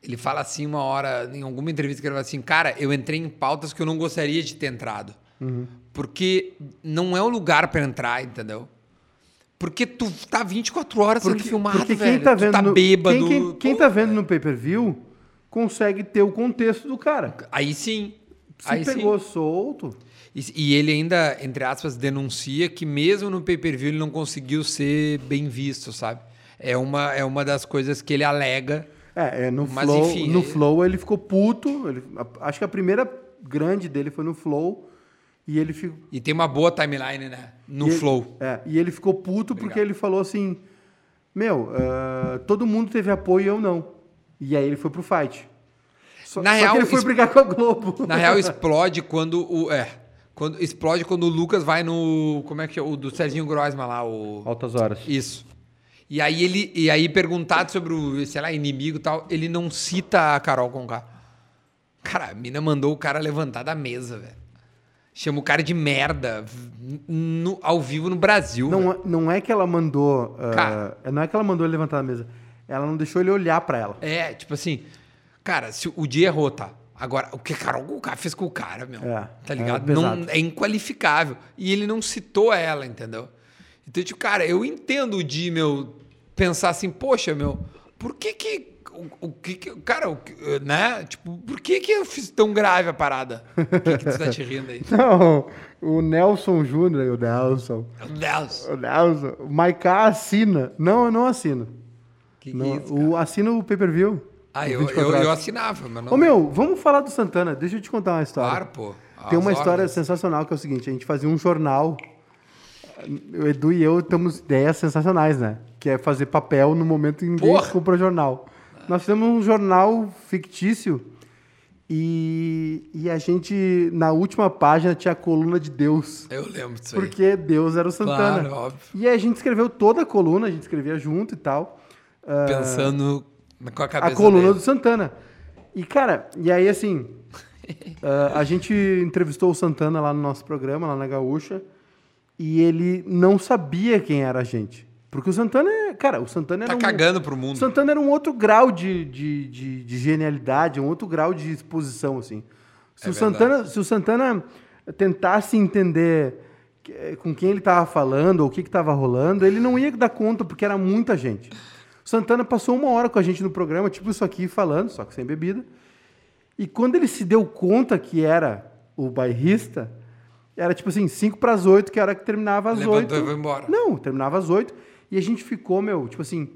ele fala assim uma hora, em alguma entrevista, que ele fala assim, cara, eu entrei em pautas que eu não gostaria de ter entrado. Uhum. Porque não é o lugar para entrar, entendeu? Porque tu tá 24 horas sendo Porque, filmado, porque velho. quem tá tu vendo tá no, bêbado. quem, quem, quem tá vendo no pay-per-view consegue ter o contexto do cara. Aí sim. Se aí sim. pegou solto. E, e ele ainda, entre aspas, denuncia que mesmo no pay-per-view ele não conseguiu ser bem visto, sabe? É uma, é uma das coisas que ele alega. É, é, no, Mas, flow, enfim, no é- Flow ele ficou puto. ele- acho que a primeira grande dele foi no Flow. E ele ficou. E tem uma boa timeline, né? No e ele- flow. É, e ele ficou puto porque Obrigado. ele falou assim: Meu, ah, todo mundo teve apoio e eu não. E aí ele foi pro fight. Só, Na só real, que ele foi brigar com a Globo. Na real, explode quando o. É. Quando, explode quando o Lucas vai no. Como é que é? O do Serginho Groisman lá, o. Altas horas. Isso. E aí ele. E aí, perguntado sobre o, sei lá, inimigo e tal, ele não cita a Carol Conká. Cara, a mina mandou o cara levantar da mesa, velho. Chama o cara de merda no- ao vivo no Brasil. Não, é- não é que ela mandou. ah, Cara. não é que ela mandou ele levantar da mesa. Ela não deixou ele olhar pra ela. É, tipo assim, cara, se o dia errou, tá? Agora, o que a Carol Conká fez com o cara, meu? É, tá é ligado? pesado. não, é inqualificável. E ele não citou ela, entendeu? Então, tipo, cara, eu entendo o Di, meu, pensar assim, poxa, meu, por que que. O, o que que. Cara, o que- né? Tipo, por que que eu fiz tão grave a parada? Por que, que tu tá te rindo aí? Não, o Nelson Júnior, o Nelson. Meu Deus! O Nelson. O Maiká assina. Não, eu não assino. Que que Não, é isso, o, assina o pay-per-view. Ah, o eu, 24 eu, eu assinava, mas não. Ô meu, vamos falar do Santana. Deixa eu te contar uma história. Claro, pô. Tem uma história sensacional que é o seguinte: a gente fazia um jornal. O Edu e eu temos ideias sensacionais, né? Que é fazer papel no momento em que ninguém Porra! compra jornal. Nós fizemos um jornal fictício e, e a gente, na última página, tinha a coluna de Deus. Eu lembro disso aí. Porque Deus era o Santana. Claro, óbvio. E a gente escreveu toda a coluna, a gente escrevia junto e tal. Ah, Pensando com a cabeça a coluna dele. do Santana. E, cara, e aí, assim, ah, a gente entrevistou o Santana lá no nosso programa, lá na Gaúcha, e ele não sabia quem era a gente. Porque o Santana é. Cara, o Santana era Tá um. cagando pro O mundo. Santana era um outro grau de, de, de, de genialidade, um outro grau de exposição, assim. Se, É o, Santana, se o Santana tentasse entender que- com quem ele estava falando ou o que estava rolando, ele não ia dar conta, porque era muita gente. O Santana passou uma hora com a gente no programa, tipo isso aqui, falando, só que sem bebida. E quando ele se deu conta que era o bairrista, era tipo assim, 5 para as 8, que era que terminava às Levantou 8. e foi embora. Não, terminava às 8. E a gente ficou, meu, tipo assim,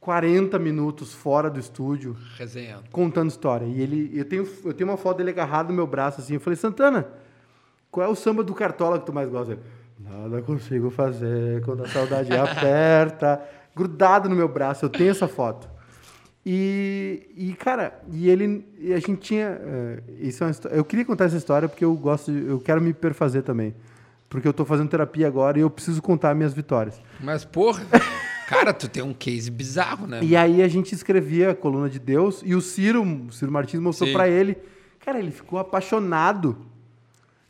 40 minutos fora do estúdio Resenhando. contando história. E ele, eu tenho, eu tenho uma foto dele agarrado no meu braço assim. Eu falei, Santana, qual é o samba do Cartola que tu mais gosta? Ele, Nada consigo fazer quando a saudade aperta. Grudado no meu braço, eu tenho essa foto. E, e cara, e ele, e a gente tinha, eh, isso é uma eu queria contar essa história porque eu gosto, de- eu quero me perfazer também. Porque eu tô fazendo terapia agora e eu preciso contar minhas vitórias. Mas, porra, cara, tu tem um case bizarro, né? E aí a gente escrevia a coluna de Deus e o Ciro, o Ciro Martins mostrou pra ele. Cara, ele ficou apaixonado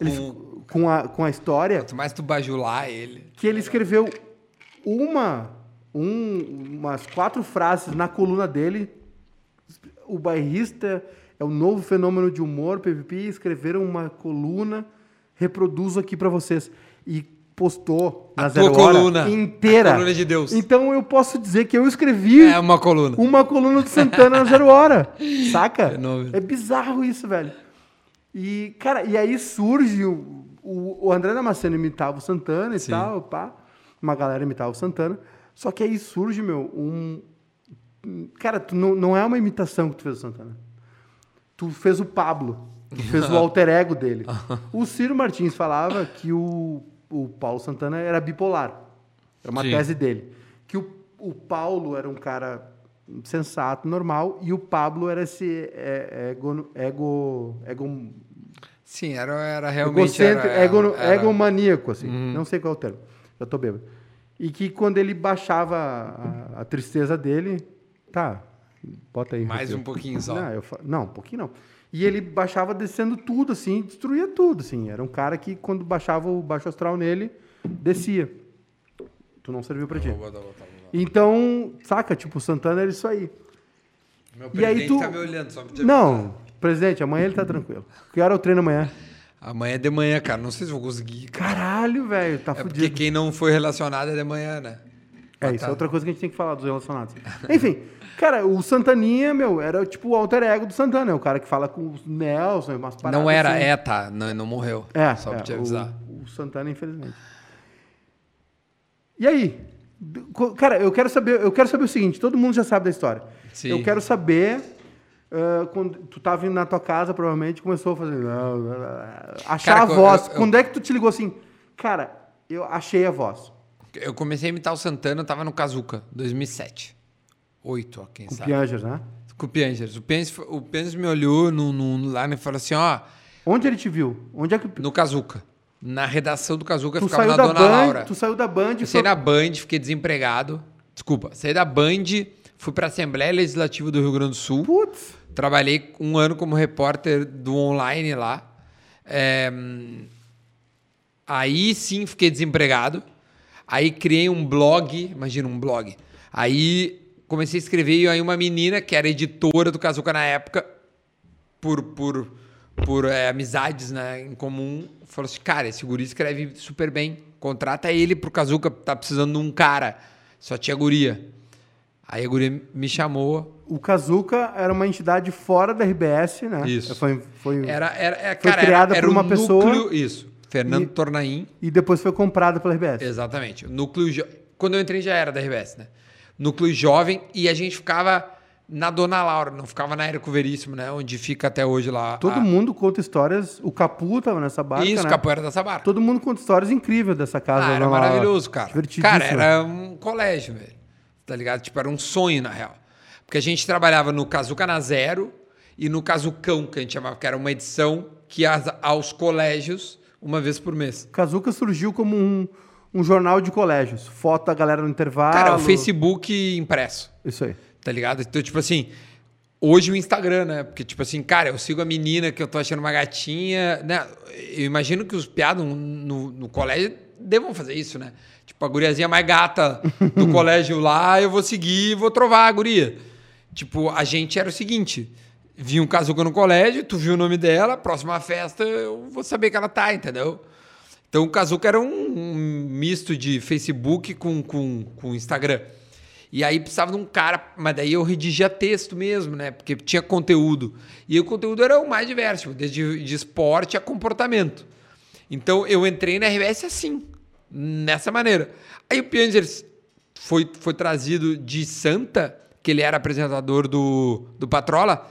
ele Com- ficou- com, a, com a história Quanto mais tu bajular ele. que ele escreveu uma, um- umas quatro frases na coluna dele. O bairrista é o novo fenômeno de humor, PPP, escreveram uma coluna, reproduzo aqui pra vocês. E postou na A Zero tua Hora coluna. inteira. A coluna de Deus. Então eu posso dizer que eu escrevi É uma coluna. uma coluna do Santana na Zero Hora. Saca? Fenômeno. É bizarro isso, velho. E, cara, e aí surge o, o, o André Damasceno imitava o Santana e Sim. tal, pá. Uma galera imitava o Santana. Só que aí surge, meu, um. Cara, tu não, não é uma imitação que tu fez do Santana. Tu fez o Pablo. Fez o alter ego dele. O Ciro Martins falava que o, o Paulo Santana era bipolar. Era uma Sim. tese dele. Que o, o Paulo era um cara sensato, normal, e o Pablo era esse é, ego, ego, ego, Sim, era, era realmente. egocêntrico, era, ego, era- egomaníaco, assim. Uhum. Não sei qual é o termo. Já tô bêbado. E que quando ele baixava a, a tristeza dele, tá, bota aí. Mais um pouquinho só. Não, eu não, um pouquinho não. E ele baixava descendo tudo, assim, destruía tudo, assim. Era um cara que, quando baixava o baixo astral nele, descia. Tu não serviu pra ti. Vou botar, vou botar, vou botar. Então, saca? Tipo, o Santana era isso aí. Meu E aí tu- tá me olhando, só te Não, presidente, amanhã ele tá tranquilo. Que hora é o treino amanhã? Amanhã é de manhã, cara. Não sei se vou conseguir. cara. Caralho, velho, tá É porque fudido. quem não foi relacionado é de manhã, né? É, isso é outra coisa que a gente tem que falar dos relacionados. Enfim, cara, o Santaninha, meu, era tipo o alter ego do Santana, é o cara que fala com o Nelson, umas paradas não era, assim. é, tá. Não, não morreu. É, Só pra é, te avisar. O, o Santana, infelizmente. E aí? Cara, eu quero saber, eu quero saber o seguinte, todo mundo já sabe da história. Sim. Eu quero saber ah, quando tu tava indo na tua casa, provavelmente começou a fazer achar Cara, a voz. eu- eu- Quando é que tu te ligou assim? Cara, eu achei a voz. Eu comecei a imitar o Santana, eu tava no Kazuca, 2007. Oito, ó, quem Com sabe. Piangers, né? Com o Piangers. O Piangers, o Piangers me olhou no, no, lá e falou assim, ó, Onde ele te viu? Onde é que no Kazuca. Na redação do Kazuca, ficava saiu na da Dona Band? Laura. Tu saiu da Band Eu saí foi- na Band, fiquei desempregado. Desculpa, saí da Band, fui pra Assembleia Legislativa do Rio Grande do Sul. Putz. Trabalhei um ano como repórter do online lá. É, aí sim fiquei desempregado. Aí criei um blog, imagina um blog. Aí comecei a escrever e aí uma menina que era editora do Kazuca na época, por, por, por é, amizades né, em comum, falou assim: cara, esse guri escreve super bem, contrata ele pro Kazuca, tá precisando de um cara. Só tinha guria. Aí a guria me chamou, O Kazuca era uma entidade fora da RBS, né? Isso. Foi, foi, Era, era, é, Foi cara, criada era, era por uma pessoa isso. Fernando e- Tornaim. E depois foi comprada pela RBS. Exatamente. O núcleo. jo- Quando eu entrei já era da RBS, né? Núcleo jovem e a gente ficava na Dona Laura, não ficava na Érico Veríssimo, né? Onde fica até hoje lá. Todo a... mundo conta histórias. O Capu tava nessa barca, Isso, né? Capoeira da Sabara. Todo mundo conta histórias incríveis dessa casa. Ah, era maravilhoso, cara. Cara, era um colégio, velho. Tá ligado? Tipo, era um sonho, na real. Porque a gente trabalhava no Kazuca na Zero e no Kazucão, que a gente chamava, que era uma edição que ia aos colégios uma vez por mês. Kazuca surgiu como um, um jornal de colégios. Foto da galera no intervalo. Cara, o Facebook impresso. Isso aí. Tá ligado? Então, tipo assim, hoje o Instagram, né? Porque, tipo assim, cara, eu sigo a menina que eu tô achando uma gatinha, né? Eu imagino que os piados no, no colégio devam fazer isso, né? Tipo, a guriazinha mais gata do colégio lá, eu vou seguir e vou trovar a guria. Tipo, a gente era o seguinte: vi um Kazuca no colégio, tu viu o nome dela, próxima festa eu vou saber que ela tá, entendeu? Então o Kazuca era um, um misto de Facebook com, com, com Instagram. E aí precisava de um cara, mas daí eu redigia texto mesmo, né? Porque tinha conteúdo. E o conteúdo era o mais diverso, desde de esporte a comportamento. Então eu entrei na RBS assim, nessa maneira. Aí o Piangers foi, foi trazido de Santa, que ele era apresentador do, do Patrola,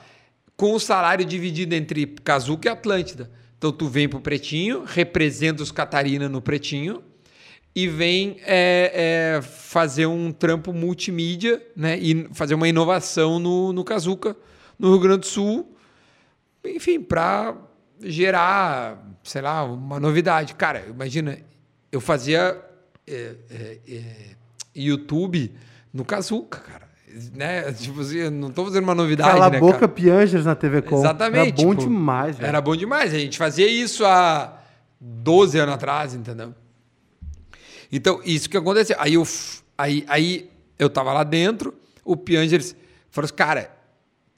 com o salário dividido entre Kazuca e Atlântida. Então tu vem pro Pretinho, representa os Catarina no Pretinho e vem é, é, fazer um trampo multimídia, né? E fazer uma inovação no, no Kazuca, no Rio Grande do Sul, enfim, para gerar, sei lá, uma novidade. Cara, imagina, eu fazia é, é, é, YouTube no Kazuca, cara. Né? Tipo assim, não tô fazendo uma novidade, Cala né, boca cara? Piangers na TV Com. Exatamente. Era bom tipo, demais, velho. Era bom demais. A gente fazia isso há 12 anos atrás, entendeu? Então, isso que aconteceu. Aí eu, aí, aí eu tava lá dentro, o Piangers falou assim, cara,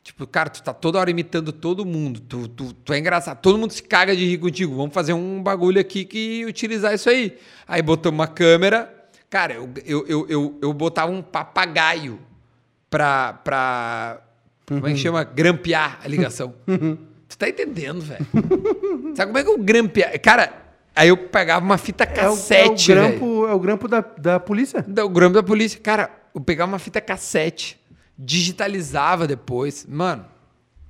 tipo, cara, tu tá toda hora imitando todo mundo, tu, tu, tu é engraçado, todo mundo se caga de rir contigo, vamos fazer um bagulho aqui que utilizar isso aí. Aí botamos uma câmera, cara, eu, eu, eu, eu, eu botava um papagaio pra, pra como é que chama? Grampear a ligação. Tu tá entendendo, velho? Sabe como é que eu grampear? Cara, aí eu pegava uma fita É o, é o cassete, grampo, é o grampo da, da polícia. Da- O grampo da polícia. Cara, eu pegava uma fita cassete, digitalizava depois. Mano,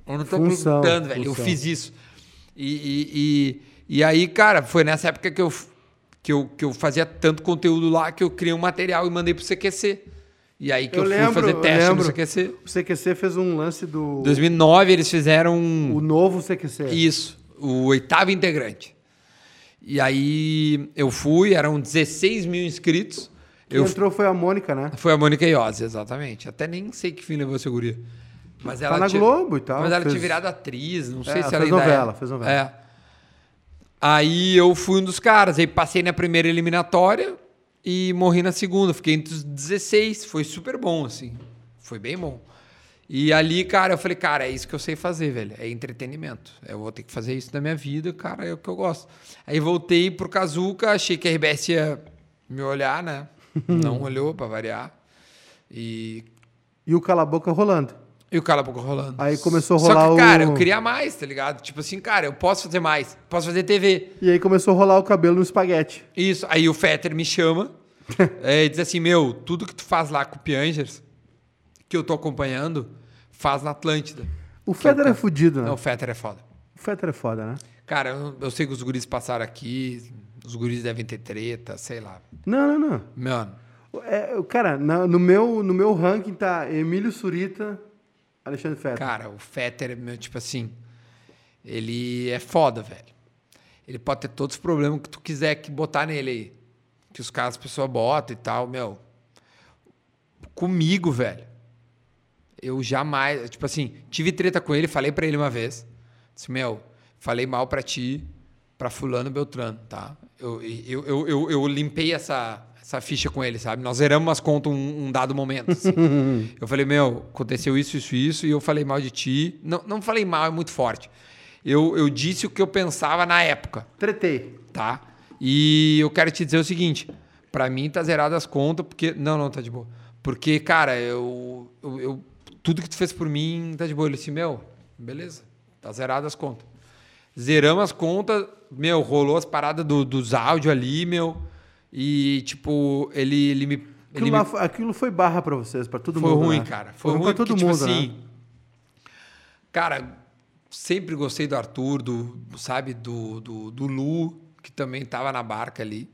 eu não tô Função, velho. Eu função. fiz isso. E, e, e, e aí, cara, foi nessa época que eu, que, eu, que eu fazia tanto conteúdo lá que eu criei um material e mandei pro CQC. E aí que eu, Eu fui lembro, fazer eu teste no. CQC. O CQC fez um lance do. 2009 eles fizeram. O novo CQC. Isso, o oitavo integrante. E aí eu fui, eram 16 mil inscritos. Quem Eu, entrou foi a Mônica, né? foi a Mônica Iose, exatamente. Até nem sei que fim levou essa guria. Mas ela Tá na tinha- Globo e tal. Mas ela fez- tinha virado atriz, não sei É, se fez ela ainda novela, é. fez novela. É. Aí eu fui um dos caras, aí passei na primeira eliminatória e morri na segunda. Fiquei entre os 16, foi super bom, assim. Foi bem bom. E ali, cara, eu falei, cara, é isso que eu sei fazer, velho. É entretenimento. Eu vou ter que fazer isso na minha vida, cara, é o que eu gosto. Aí voltei pro Kazuca, achei que a RBS ia me olhar, né? Não olhou, pra variar. E, E o Cala Boca rolando. e o cala boca rolando. Aí começou a Só rolar que, cara, o- eu queria mais, tá ligado? Tipo assim, cara, eu posso fazer mais. Posso fazer TV. E aí começou a rolar o cabelo no espaguete. Isso. Aí o Fetter me chama é, e diz assim: Meu, tudo que tu faz lá com o Piangers, que eu tô acompanhando, faz na Atlântida. O Federer tá- é fudido, né? Não, o Fetter é foda. O Federer é foda, né? Cara, eu, eu sei que os guris passaram aqui, os guris devem ter treta, sei lá. Não, não, não. Mano, É, o- cara, na- no, meu, no meu ranking tá Emílio Surita, Alexandre Federer. cara, o Fetter, meu, tipo assim, ele é foda, velho. Ele pode ter todos os problemas que tu quiser que botar nele aí. Que os caras, as pessoas botam e tal, meu. Comigo, velho. Eu jamais, tipo assim, tive treta com ele, falei pra ele uma vez. Disse, meu, falei mal pra ti, pra fulano Beltrano, tá? Eu, eu, eu, eu, eu limpei essa, essa ficha com ele, sabe? Nós zeramos umas contas um, um dado momento, assim. eu falei, meu, aconteceu isso, isso, isso, e eu falei mal de ti. Não, não falei mal, é muito forte. Eu, eu disse o que eu pensava na época Tretei. tá? E eu quero te dizer o seguinte, pra mim tá zerado as contas, porque não, não tá de boa. Porque, cara, eu, eu, eu- tudo que tu fez por mim tá de boa. Ele disse, meu, beleza, tá zerado as contas. Zeramos as contas, meu, rolou as paradas do- dos áudios ali, meu, e tipo, ele, ele me Aquilo, ele me- foi- aquilo foi barra pra vocês, pra todo foi mundo. ruim, né? cara. Foi, ruim ruim pra todo porque, mundo, tipo assim, né? Cara, sempre gostei do Arthur, do, sabe, do, do, do Lu, que também tava na barca ali.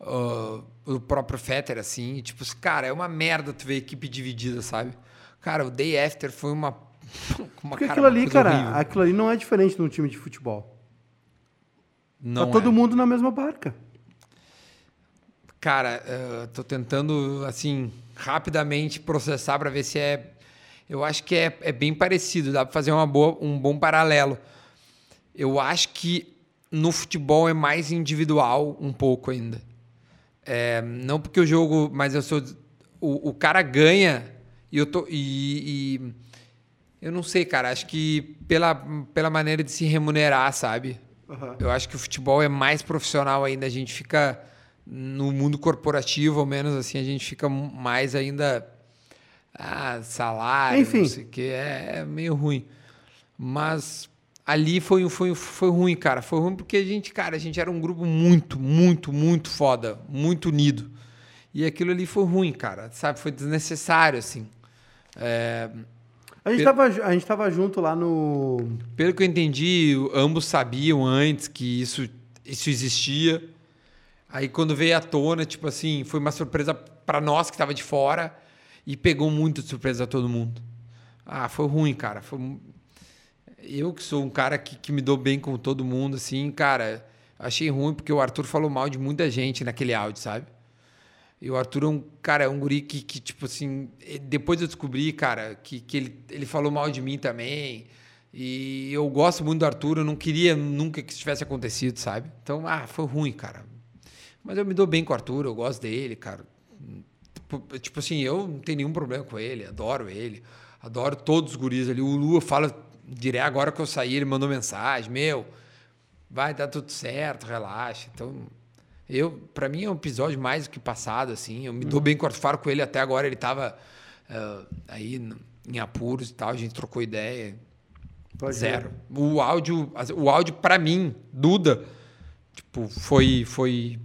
Ah, o próprio Fetter, assim. Tipo, cara, é uma merda tu ver equipe dividida, sabe? Cara, o Day After foi uma. uma Porque cara, aquilo ali, cara, horrível. aquilo ali não é diferente de um time de futebol. Não tá todo é. mundo na mesma barca. Cara, eh, tô tentando, assim, rapidamente processar para ver se é. Eu acho que é, é bem parecido, dá para fazer uma boa, um bom paralelo. Eu acho que no futebol é mais individual um pouco ainda. É, não porque o jogo, mas eu sou. O, o cara ganha e eu tô. E, e- eu não sei, cara. Acho que pela, pela maneira de se remunerar, sabe? Aham. Eu acho que o futebol é mais profissional ainda. A gente fica no mundo corporativo, ao menos assim, a gente fica mais ainda. Ah, salário, Enfim. não sei o que. É, é meio ruim. Mas ali foi, foi, foi ruim, cara. Foi ruim porque a gente, cara, a gente era um grupo muito, muito, muito foda, muito unido. E aquilo ali foi ruim, cara. Sabe? Foi desnecessário, assim. É, A gente, Pe- tava, a gente tava junto lá no. Pelo que eu entendi, ambos sabiam antes que isso, isso existia. Aí quando veio à tona, tipo assim, foi uma surpresa para nós que tava de fora e pegou muito de surpresa a todo mundo. Ah, foi ruim, cara. Foi... Eu que sou um cara que, que me dou bem com todo mundo, assim, cara, Achei ruim porque o Arthur falou mal de muita gente naquele áudio, sabe? E o Arthur é um, cara, é um guri que, que tipo assim, depois eu descobri, cara, que, que ele, ele falou mal de mim também. E eu gosto muito do Arthur, eu não queria nunca que isso tivesse acontecido, sabe? Então, ah, foi ruim, cara. Mas eu me dou bem com o Arthur, eu gosto dele, cara. Tipo, tipo assim, eu não tenho nenhum problema com ele, adoro ele, adoro todos os guris ali. O Lua fala direto agora que eu saí, ele mandou mensagem, meu, vai dar tudo certo, relaxa. Então, eu, para mim é um episódio mais do que passado, assim. Eu me dou bem com o Arthur, com ele até agora, ele tava ah, aí em apuros e tal, a gente trocou ideia. Pode Zero. O áudio, o áudio para mim, Duda, tipo, foi foi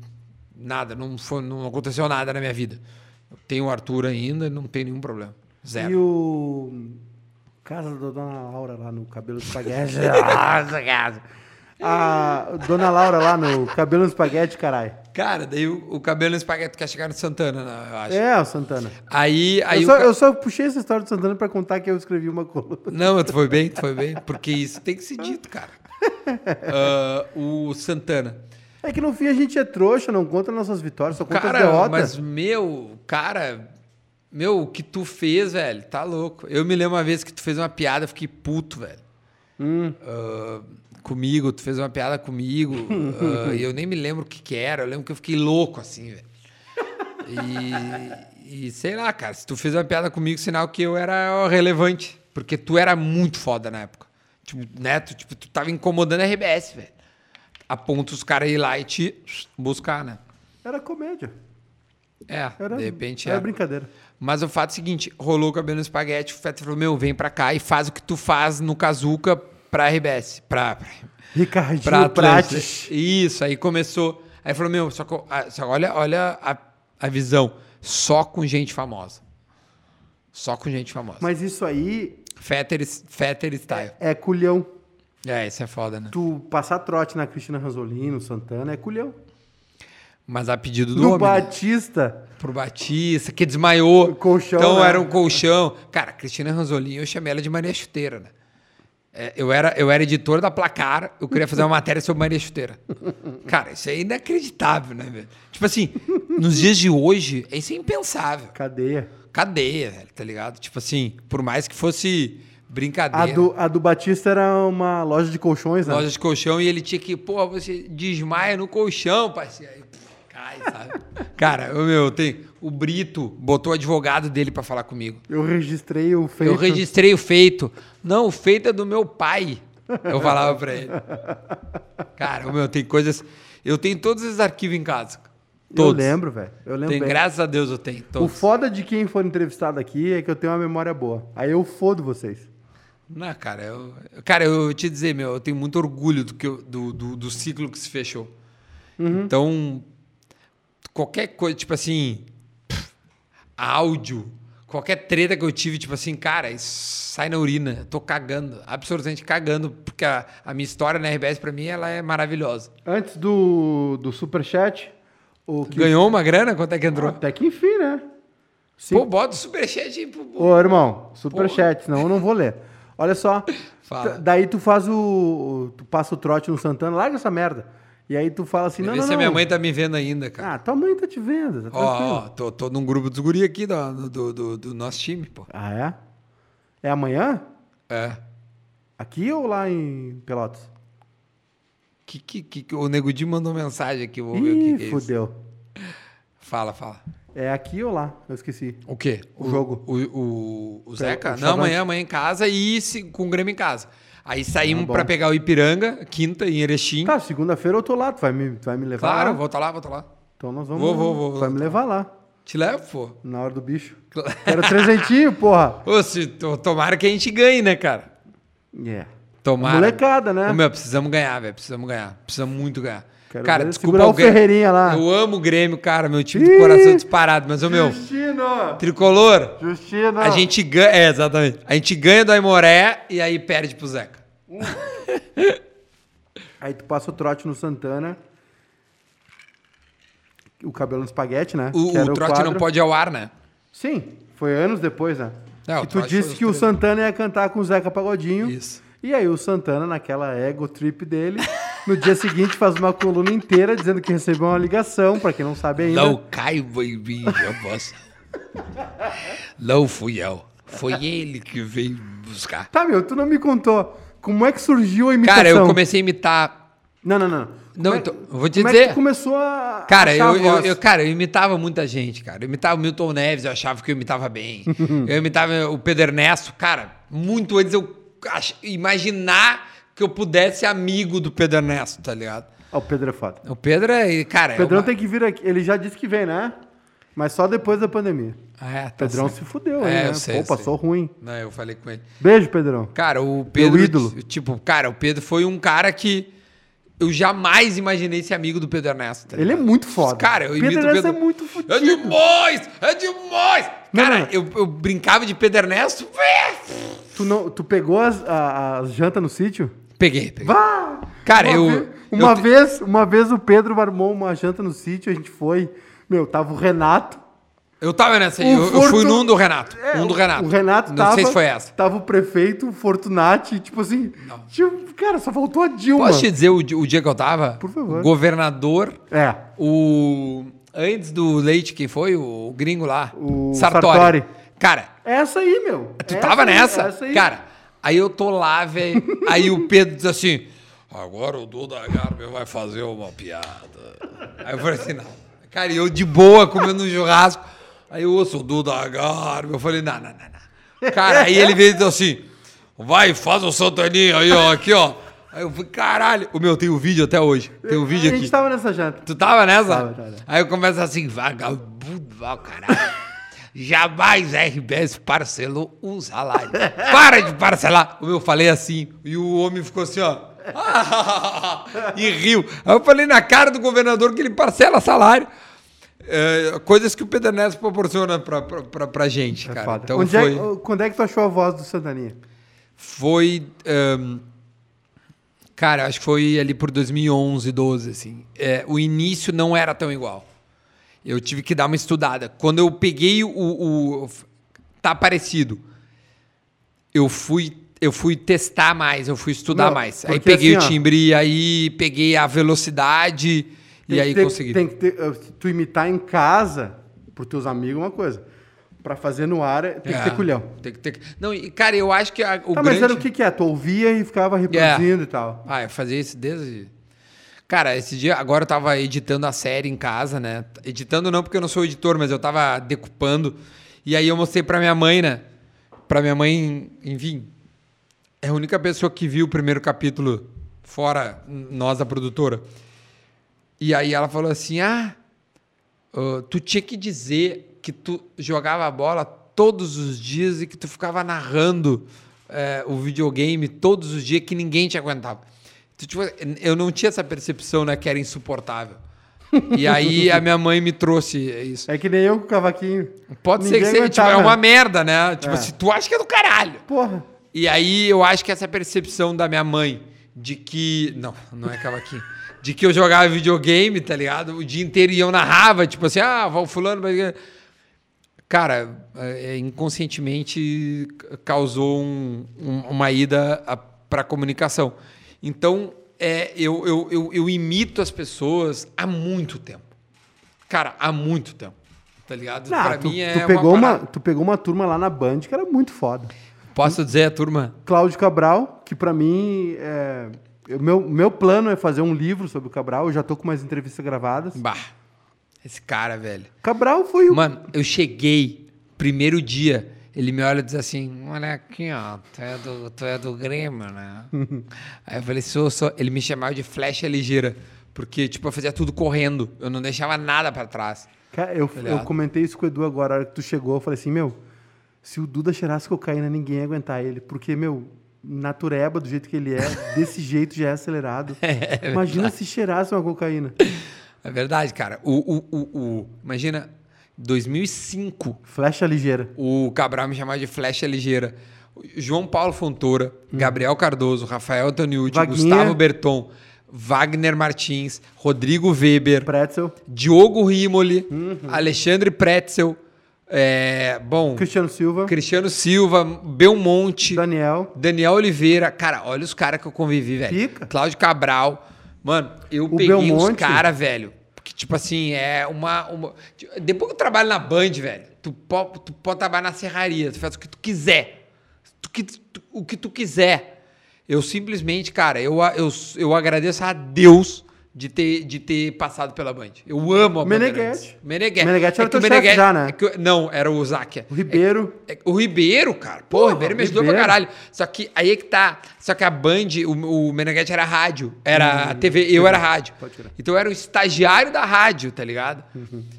nada, não foi, não aconteceu nada na minha vida. Eu tenho o Arthur ainda, não tem nenhum problema. Zero. E o. Casa da Dona Laura lá no cabelo de espaguete. Nossa, casa. A Dona Laura lá no cabelo espaguete, caralho. Cara, daí o, o cabelo no espaguete quer chegar no Santana, né, eu acho. É, o Santana. Aí, aí eu, o só, ca- eu só puxei essa história do Santana pra contar que eu escrevi uma coluna. Não, tu foi bem, tu foi bem, porque isso tem que ser dito, cara. Ah, o Santana. É que no fim a gente é trouxa, não conta nossas vitórias, só conta as Cara, derrotas. mas meu, cara, meu, o que tu fez, velho, tá louco. Eu me lembro uma vez que tu fez uma piada, eu fiquei puto, velho. Hum. Ah, comigo, tu fez uma piada comigo, e eu nem me lembro o que que era, eu lembro que eu fiquei louco, assim, velho. E, e sei lá, cara, se tu fez uma piada comigo, sinal que eu era relevante, porque tu era muito foda na época. Tipo, né, tu, tipo, tu tava incomodando a RBS, velho. A ponto os caras ir lá e te buscar, né? Era comédia. É, Era, de repente era é. brincadeira. Mas o fato é o seguinte, rolou o cabelo no espaguete, o Fetter falou, meu, vem pra cá e faz o que tu faz no Kazuca pra RBS, pra, Ricardinho pra. Prates. Isso, aí começou, aí falou, meu, só, só olha, olha a, a visão, só com gente famosa. Só com gente famosa. Mas isso aí Fetter, Fetter style. é culhão. É, isso é foda, né? Tu passar trote na Cristina Ranzolini, no Santana, é culhão. Mas a pedido do No homem, né? Pro Batista, que desmaiou. Colchão, Então né? era um colchão. Cara, Cristina Ranzolin, eu chamei ela de Maria Chuteira, né? É, eu, era, eu era editor da Placar, eu queria fazer uma matéria sobre Maria Chuteira. Cara, isso é inacreditável, né, velho? Tipo assim, nos dias de hoje, isso é impensável. cadeia. Cadeia, velho, tá ligado? Tipo assim, por mais que fosse A brincadeira. do, a do Batista era uma loja de colchões, né? Loja de colchão e ele tinha que, pô, você desmaia no colchão, parceiro. Cai, sabe? Cara, o meu, tem. O Brito botou o advogado dele pra falar comigo. Eu registrei o feito. Eu registrei o feito. Não, o feito é do meu pai. Eu falava pra ele. Cara, o meu, tem coisas. Eu tenho todos esses arquivos em casa. Eu Todos. lembro, velho. Eu lembro Tem, bem. graças a Deus eu tenho. O Todos. foda de quem for entrevistado aqui é que eu tenho uma memória boa. Aí eu fodo vocês. Não, cara, eu, cara, eu vou te dizer, meu, eu tenho muito orgulho do, que eu- do, do, do ciclo que se fechou. Uhum. Então, qualquer coisa, tipo assim, pff, áudio, qualquer treta que eu tive, tipo assim, cara, sai na urina. Tô cagando, absolutamente cagando, porque a, a minha história na RBS, pra mim, ela é maravilhosa. Antes do, do superchat, o que... Ganhou uma grana? Quanto é que entrou? Até que enfim, né? Sim. Pô, bota o superchat aí pro... Ô, irmão, superchat, senão eu não vou ler. Olha só. Daí tu faz o. Tu passa o trote no Santana, larga essa merda. E aí tu fala assim, não, ver não, se a não. minha mãe tá me vendo ainda, cara. Ah, tua mãe tá te vendo, tá Ó, tranquilo. ó, tô, tô num grupo dos guri aqui do, do, do, do nosso time, pô. Ah, é? É amanhã? É. Aqui ou lá em Pelotas? Que, que, que, o Nego Di mandou mensagem aqui, vou ver o que, Ih, que é isso. fudeu. Fala, fala. É aqui ou lá? Eu esqueci. O quê? O jogo. O, o, o Zeca? o Não, amanhã, amanhã em casa e se- com o Grêmio em casa. Aí saímos Ah, bom. pra pegar o Ipiranga, quinta, em Erechim. Tá, segunda-feira eu tô lá, tu vai me, tu vai me levar claro, lá? volta lá, volta lá. Então nós vamos. Vou, vou, vou. Tu vai me levar lá, Te levo, pô. na hora do bicho. Quero trezentinho, porra. Ô, se, to- tomara que a gente ganhe, né, cara? Yeah. Tomara. Molecada, né? Ô, meu, precisamos ganhar, velho. Precisamos ganhar. Precisamos muito ganhar. Quero cara, desculpa segurar o Grêmio. Ferreirinha lá. Eu amo o Grêmio, cara. Meu time do Ih! coração disparado. Mas, ô, meu, Justino! tricolor, Justino! A gente ganha. É, exatamente. A gente ganha do Aimoré e aí perde pro Zeca. Aí tu passa o trote no Santana. O cabelo no espaguete, né? O, o trote quadro. não pode ir ao ar, né? Sim, foi anos depois, né? É, o e tu disse que o Santana ia cantar com o Zeca Pagodinho. Isso. E aí o Santana, naquela ego trip dele, No dia seguinte faz uma coluna inteira dizendo que recebeu uma ligação, pra quem não sabe ainda. Não caiba em mim, minha moça. Não fui eu. Foi ele que veio buscar. Tá, meu, tu não me contou. Como é que surgiu a imitação? Cara, eu comecei a imitar. Não, não, não. Não, é- então, eu vou te como é que dizer. começou a. Cara, achar a eu, eu, eu- cara, eu imitava muita gente, cara. Eu imitava o Milton Neves, eu achava que eu imitava bem. eu imitava o Pedro Ernesto, cara, muito antes eu ach- imaginar que eu pudesse ser amigo do Pedro Ernesto, tá ligado? Ah, o Pedro é foda. O Pedro é, cara, O Pedrão é uma... tem que vir aqui. Ele já disse que vem, né? Mas só depois da pandemia. É, tá Pedrão certo. se fudeu, É, aí, né? eu sei, Pô, eu sei. passou ruim. Não, eu falei com ele. Beijo, Pedrão. Cara, o Pedro. ídolo. t- Tipo, cara, o Pedro foi um cara que eu jamais imaginei ser amigo do Pedro Ernesto. tá Ele é muito foda. Cara, eu Pedro Ernesto Pedro. é muito É fudido. demais! É demais! Não, Cara, não. Eu, eu brincava de Pedro Ernesto. é. Tu, não, tu pegou as, a- as jantas no sítio? Peguei, peguei. Vá! Cara, uma eu- Vez, eu uma, te- vez, uma vez o Pedro armou uma janta no sítio, a gente foi. Meu, tava o Renato. Eu tava nessa aí. Eu, eu fui Fortu- num do Renato. É, um do Renato. O Renato Não tava. sei se foi essa. Tava o prefeito, o Fortunati, tipo assim. Tipo, cara, só faltou a Dilma. Posso te dizer o, o dia que eu tava? Por favor. O governador, É. o. Antes do Leite, quem foi? O gringo lá. O Sartori. Cara, Essa aí, meu. Tu Essa tava aí, nessa? Essa aí. Cara, aí eu tô lá, velho. aí o Pedro diz assim: agora o Duda Garbi vai fazer uma piada. Aí eu falei assim: não. Cara, e eu de boa comendo um churrasco. Aí eu ouço o Duda Garbi. Eu falei: não, não, não, não. Cara, aí ele veio e disse assim: vai, faz o Santaninha aí, ó, aqui, ó. Aí eu falei: caralho. O meu, tem o vídeo até hoje. Tem o vídeo A aqui. gente tava nessa janta. Tu tava nessa? Tava, tava. Aí eu começo assim, vagabundo, vai, caralho. Jamais a RBS parcelou um salário. Para de parcelar. Eu falei assim, e o homem ficou assim, ó. e riu. Aí eu falei na cara do governador que ele parcela salário. É, coisas que o Pedro Ernesto proporciona pra, pra, pra, gente, É cara. foda. Então Onde foi... é, quando é que tu achou a voz do Santaninha? Foi. ahn, cara, acho que foi ali por 2011, 12, assim. É, o início não era tão igual. Eu tive que dar uma estudada. Quando eu peguei o. o tá parecido. Eu fui. Eu fui testar mais, eu fui estudar Não, mais. Aí peguei assim, o ó, timbre, aí peguei a velocidade e aí ter- consegui. Tem que ter, eh, tu imitar em casa, por teus amigos, é uma coisa. Pra fazer no ar, é- tem É, que ter culhão. Tem que ter... Não, e, cara, eu acho que a- o Tá, grande... mas era o que que é? Tu ouvia e ficava reproduzindo e tal. Ah, eu fazia isso desde. Cara, esse dia, agora eu tava editando a série em casa, né? Editando não porque eu não sou editor, mas eu tava decupando. E aí eu mostrei pra minha mãe, né? Pra minha mãe, enfim. É a única pessoa que viu o primeiro capítulo, fora nós, a produtora. E aí ela falou assim: Ah, tu tinha que dizer que tu jogava a bola todos os dias e que tu ficava narrando eh, o videogame todos os dias que ninguém te aguentava. Tipo, eu não tinha essa percepção, né, que era insuportável. E aí a minha mãe me trouxe isso. É que nem eu com o cavaquinho. Pode ser Ninguém que seja, tipo, é uma merda, né? Tipo, É. se tu acha que é do caralho. Porra. E aí eu acho que essa percepção da minha mãe de que. Não, não é cavaquinho. De que eu jogava videogame, tá ligado? O dia inteiro e eu narrava, tipo assim, ah, o fulano. Cara, é, inconscientemente causou um- um- uma ida a- pra comunicação. Então, é, eu, eu, eu, eu imito as pessoas há muito tempo. Cara, há muito tempo. Tá ligado? Não, pra tu, mim é tu pegou uma, parada. tu pegou uma turma lá na Band que era muito foda. Posso dizer, turma? Cláudio Cabral, que pra mim é. Meu, meu plano é fazer um livro sobre o Cabral. Eu já tô com umas entrevistas gravadas. Bah, esse cara, velho. Cabral foi o. Mano, eu cheguei, primeiro dia, ele me olha e diz assim: Olha aqui, ó, tu é do, tu é do Grêmio, né? Aí eu falei: sou, sou. Ele me chamava de flecha ligeira, porque, tipo, eu fazia tudo correndo, eu não deixava nada pra trás. Cara, eu, eu comentei isso com o Edu agora, a hora que tu chegou. Eu falei assim: Meu, se o Duda cheirasse cocaína, ninguém ia aguentar ele. Porque, meu, natureba do jeito que ele é, desse jeito já é acelerado. Imagina se cheirasse uma cocaína. É verdade, cara. O, o, o, o- imagina, 2005, Flecha ligeira. o Cabral me chamava de flecha ligeira. João Paulo Fontoura, Gabriel Cardoso, Rafael Antoniucci. Gustavo Berton, Wagner Martins, Rodrigo Weber, Pretzel. Diogo Rimoli, Uhum. Alexandre Pretzel, é, bom, Cristiano Silva. Cristiano Silva, Belmonte, Daniel. Daniel Oliveira. Cara, olha os caras que eu convivi, velho. Cláudio Cabral, Mano, eu O peguei Belmonte- caras, velho. Que, tipo assim, é uma, uma. Depois que eu trabalho na Band, velho, tu pode, tu pode trabalhar na serraria, tu faz o que tu quiser. Tu, que, tu- o que tu quiser. Eu simplesmente, cara, eu, eu, eu agradeço a Deus de ter, de ter passado pela Band. Eu amo a Meneghetti. Meneghetti. Meneghetti era o teu chefe já, né? é que o- não, era o Záquia. O Ribeiro. É- o Ribeiro, cara. Pô, o Porra, Ribeiro me o ajudou pra Ribeiro. caralho. Só que aí é que tá. Só que a Band, o, o Meneghetti era rádio. Era TV, eu era rádio. Hum. Uhum. Então eu era o estagiário da rádio, tá ligado?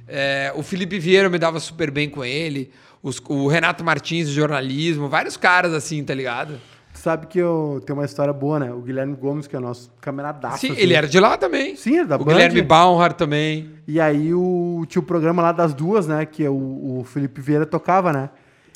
É, o Felipe Vieira me dava super bem com ele. Os- o Renato Martins, jornalismo. Vários caras assim, tá ligado? Sabe que eu tenho uma história boa, né? O Guilherme Gomes, que é o nosso camaradaço. Sim, assim. ele era de lá também. Sim, era da O Band. Guilherme Baumhart também. E aí o, tinha o programa lá das duas, né? Que o, o Felipe Vieira tocava, né?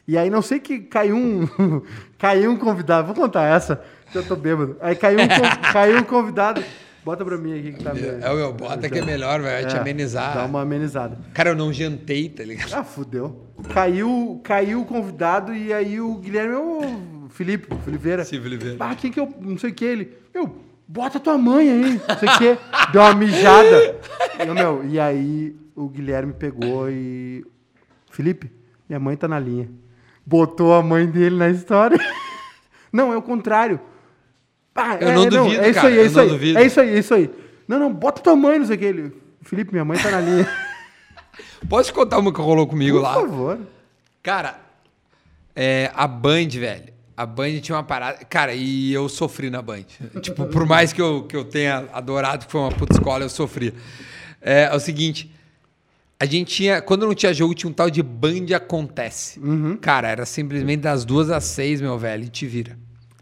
E aí não sei que caiu um. caiu um convidado. Vou contar essa, que eu tô bêbado. Aí caiu um, caiu um convidado. Bota pra mim aqui que tá meio- É o meu, bota que é melhor, vai te É, amenizar. Dá uma amenizada. Cara, eu não jantei, tá ligado? Ah, fudeu. Caiu, caiu o convidado e aí o Guilherme, o Felipe, o Felipe Vieira. Sim, Felipe Vieira. Ah, quem que eu. Não sei o que ele. Eu, bota tua mãe aí. Não sei o que. Deu uma mijada. Eu, meu, e aí o Guilherme pegou e. Felipe, minha mãe tá na linha. Botou a mãe dele na história. Não, é o contrário. Ah, Eu é, não duvido, É isso cara, aí, é isso não aí. duvido. É isso aí, é isso aí. Não, não, bota tua mãe, não sei o que. Ele. Felipe, minha mãe tá na linha. Posso contar uma que rolou comigo Por lá? favor. Cara, é, a Band, velho. A Band tinha uma parada. Cara, e eu sofri na Band. tipo, por mais que eu, que eu tenha adorado, que foi uma puta escola, eu sofri. É, é o seguinte. A gente tinha. Quando não tinha jogo, tinha um tal de Band Acontece. Cara, era simplesmente das duas às seis, meu velho, e te vira.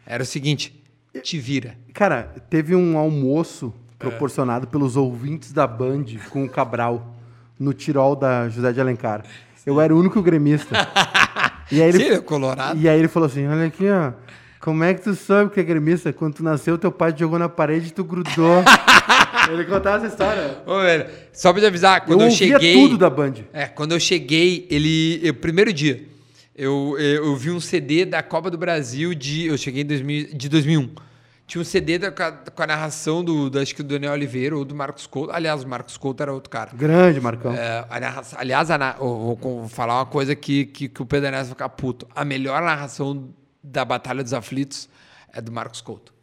Era o seguinte: te vira. Cara, teve um almoço proporcionado pelos ouvintes da Band com o Cabral no Tirol da José de Alencar. Eu era o único gremista. E aí ele, Sim, ele é colorado. e aí ele falou assim: Olha aqui, ó. Como é que tu sabe que é gremista? Quando tu nasceu, teu pai te jogou na parede e tu grudou. ele contava essa história. Ô, velho, só pra te avisar, Eu quando eu, ouvia cheguei. tudo da Band. É, quando eu cheguei, ele. eu- primeiro dia, eu, eu, eu vi um CD da Copa do Brasil de. Eu cheguei em 2000, de 2001. Tinha um CD da, com, a, narração do, do, acho que do Daniel Oliveira ou do Marcos Couto. Aliás, o Marcos Couto era outro cara. Grande, Marcão. É, narração- aliás, a vou, vou falar uma coisa que, que, que o Pedro Ernesto vai ficar puto. A melhor narração da Batalha dos Aflitos é do Marcos Couto.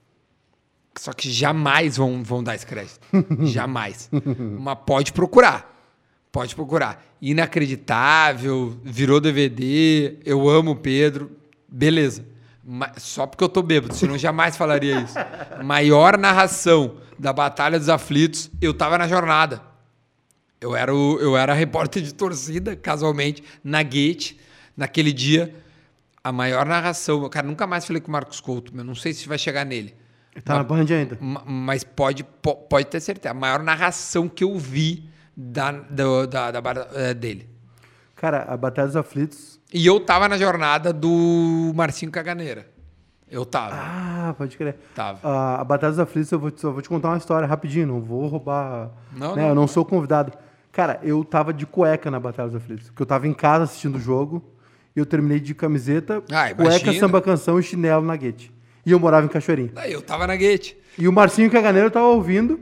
Só que jamais vão, vão dar esse crédito. jamais. Mas pode procurar. Pode procurar. Inacreditável, virou DVD, eu amo o Pedro. Beleza. Mas só porque eu tô bêbado, senão eu jamais falaria isso. Maior narração da Batalha dos Aflitos, eu tava na jornada. Eu era, o, eu era repórter de torcida, casualmente, na Gate, naquele dia. A maior narração. Cara, nunca mais falei com o Marcos Couto, eu não sei se vai chegar nele. Tá na Band ainda. Ma- Mas pode, po- pode ter certeza. A maior narração que eu vi da, do- da, da bar- eh, dele. Cara, a Batalha dos Aflitos. E eu tava na jornada do Marcinho Caganeira. Eu tava. Ah, pode crer. Tava. A, a Batalha dos Aflitos, eu vou, te- vou te contar uma história rapidinho, não vou roubar. Não, né, não, eu não sou convidado. Cara, eu tava de cueca na Batalha dos Aflitos. Porque eu tava em casa assistindo o jogo e eu terminei de camiseta, Ah, cueca, samba canção e chinelo na guete. E eu morava em Cachoeirinha. Daí eu tava na Gate. E o Marcinho Caganeiro tava ouvindo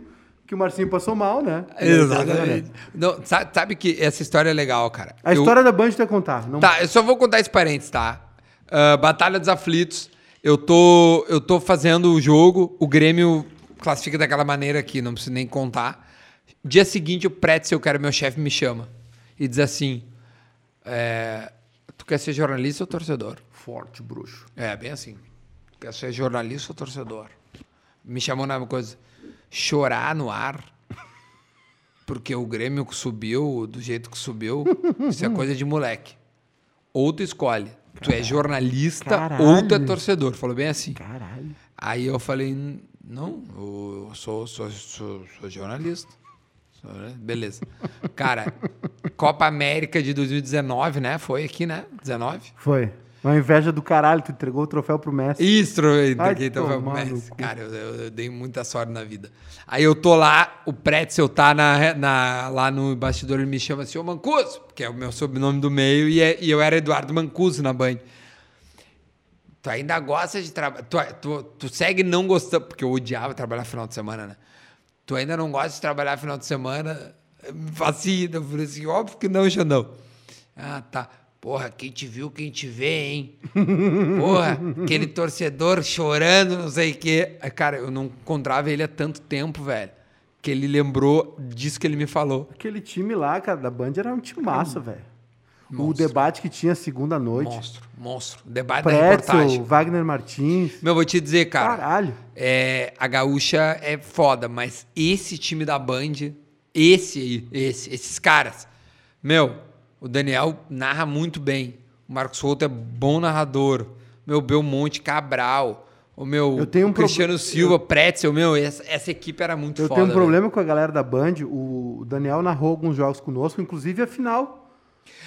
que o Marcinho passou mal, né? Exatamente. Não, sabe, sabe que essa história é legal, cara. A Eu- história da Band tu vai contar. Não... Tá, eu só vou contar esse parênteses, tá? Ah, Batalha dos Aflitos. Eu tô, eu tô fazendo o jogo, o Grêmio classifica daquela maneira aqui, não preciso nem contar. Dia seguinte, o Pretzel, que era meu chefe, me chama e diz assim: é, Tu quer ser jornalista ou torcedor? Forte, bruxo. É, bem assim. Quer ser jornalista ou torcedor? Me chamou na coisa. Chorar no ar. Porque o Grêmio que subiu do jeito que subiu, isso é coisa de moleque. Ou tu escolhe. Tu é jornalista ou tu é Caralho. torcedor. Falou bem assim. Caralho. Aí eu falei, "N- não, eu sou, sou, sou, sou jornalista. Né? Beleza. Cara, Copa América de 2019, né? Foi aqui, né? 19? Foi. Uma inveja do caralho, tu entregou o troféu pro Messi. Isso, Vai entreguei então foi pro tomar no Messi. Cara, eu, eu- eu dei muita sorte na vida. Aí eu tô lá, o Pretzel tá na, na- lá no bastidor, ele me chama assim, ô Mancuso, que é o meu sobrenome do meio, e, é- e eu era Eduardo Mancuso na Band. Tu ainda gosta de trabalhar, tu, tu, tu segue não gostando, porque eu odiava trabalhar final de semana, né? tu ainda não gosta de trabalhar final de semana? Me fascina. Eu falei assim, óbvio que não, Xandão. Ah, tá. Porra, quem te viu, quem te vê, hein? Porra, aquele torcedor chorando, não sei o quê. Cara, eu não encontrava ele há tanto tempo, velho. Que ele lembrou disso que ele me falou. Aquele time lá, cara, da Band era um time massa, velho. O debate que tinha segunda noite. Monstro, monstro. Debate da reportagem. Pretzel, Wagner Martins. Meu, vou te dizer, cara. Caralho. É, a gaúcha é foda, mas esse time da Band, esse aí, esse, esses caras, meu, o Daniel narra muito bem. O Marcos Souto é bom narrador. Meu, Belmonte, Cabral. O meu Eu um Cristiano pro- Silva, Pretzel, meu, essa, essa equipe era muito Eu foda. tenho um problema com a galera da Band. O Daniel narrou alguns jogos conosco, inclusive a final.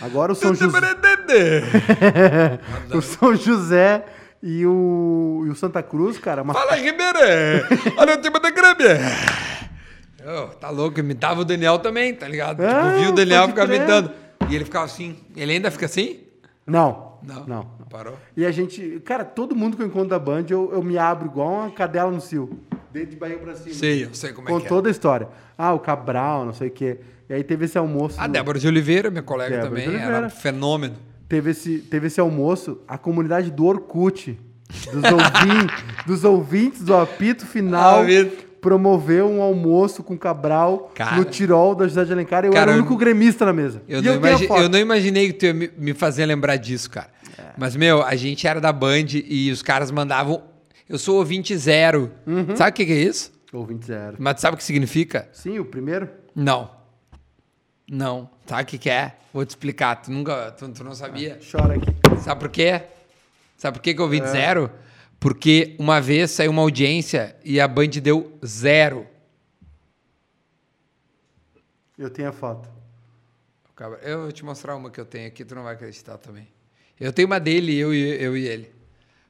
Agora o São José, velho. o São José e o, e o Santa Cruz, cara, uma Fala, Ribeirão! Olha o time da Grêmio! Ô, tá louco, imitava o Daniel também, tá ligado? Ah, tipo, viu o Daniel ficar imitando. E ele ficava assim. Ele ainda fica assim? Não. Não. Não. Parou? E a gente, cara, todo mundo que eu encontro da Band, eu, eu me abro igual uma cadela no cio. Desde de barriga pra cima. Sei, eu sei como é Com que é. toda a história. Ah, o Cabral, não sei o quê. E aí teve esse almoço. A no- Débora de Oliveira, minha colega Débora também, era um fenômeno. Teve esse, teve esse almoço, a comunidade do Orkut, dos, ouvin- dos ouvintes do apito final, Ah. Promoveu um almoço com Cabral Cara. no Tirol da José de Alencar. Eu Cara, era o único gremista na mesa. Eu, não eu imagi- eu não imaginei que tu ia me, me fazer lembrar disso, cara. É. Mas, meu, a gente era da Band e os caras mandavam. Eu sou ouvinte zero. Uhum. Sabe o que, que é isso? Ouvinte zero. Mas tu sabe o que significa? Sim, o primeiro? Não. Não. Sabe o que, que é? Vou te explicar. Tu nunca. Tu, tu não sabia? Chora aqui. Sabe por quê? Sabe por quê que eu É. ouvi zero? Porque uma vez saiu uma audiência e a Band deu zero. Eu tenho a foto. Eu vou te mostrar uma que eu tenho aqui, tu não vai acreditar também. Eu tenho uma dele, eu e, eu e ele.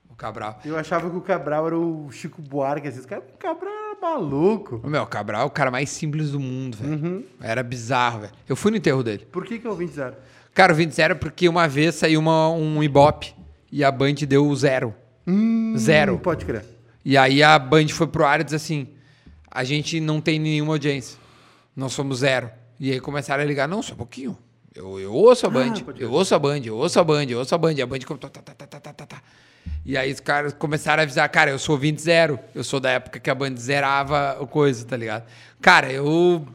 O Cabral. Eu achava que o Cabral era o Chico Buarque. Assim, cara, o Cabral era maluco. O meu, o Cabral é o cara mais simples do mundo, velho. Uhum. Era bizarro, velho. Eu fui no enterro dele. Por que, que é ouvinte zero? Cara, eu vim de zero porque uma vez saiu uma, um Ibope e a Band deu zero. Hum, Zero. Pode crer. E aí a Band foi pro ar e disse assim: a gente não tem nenhuma audiência. Nós somos zero. E aí começaram a ligar: não, só um pouquinho. Eu, eu ouço a Band, Ah, eu ouço a Band, eu ouço a Band, eu ouço a Band. E a Band começou. Tá, tá, tá, tá, tá, tá, tá. E aí os caras começaram a avisar: cara, eu sou 20 zero. Eu sou da época que a Band zerava o coisa, tá ligado? Cara, eu.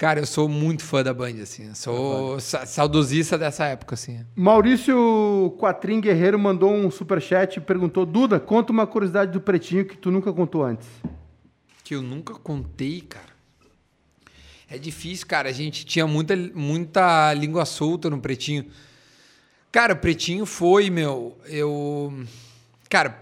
Cara, eu sou muito fã da Band, assim. Sou sa- saudosista dessa época, assim. Maurício Quatrim Guerreiro mandou um superchat e perguntou: Duda, conta uma curiosidade do Pretinho que tu nunca contou antes. que eu nunca contei, cara. É difícil, cara. A gente tinha muita, muita língua solta no Pretinho. Cara, o Pretinho foi, meu. Eu. Cara,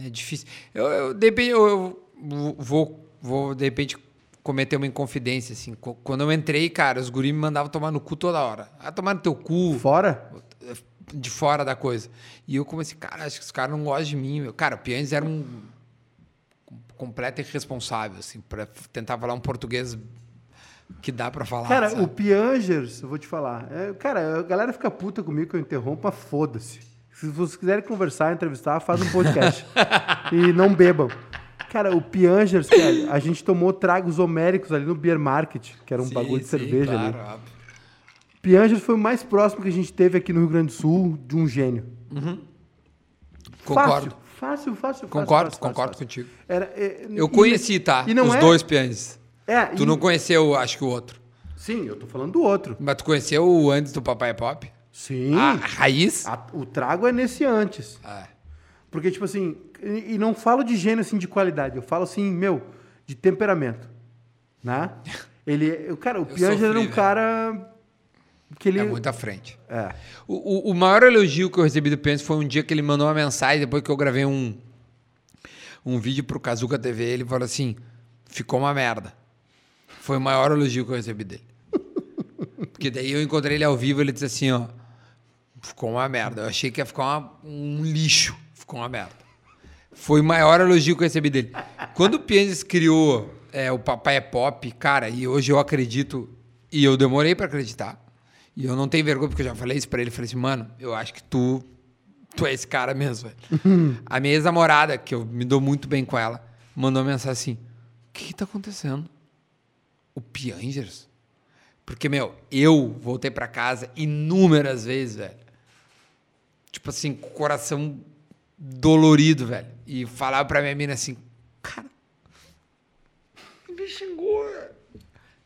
é difícil. Eu, eu, de repente, eu, eu vou, vou, de repente, cometer uma inconfidência, assim. Qu- Quando eu entrei, cara, os guris me mandavam tomar no cu toda hora. Ah, tomar no teu cu Fora? de fora da coisa. E eu comecei, cara, acho que os caras não gostam de mim. Meu. Cara, o Pianes era um completo irresponsável, assim, para tentar falar um português que dá para falar. Cara, sabe? o Piangers, eu vou te falar. é, cara, a galera fica puta comigo que eu interrompo, mas foda-se. Se vocês quiserem conversar, entrevistar, faz um podcast. e não bebam. Cara, o Piangers, cara, a gente tomou tragos homéricos ali no Beer Market, que era um Sim, bagulho de sim, cerveja claro, ali. Piangers foi o mais próximo que a gente teve aqui no Rio Grande do Sul de um gênio. Concordo. Fácil, fácil, fácil. Concordo, fácil, concordo fácil. contigo. Era, é, Eu conheci, tá? E não os é, dois Pianes. É, Tu e- não conheceu, acho que o outro. Sim, eu tô falando do outro. Mas tu conheceu o antes do Papai Pop? Sim. A raiz? A- o trago é nesse antes. É. Porque, tipo assim, e, não falo de gênio assim de qualidade, eu falo assim, meu, de temperamento. Né? Ele, o cara, o Pianger sofri, era um cara que ele. É muito à frente. É. O, o, o maior elogio que eu recebi do Pence foi um dia que ele mandou uma mensagem, depois que eu gravei um, um vídeo pro Kazuca TV, ele falou assim, ficou uma merda. Foi o maior elogio que eu recebi dele. Porque daí eu encontrei ele ao vivo ele disse assim, ó, ficou uma merda. Eu achei que ia ficar uma- um lixo, ficou uma merda. Foi o maior elogio que eu recebi dele. Quando o Pianges criou é, o Papai é Pop, cara, e hoje eu acredito, e eu demorei pra acreditar, e eu não tenho vergonha, porque eu já falei isso pra ele, falei assim, mano, eu acho que tu, tu é esse cara mesmo, velho. A minha ex-namorada, que eu me dou muito bem com ela, mandou mensagem assim, que que tá acontecendo? O Piangers? Porque, meu, eu voltei pra casa inúmeras vezes, velho. Tipo assim, com o coração dolorido, velho. E falava pra minha mina assim, cara, me xingou.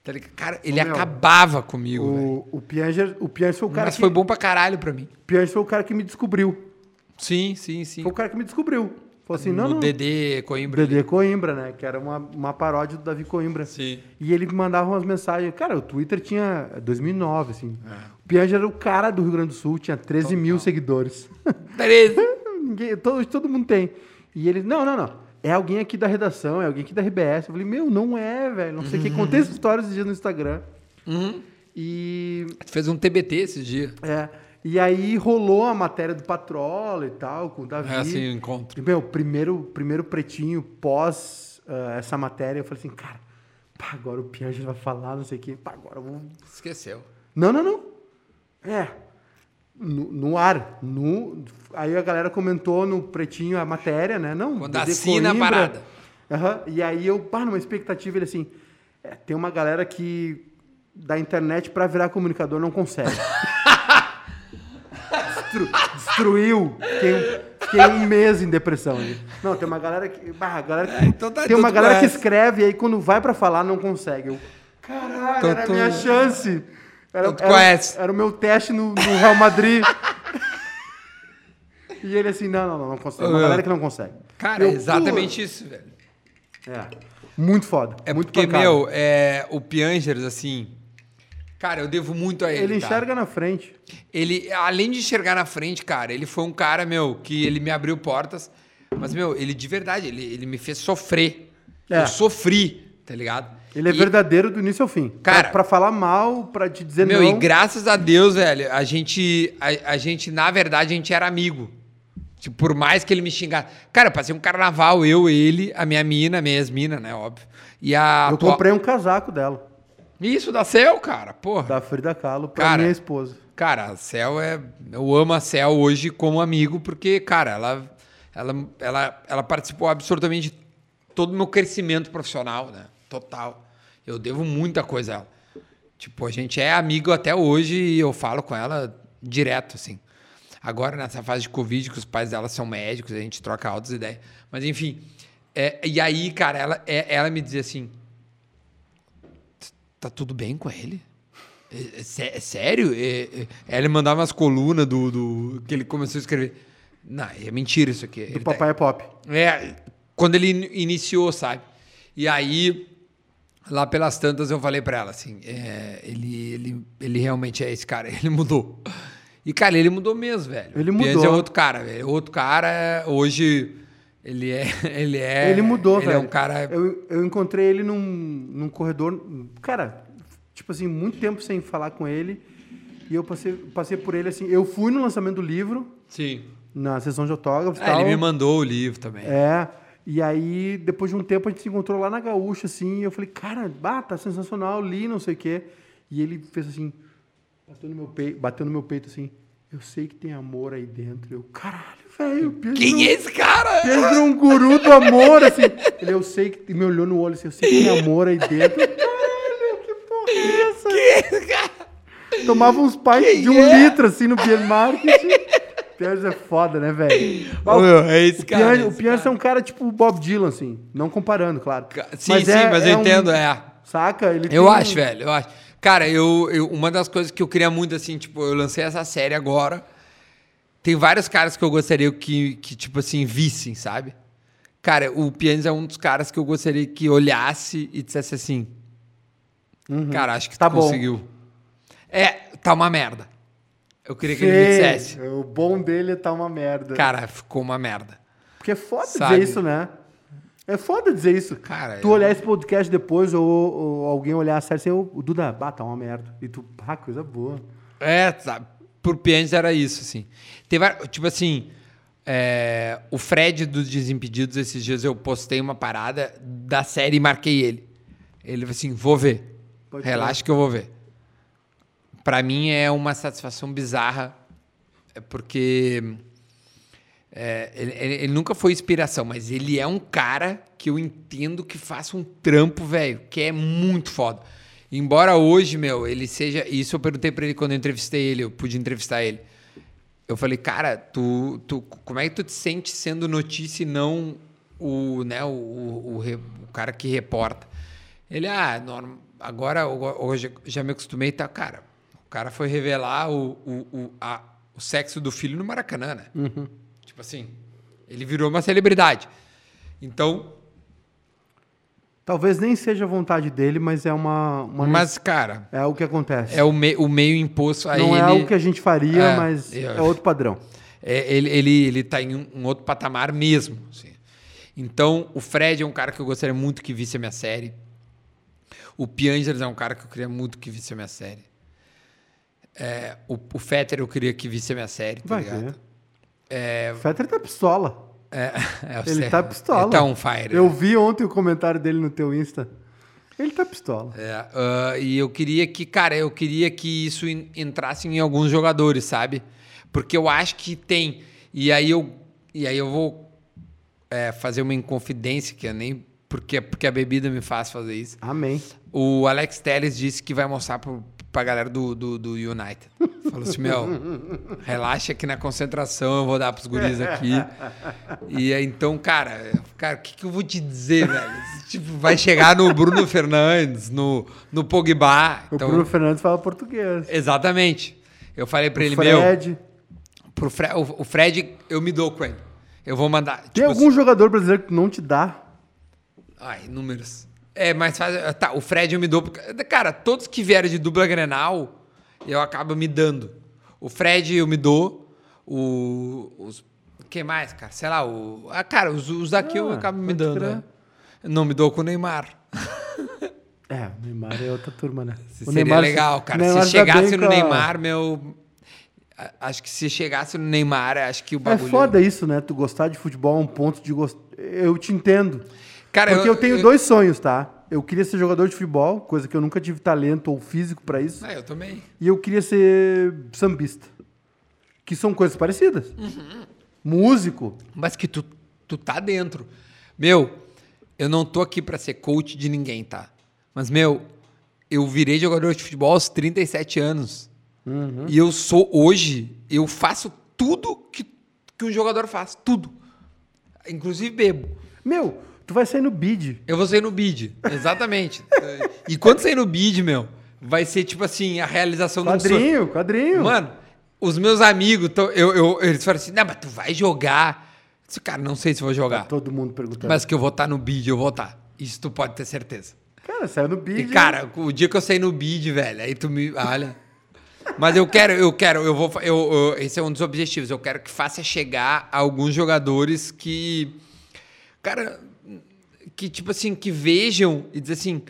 Tá ligado? Cara, ele meu, acabava comigo. O, o Pianger, o Pianger foi o cara Mas que foi bom pra caralho pra mim. o Pianger foi o cara que me descobriu. Sim, sim, sim. Foi o cara que me descobriu. Falou assim, não, no não. Dedê Coimbra. Dedê Coimbra, né? Que era uma, uma paródia do Davi Coimbra. Sim. E ele me mandava umas mensagens. Cara, o Twitter tinha 2009, assim. É. O Pianger era o cara do Rio Grande do Sul, tinha 13 mil seguidores. 13. Ninguém, todo, todo mundo tem. E ele, não, não, não. É alguém aqui da redação, é alguém aqui da RBS. Eu falei, meu, não é, velho. Não sei o que. Contei essa história esses dias no Instagram. Uhum. E Tu fez um TBT esses dias. É. E aí rolou a matéria do Patrola e tal, com o Davi. É assim, o encontro. E, Meu, primeiro, primeiro pretinho pós ah, essa matéria, eu falei assim, cara, pá, agora o Piaget vai falar, não sei o quê. Pá, agora eu vou. Esqueceu. Não, não, não. É. No, no ar. No... Aí a galera comentou no pretinho a matéria, né? Não. Quando Dedê assina a Coimbra. parada. Aham. E aí eu, pá, numa expectativa, ele assim, é, tem uma galera que da internet pra virar comunicador não consegue. Destru- destruiu. Fiquei um, fiquei um mês em depressão. Não, tem uma galera que. Bah, a galera que- É, então tá, tem uma galera que escreve e aí quando vai pra falar não consegue. Eu, caralho, Então era a tu- minha chance. Era, tu era- conhece. era o meu teste no, no Real Madrid. e ele assim, não, não, não, não consegue. Uma Ah. galera que não consegue. Cara, Eu, é exatamente isso, velho. pô, É. Muito foda. É muito porque, pancada. meu, é, o Piangers, assim. Cara, eu devo muito a ele. Ele tá? enxerga na frente. Ele, além de enxergar na frente, cara, ele foi um cara, meu, que ele me abriu portas. Mas, meu, ele de verdade, ele, ele me fez sofrer. É. Eu sofri, tá ligado? Ele é E- verdadeiro do início ao fim. Cara- pra, pra falar mal, pra te dizer Meu, não. e graças a Deus, velho, a gente, a, a gente, na verdade, a gente era amigo. Tipo, por mais que ele me xingasse. Cara, eu passei um carnaval, eu, ele, a minha mina, a minha ex-mina, né, óbvio. E a... Eu comprei um casaco dela, Isso, da Cel, cara, porra. da Frida Kahlo, pra Cara, minha esposa. Cara, a Cel é. Eu amo a Cel hoje como amigo, porque, cara, ela, ela, ela, ela participou absolutamente de todo o meu crescimento profissional, né? Total. Eu devo muita coisa a ela. Tipo, a gente é amigo até hoje e eu falo com ela direto, assim. Agora, nessa fase de Covid, que os pais dela são médicos, a gente troca altas ideias. Mas, enfim. é, e aí, cara, ela, é- ela me dizia assim: tá tudo bem com ele? É, é é sério? É, Ela mandava umas colunas do, do. que ele começou a escrever. Não, é mentira isso aqui. Do Ele tá- Papai é Pop. é, quando ele in- iniciou, sabe? E aí, lá pelas tantas, eu falei pra ela assim: é, ele, ele, ele realmente é esse cara, ele mudou. E, cara, ele mudou mesmo, velho. Ele Pianzi mudou. é outro cara, velho. Outro cara, hoje, ele é. Ele, é, ele mudou, ele velho. é um cara. Eu, eu encontrei ele num, num corredor. Cara, tipo assim, muito tempo sem falar com ele. E eu passei, passei por ele assim. Eu fui no lançamento do livro, Sim. na sessão de autógrafos É, tal. ele me mandou o livro também. É. E aí, depois de um tempo, a gente se encontrou lá na Gaúcha, assim, e eu falei, cara, bah, tá sensacional, li, não sei o quê. E ele fez assim, bateu no meu peito, bateu no meu peito assim, eu sei que tem amor aí dentro. Eu, caralho, velho, Quem é esse cara? Pedro é um guru do amor, assim. Ele, eu sei que. me olhou no olho assim, eu sei que tem amor aí dentro. Eu, Caralho, que porra é essa? Esse cara? Tomava uns pints de um é? litro, assim, no beer market. Pianges é foda, né, velho? É esse O cara. Pianges, é o Pianges cara. é um cara tipo o Bob Dylan, assim. Não comparando, claro. Sim, sim, mas eu um- entendo, é. Saca? Ele Eu acho, velho, eu acho. Cara, eu, eu- uma das coisas que eu queria muito, assim, tipo, eu lancei essa série agora. Tem vários caras que eu gostaria que, que tipo assim, vissem, sabe? Cara, o Pianis é um dos caras que eu gostaria que olhasse e dissesse assim. Cara, acho que Tá tu bom. conseguiu. É, tá uma merda. Eu queria que ele me dissesse. O bom dele tá uma merda. Cara, ficou uma merda. Porque é foda Sabe? dizer isso, né? É foda dizer isso. Cara, tu eu- olhar esse podcast depois ou, ou alguém olhar a série assim, o Duda, bah, tá uma merda. E tu, pá, coisa boa. É, sabe? Por Pianges era isso, assim. Vários, tipo assim, é, o Fred dos Desimpedidos, esses dias eu postei uma parada da série e marquei ele. Ele falou assim, vou ver. Pode Relaxa que eu vou ver. Pra mim é uma satisfação bizarra, é porque É, ele, ele- nunca foi inspiração, mas ele é um cara que eu entendo que faça um trampo, velho, que é muito foda. Embora hoje, meu, ele seja. Isso eu perguntei pra ele quando eu entrevistei ele, eu pude entrevistar ele. Eu falei, cara, tu, tu, como é que tu te sente sendo notícia e não o, né, o, o, o o cara que reporta? Ele, ah, norm- agora ho- hoje já me acostumei, tá, cara. O cara foi revelar o, o, o, a- o sexo do filho no Maracanã, né? Tipo assim, ele virou uma celebridade. Então, Talvez nem seja a vontade dele, mas é uma. uma mas, cara, É o que acontece. é o, me, o meio imposto a Não ele. é algo que a gente faria, É, mas eu- é outro padrão. É, ele, ele, ele tá em um, um outro patamar mesmo. assim. Então, o Fred é um cara que eu gostaria muito que visse a minha série. O Piangers é um cara que eu queria muito que visse a minha série. É, o, o Fetter eu queria que visse a minha série, tá Vai ligado? É, O Fetter tá pistola. é, é, Ele sei. tá pistola. Ele tá on fire. Eu vi ontem o comentário dele no teu Insta. Ele tá pistola. É, ah, e eu queria que, cara, eu queria que isso en- entrasse em alguns jogadores, sabe? Porque eu acho que tem. E aí eu, e aí eu vou é, fazer uma inconfidência que eu nem. Porque, porque a bebida me faz fazer isso. Amém. O Alex Telles disse que vai mostrar pro, pra galera do, do, do United. Falou assim: Meu, relaxa que na concentração eu vou dar pros guris aqui. E então, cara, cara, o que, que eu vou te dizer, velho? Tipo, vai chegar no Bruno Fernandes, no, no Pogba. O Então, Bruno Fernandes fala português. Exatamente. Eu falei pra O ele, meu, Fred. pro Fre o, o Fred, eu me dou com ele. Eu vou mandar. Tem tipo algum jogador brasileiro que não te dá? Ai, números. É, mas faz. Tá, o Fred eu me dou. porque- Cara, todos que vieram de dupla Grenal, eu acabo me dando. O Fred eu me dou. O. Os, quem mais, cara? Sei lá, o. Ah, cara, os, os daqui eu Ah, acabo me dando. né? Não me dou com o Neymar. É, o Neymar é outra turma, né? O Seria Neymar- legal, cara. Neymar se chegasse no a- Neymar, meu. a- Acho que se chegasse no Neymar, acho que o É bagulho. foda isso, né? Tu gostar de futebol a um ponto de gostar. Eu te entendo. Cara, Porque eu, tenho dois sonhos, tá? Eu queria ser jogador de futebol, coisa que eu nunca tive talento ou físico pra isso. Ah, eu também. E eu queria ser sambista. Que são coisas parecidas. Uhum. Músico. Mas que tu, tu tá dentro. Meu, eu não tô aqui pra ser coach de ninguém, tá? Mas, meu, eu virei jogador de futebol aos 37 anos. E eu sou, hoje, eu faço tudo que, que um jogador faz. Tudo. Inclusive bebo. Meu, tu vai sair no bid. Eu vou sair no bid. Exatamente. e quando sair no bid, meu, vai ser tipo assim, a realização sonho. Quadrinho, quadrinho. Mano, os meus amigos, tão- eu, eu- eles falaram assim, não, mas tu vai jogar. Eu disse, cara, não sei se vou jogar. Todo mundo perguntando. Mas que eu vou estar no bid, eu vou estar. Isso tu pode ter certeza. Cara, saiu no bid. E, cara, o dia que eu sair no bid, velho, aí tu me. Olha. Mas eu quero, eu quero, eu vou. Eu, eu- esse é um dos objetivos. Eu quero que faça chegar alguns jogadores que. Cara, que tipo assim, que vejam e dizer assim.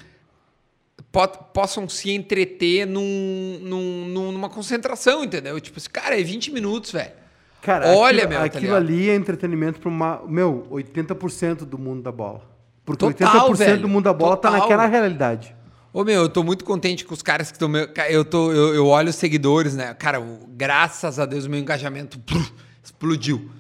po- possam se entreter num, num- num- numa concentração, entendeu? Tipo assim, cara, é 20 minutos, velho. Cara, Olha, aquilo, meu, tá aquilo ligado? ali é entretenimento para uma, meu, 80% do mundo da bola. Porque Total, 80% velho. do mundo da bola tá Total. naquela realidade. Ô, meu, eu tô muito contente com os caras que estão. Eu, tô, eu, eu olho os seguidores, né? Cara, graças a Deus o meu engajamento explodiu.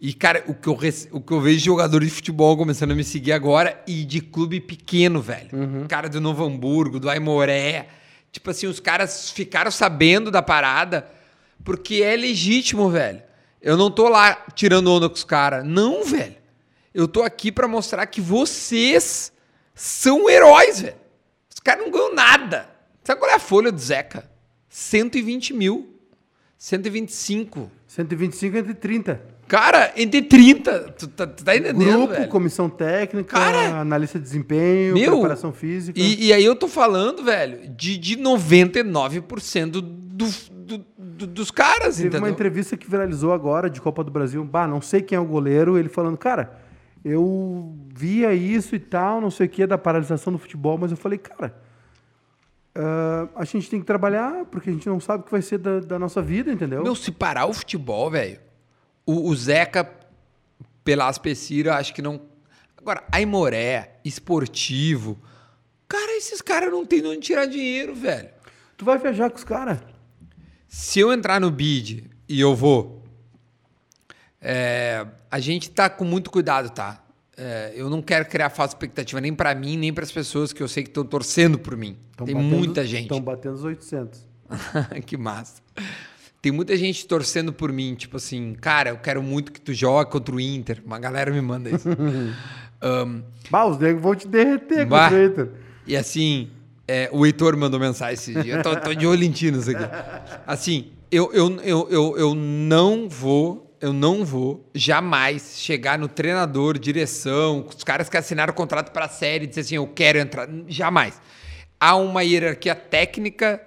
E, cara, o que, eu, rece- o que eu vejo de jogador de futebol começando a me seguir agora e de clube pequeno, velho. Cara do Novo Hamburgo, do Aimoré. Tipo assim, os caras ficaram sabendo da parada porque é legítimo, velho. Eu não tô lá tirando onda com os caras. Não, velho. Eu tô aqui pra mostrar que vocês são heróis, velho. Os caras não ganham nada. Sabe qual é a folha do Zeca? 120 mil. 125. 125 entre 30. Cara, entre 30. Tu tá, tu tá entendendo, Grupo, velho? comissão técnica, Cara, analista de desempenho, Meu, preparação física. E, e aí eu tô falando, velho, de, de 99% do, do- do- dos caras, Teve entendeu? uma entrevista que viralizou agora de Copa do Brasil. Bah, não sei quem é o goleiro. Ele falando, cara, eu via isso e tal, não sei o que, da paralisação do futebol, mas eu falei, cara, ah, a gente tem que trabalhar porque a gente não sabe o que vai ser da, da nossa vida, entendeu? Meu, se parar o futebol, velho, o, o Zeca, pela Aspecira, acho que não. Agora, Aimoré, esportivo. Cara, esses caras não tem de onde tirar dinheiro, velho. Tu vai viajar com os caras. Se eu entrar no bid e eu vou É, a gente tá com muito cuidado, tá? É, eu não quero criar falsa expectativa nem para mim, nem para as pessoas que eu sei que estão torcendo por mim. Tão Tem batendo- muita gente. Estão batendo os 800. que massa. Tem muita gente torcendo por mim, tipo assim, cara, eu quero muito que tu jogue contra o Inter. Uma galera me manda isso. Ahn, Bah, os negros vão te derreter Bah. o Twitter. e assim, é, o Heitor mandou mensagem esse dia. Eu tô, tô de olho em ti nisso aqui. Assim, eu, eu, eu, eu, eu não vou, eu não vou jamais chegar no treinador, direção, os caras que assinaram o contrato para a série dizer assim, eu quero entrar. Jamais. Há uma hierarquia técnica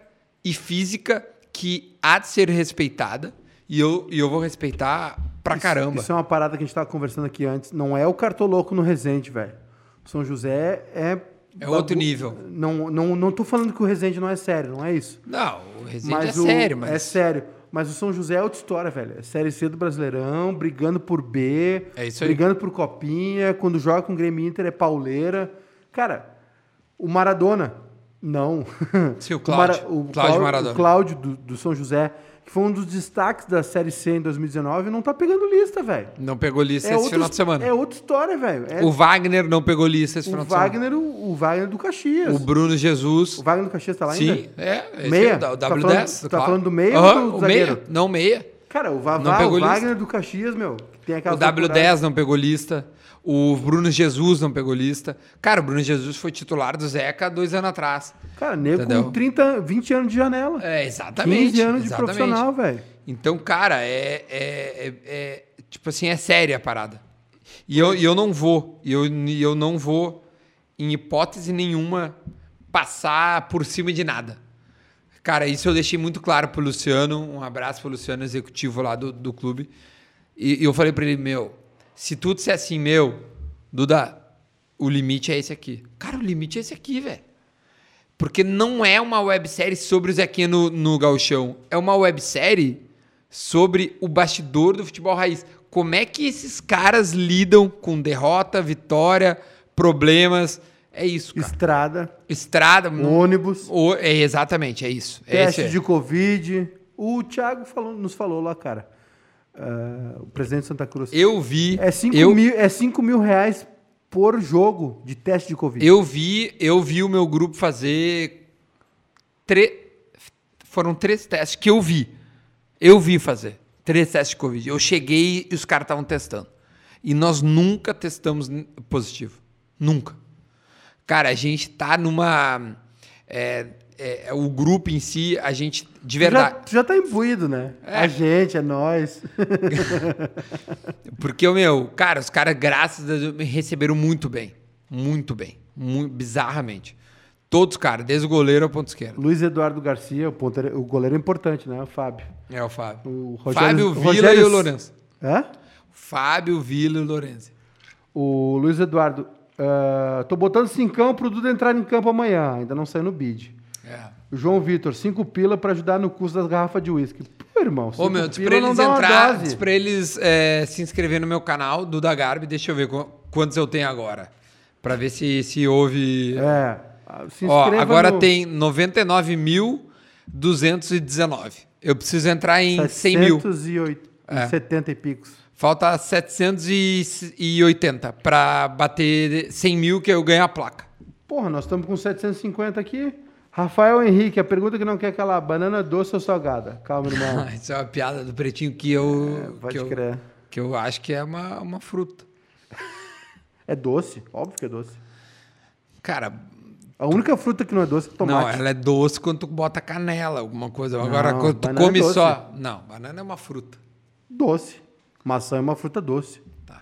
e física que há de ser respeitada e eu, e eu vou respeitar pra Isso- caramba. Isso é uma parada que a gente tava conversando aqui antes. Não é o cartoloco no Resende, velho. São José é. É outro nível. Não, não, não tô falando que o Resende não é sério, não é isso. Não, o Resende Mas é o- sério, mas... É sério. Mas o São José é outra história, velho. É Série C do Brasileirão, brigando por B, É isso aí. brigando por Copinha. Quando joga com o Grêmio Inter é pauleira. Cara, o Maradona, não. Sim, o Cláudio. o Cláudio Maradona. O Cláudio do, do São José, que foi um dos destaques da Série C em 2019, não tá pegando lista, velho. Não pegou lista esse outra- final de semana. É outra história, velho. É O Wagner não pegou lista esse o final de semana. Wagner, o, o Wagner do Caxias. O Bruno Jesus. O Wagner do Caxias tá lá Sim, ainda? é. esse Meia? é o da- o Tá W10. falando- tá falando do meia ou do o meia? zagueiro? Não, meia. Cara, o Vavá, o lista. Wagner do Caxias, meu. Tem O aquelas W10 loucuradas. não pegou lista. O Bruno Jesus não pegou lista. Cara, o Bruno Jesus foi titular do Zeca dois anos atrás. Cara, nego Entendeu? com 30, 20 anos de janela. É, exatamente. 15 anos de exatamente. profissional, velho. Então, cara, é, é, é- é- Tipo assim, é séria a parada. E eu, e eu não vou. E eu, e eu não vou, em hipótese nenhuma, passar por cima de nada. Cara, isso eu deixei muito claro pro Luciano. Um abraço pro Luciano, executivo lá do, do clube. E, e eu falei pra ele, meu, se tu disser assim, meu, Duda, o limite é esse aqui. Cara, o limite é esse aqui, velho. Porque não é uma websérie sobre o Zequinha no, no Gauchão. É uma websérie sobre o bastidor do futebol raiz. Como é que esses caras lidam com derrota, vitória, problemas. É isso, cara. Estrada, Estrada. ônibus, o- é, exatamente, é isso. É teste esse, de Covid. O Thiago falou- nos falou lá, cara. Ah, o presidente de Santa Cruz. Eu vi. É 5 eu, mil, é cinco mil reais por jogo de teste de Covid. eu vi, eu vi o meu grupo fazer. Tre... Foram três testes que eu vi. Eu vi fazer. Três testes de Covid. Eu cheguei e os caras estavam testando. E nós nunca testamos positivo. Nunca. Cara, a gente tá numa. é, é, o grupo em si, a gente. De Tu já, verdade. tu já tá imbuído, né? É. A gente, é nós. Porque, meu, cara, os caras, graças a Deus, me receberam muito bem. Muito bem. Mu- bizarramente. Todos, cara, desde o goleiro ao ponto esquerdo. Luiz Eduardo Garcia, o, ponteiro- o goleiro é importante, né? O Fábio. É o Fábio. O Fábio, o Vila Rogério- e o Lourenço. Hã? Fábio, Vila e o Lourenço. O Luiz Eduardo, ah, tô botando cincão pro Duda entrar em campo amanhã, ainda não saiu no bid. É. João Vitor, cinco pila pra ajudar no custo das garrafas de uísque. Pô, irmão, Ô, cinco meu, diz pila pra não eles uma entrar, diz pra eles é, se inscrever no meu canal, Duda Garbi, deixa eu ver qu- quantos eu tenho agora. Pra ver se, se houve. É, se Ó, agora no tem 99.219. Eu preciso entrar em 100 mil. 708, É. 70 e picos. Falta 780 pra bater 100 mil que eu ganho a placa. Porra, nós estamos com 750 aqui. Rafael Henrique, a pergunta que não quer calar, banana doce ou salgada? Calma, irmão. Isso é uma piada do pretinho que eu. Pode que eu, crer. que eu acho que é uma, uma fruta. É doce, óbvio que é doce. Cara, A única fruta que não é doce é não, tomate. ela é doce quando tu bota canela, alguma coisa. Agora, Não, quando tu é come doce. só. Não, banana é uma fruta. Doce. Maçã é uma fruta doce. Tá.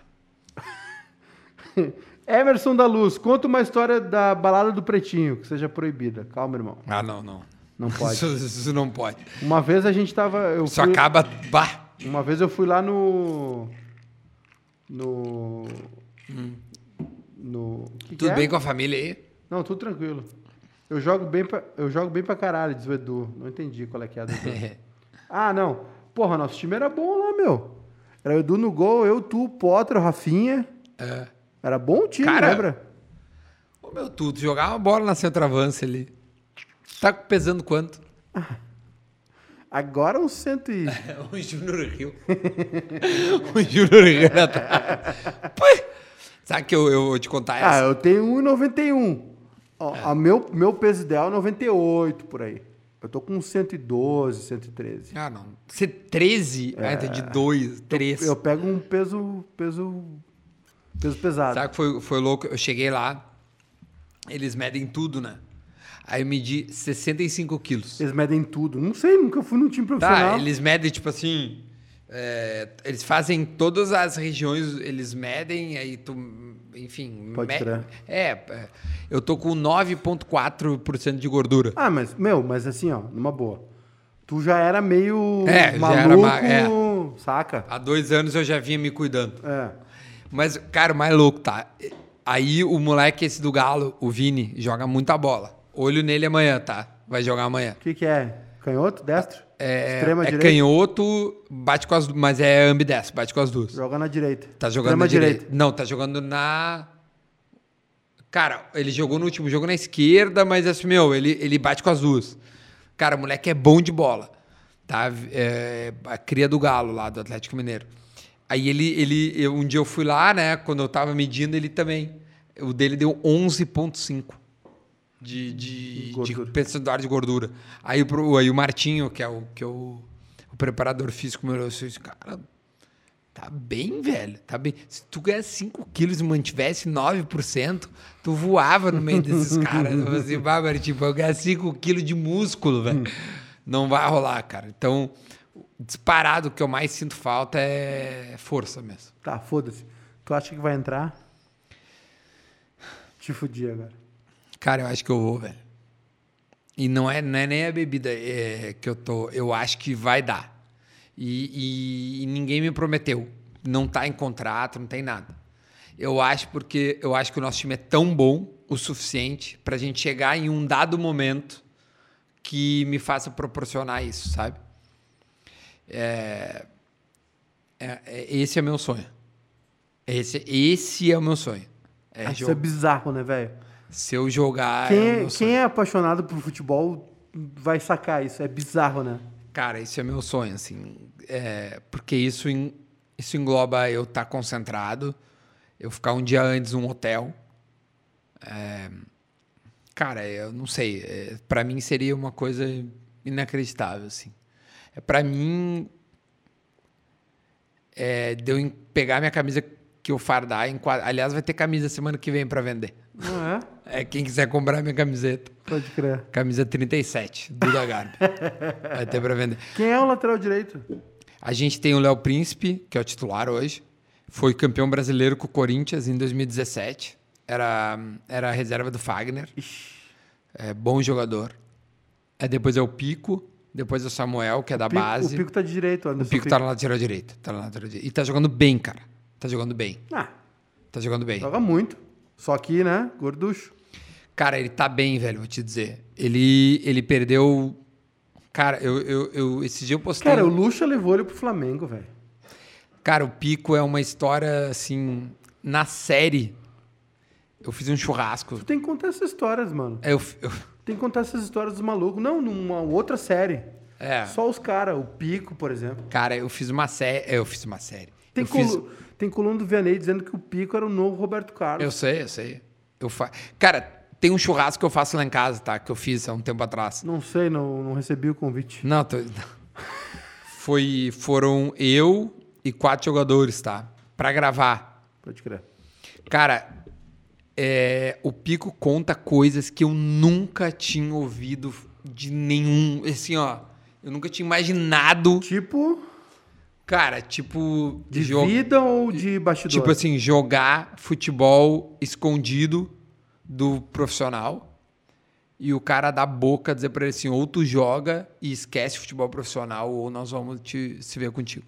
Emerson da Luz, conta uma história da balada do Pretinho, que seja proibida. Calma, irmão. Ah, não, não. Não pode. Isso, isso não pode. Uma vez a gente tava. Eu Isso fui, acaba. Bah! Uma vez eu fui lá no. No. No. que que Tudo é? bem com a família aí? Não, tudo tranquilo. Eu jogo bem pra, eu jogo bem pra caralho, diz o Edu. Não entendi qual é que é a do. Ah, não. Porra, nosso time era bom lá, meu. Era o Edu no gol, eu, tu, o Potter, o Rafinha. É. Era bom o time, Cara, lembra? Ô, meu, tu, uma bola na centroavance ali. Tá pesando quanto? Agora uns cento e... o Júnior Rio. o Júnior Rio atrás. Sabe que eu, eu vou te contar Ah, essa? eu tenho 1,91. Ó, a meu, meu peso ideal é 98, por aí. Eu tô com 112, 113. Ah, não. Você 13? Ah, tá de 2, 3. Eu pego um peso, peso, peso pesado. Sabe que foi, foi louco? Eu cheguei lá, eles medem tudo, né? Aí eu medi 65 quilos. Eles medem tudo. Não sei, nunca fui num time profissional. Tá, eles medem, tipo assim. é, eles fazem todas as regiões, eles medem, aí tu. Enfim. Pode crer. É, eu tô com 9,4% de gordura. Ah, mas, meu, mas assim, ó, numa boa. Tu já era meio É, já maluco, era ma- é. saca? Há dois anos eu já vinha me cuidando. É. Mas, cara, o mais louco, tá? Aí o moleque esse do Galo, o Vini, joga muita bola. Olho nele amanhã, tá? Vai jogar amanhã. O que que é? Canhoto? Destro? É, Extrema é direita? canhoto, bate com as duas, mas é ambidestro, bate com as duas. Joga na direita. Tá jogando Extrema na direita. Não, tá jogando na. Cara, ele jogou no último jogo na esquerda, mas assim, meu, ele, ele bate com as duas. Cara, o moleque é bom de bola. Tá? É, a cria do Galo lá, do Atlético Mineiro. Aí ele, ele eu- um dia eu fui lá, né? Quando eu tava medindo, ele também. O dele deu 11,5 de, de, de Gordura. percentual de gordura. Aí, pro, aí o Martinho, que é o, que é o, o preparador físico, me olhou assim, disse, cara, Tá bem, velho. Tá bem. Se tu ganhasse 5 quilos e mantivesse 9%, tu voava no meio desses caras. Eu falei assim, Bárbara, tipo, eu ganhar 5 quilos de músculo, velho. Não vai rolar, cara. Então, disparado, o que eu mais sinto falta é força mesmo. Tá, foda-se. Tu acha que vai entrar? Te fudi agora. Cara, eu acho que eu vou, velho. E não é, não é nem a bebida é, que eu tô. Eu acho que vai dar. E, e- e ninguém me prometeu. Não tá em contrato, não tem nada. Eu acho porque eu acho que o nosso time é tão bom o suficiente pra gente chegar em um dado momento que me faça proporcionar isso, sabe? É, é- é- esse é meu sonho. Esse, esse é o meu sonho. É Ah, Isso é bizarro, né, velho? se eu jogar. Quem, é o é, quem é apaixonado por futebol vai sacar isso. É bizarro, né? Cara, esse é meu sonho, assim. É, porque isso, isso engloba eu estar concentrado, eu ficar um dia antes num hotel. É, cara, eu não sei. É, para mim seria uma coisa inacreditável, assim. É, para mim, é, de eu em- pegar minha camisa que eu fardar, enquadrar. Aliás, vai ter camisa semana que vem para vender. Não é? É, quem quiser comprar minha camiseta. Pode crer. Camisa 37, Duda Garbi. Vai ter pra vender. Quem é o lateral direito? A gente tem o Léo Príncipe, que é o titular hoje. Foi campeão brasileiro com o Corinthians em 2017. Era, era a reserva do Fagner. É bom jogador. É, depois é o Pico. Depois é o Samuel, que é da Pico- base. O Pico tá de direito, O Anderson Pico tá na lateral direita. Tá na lateral direita. E tá jogando bem, cara. Tá jogando bem. Ah, Tá jogando bem. joga muito. Só que, né, gorducho. Cara, ele tá bem, velho, vou te dizer. Ele, ele perdeu. Cara, eu, eu, eu, esse dia eu postei. Cara, o Lucha levou ele pro Flamengo, velho. Cara, o Pico é uma história, assim, na série. Eu fiz um churrasco. Tu tem que contar essas histórias, mano. Eu, eu- Tem que contar essas histórias dos malucos. Não, numa outra série. é, Só os caras. O Pico, por exemplo. cara, eu fiz uma série. Eu fiz uma série. Tem, eu, fiz, colu tem coluna do Vianney dizendo que o Pico era o novo Roberto Carlos. eu sei, eu sei. Eu fa... Cara, tem um churrasco que eu faço lá em casa, tá? Que eu fiz há um tempo atrás. Não sei, não, não recebi o convite. Não, tô... Foi, foram eu e quatro jogadores, tá? Pra gravar. Pode crer. Cara, é, o Pico conta coisas que eu nunca tinha ouvido de nenhum. Assim, ó. Eu nunca tinha imaginado. Tipo, Cara, tipo. de jo- vida ou de bastidor? Tipo assim, jogar futebol escondido do profissional. E o cara da boca dizer pra ele assim: ou tu joga e esquece futebol profissional, ou nós vamos te, se ver contigo.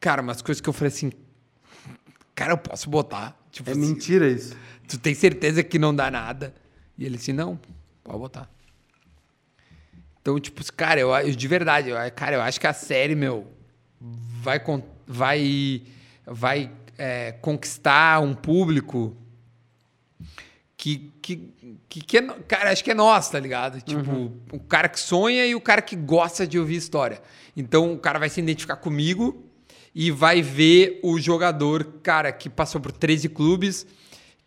Cara, umas coisas que eu falei assim. Cara, eu posso botar. Tipo É assim, mentira isso. Tu tem certeza que não dá nada? E ele assim, não, pode botar. Então, tipo, cara, eu, eu- de verdade, eu, cara, eu acho que a série, meu, vai, vai, vai é, conquistar um público que, que, que, que é, cara, acho que é nosso, tá ligado? Tipo, Uhum. o cara que sonha e o cara que gosta de ouvir história. Então, o cara vai se identificar comigo e vai ver o jogador, cara, que passou por 13 clubes,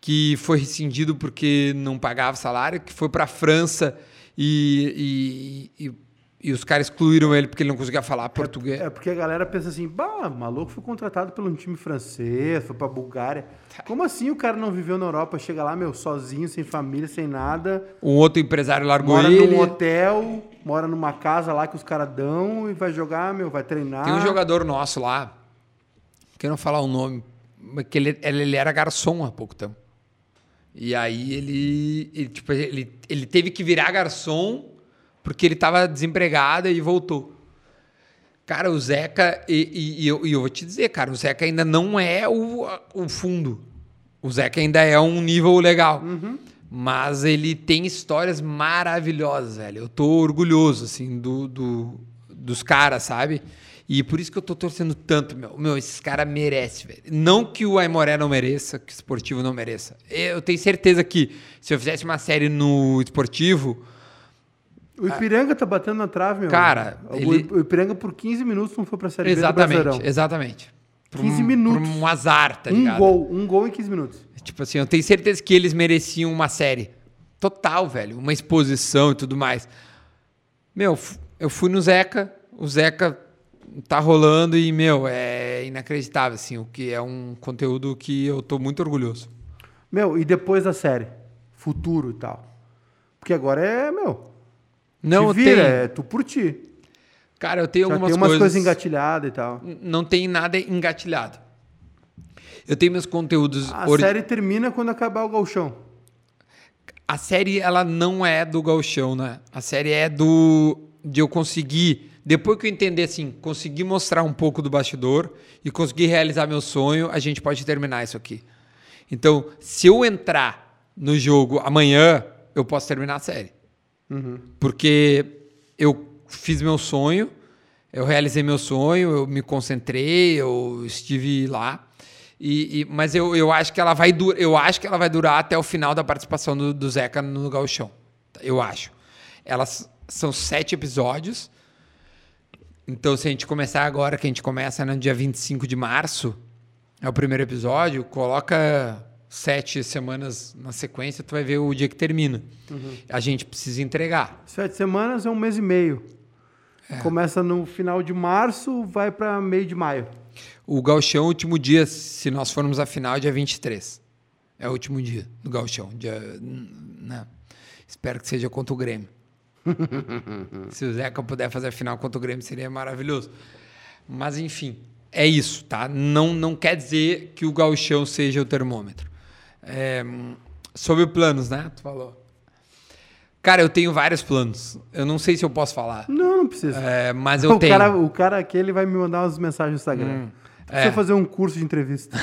que foi rescindido porque não pagava salário, que foi pra França e, e, e, e os caras excluíram ele porque ele não conseguia falar português. É porque a galera pensa assim, bah, maluco foi contratado pelo um time francês, foi pra Bulgária. Como assim o cara não viveu na Europa, chega lá, meu, sozinho, sem família, sem nada, Um outro empresário largou mora ele. num hotel, mora numa casa lá que os caras dão e vai jogar, meu, vai treinar. Tem um jogador nosso lá, que eu não falar o nome, mas que ele, ele era garçom há pouco tempo. E aí ele, ele, tipo, ele, ele teve que virar garçom porque ele tava desempregado e voltou. Cara, o Zeca, e, e- e eu, e eu vou te dizer, cara, o Zeca ainda não é o, o fundo. O Zeca ainda é um nível legal. Mas ele tem histórias maravilhosas, velho. Eu tô orgulhoso, assim, do, do- dos caras, sabe? E por isso que eu tô torcendo tanto, meu. Meu, esses caras merecem, velho. Não que o Aimoré não mereça, que o esportivo não mereça. Eu tenho certeza que se eu fizesse uma série no esportivo, O Ipiranga tá batendo na trave, meu. Cara, o, ele- o Ipiranga por 15 minutos não foi pra Série B do exatamente, exatamente. Por 15 um- minutos. Por um azar, tá um ligado? gol, um gol em 15 minutos. Tipo assim, eu tenho certeza que eles mereciam uma série. Total, velho. Uma exposição e tudo mais. Meu, eu fui no Zeca, o Zeca tá rolando e, meu, é inacreditável, assim, o que é um conteúdo que eu tô muito orgulhoso. Meu, e depois da série? Futuro e tal. Porque agora é, meu. Não, te vira, tem. é tu por ti. Cara, eu tenho Já algumas tem umas coisas. coisas engatilhadas e tal. Não tem nada engatilhado. Eu tenho meus conteúdos. A ori- série termina quando acabar o galchão. A série, ela não é do galchão, né? A série é do... De eu conseguir... Depois que eu entender, assim, conseguir mostrar um pouco do bastidor e conseguir realizar meu sonho, a gente pode terminar isso aqui. Então, se eu entrar no jogo amanhã, eu posso terminar a série. Porque eu fiz meu sonho, eu realizei meu sonho, eu me concentrei, eu estive lá. E, e- mas eu, eu acho que ela vai eu acho que ela vai durar até o final da participação do, do Zeca no Gauchão. Eu acho. Elas são sete episódios. Então, se a gente começar agora, que a gente começa no dia 25 de março, é o primeiro episódio, coloca sete semanas na sequência, tu vai ver o dia que termina. A gente precisa entregar. Sete semanas é um mês e meio. É. Começa no final de março, vai pra meio de maio. O Gauchão, o último dia, se nós formos à final, é dia 23. É o último dia do Gauchão. Dia, né? Espero que seja contra o Grêmio. se o Zeca puder fazer a final contra o Grêmio, seria maravilhoso. Mas, enfim, é isso, tá? Não, não quer dizer que o Gauchão seja o termômetro. É, sobre planos, né? Tu falou. Cara, eu tenho vários planos. Eu não sei se eu posso falar. Não, não precisa. É, mas eu o, tenho. cara, o cara aqui ele vai me mandar umas mensagens no Instagram. Hum, Precisa é. fazer um curso de entrevista.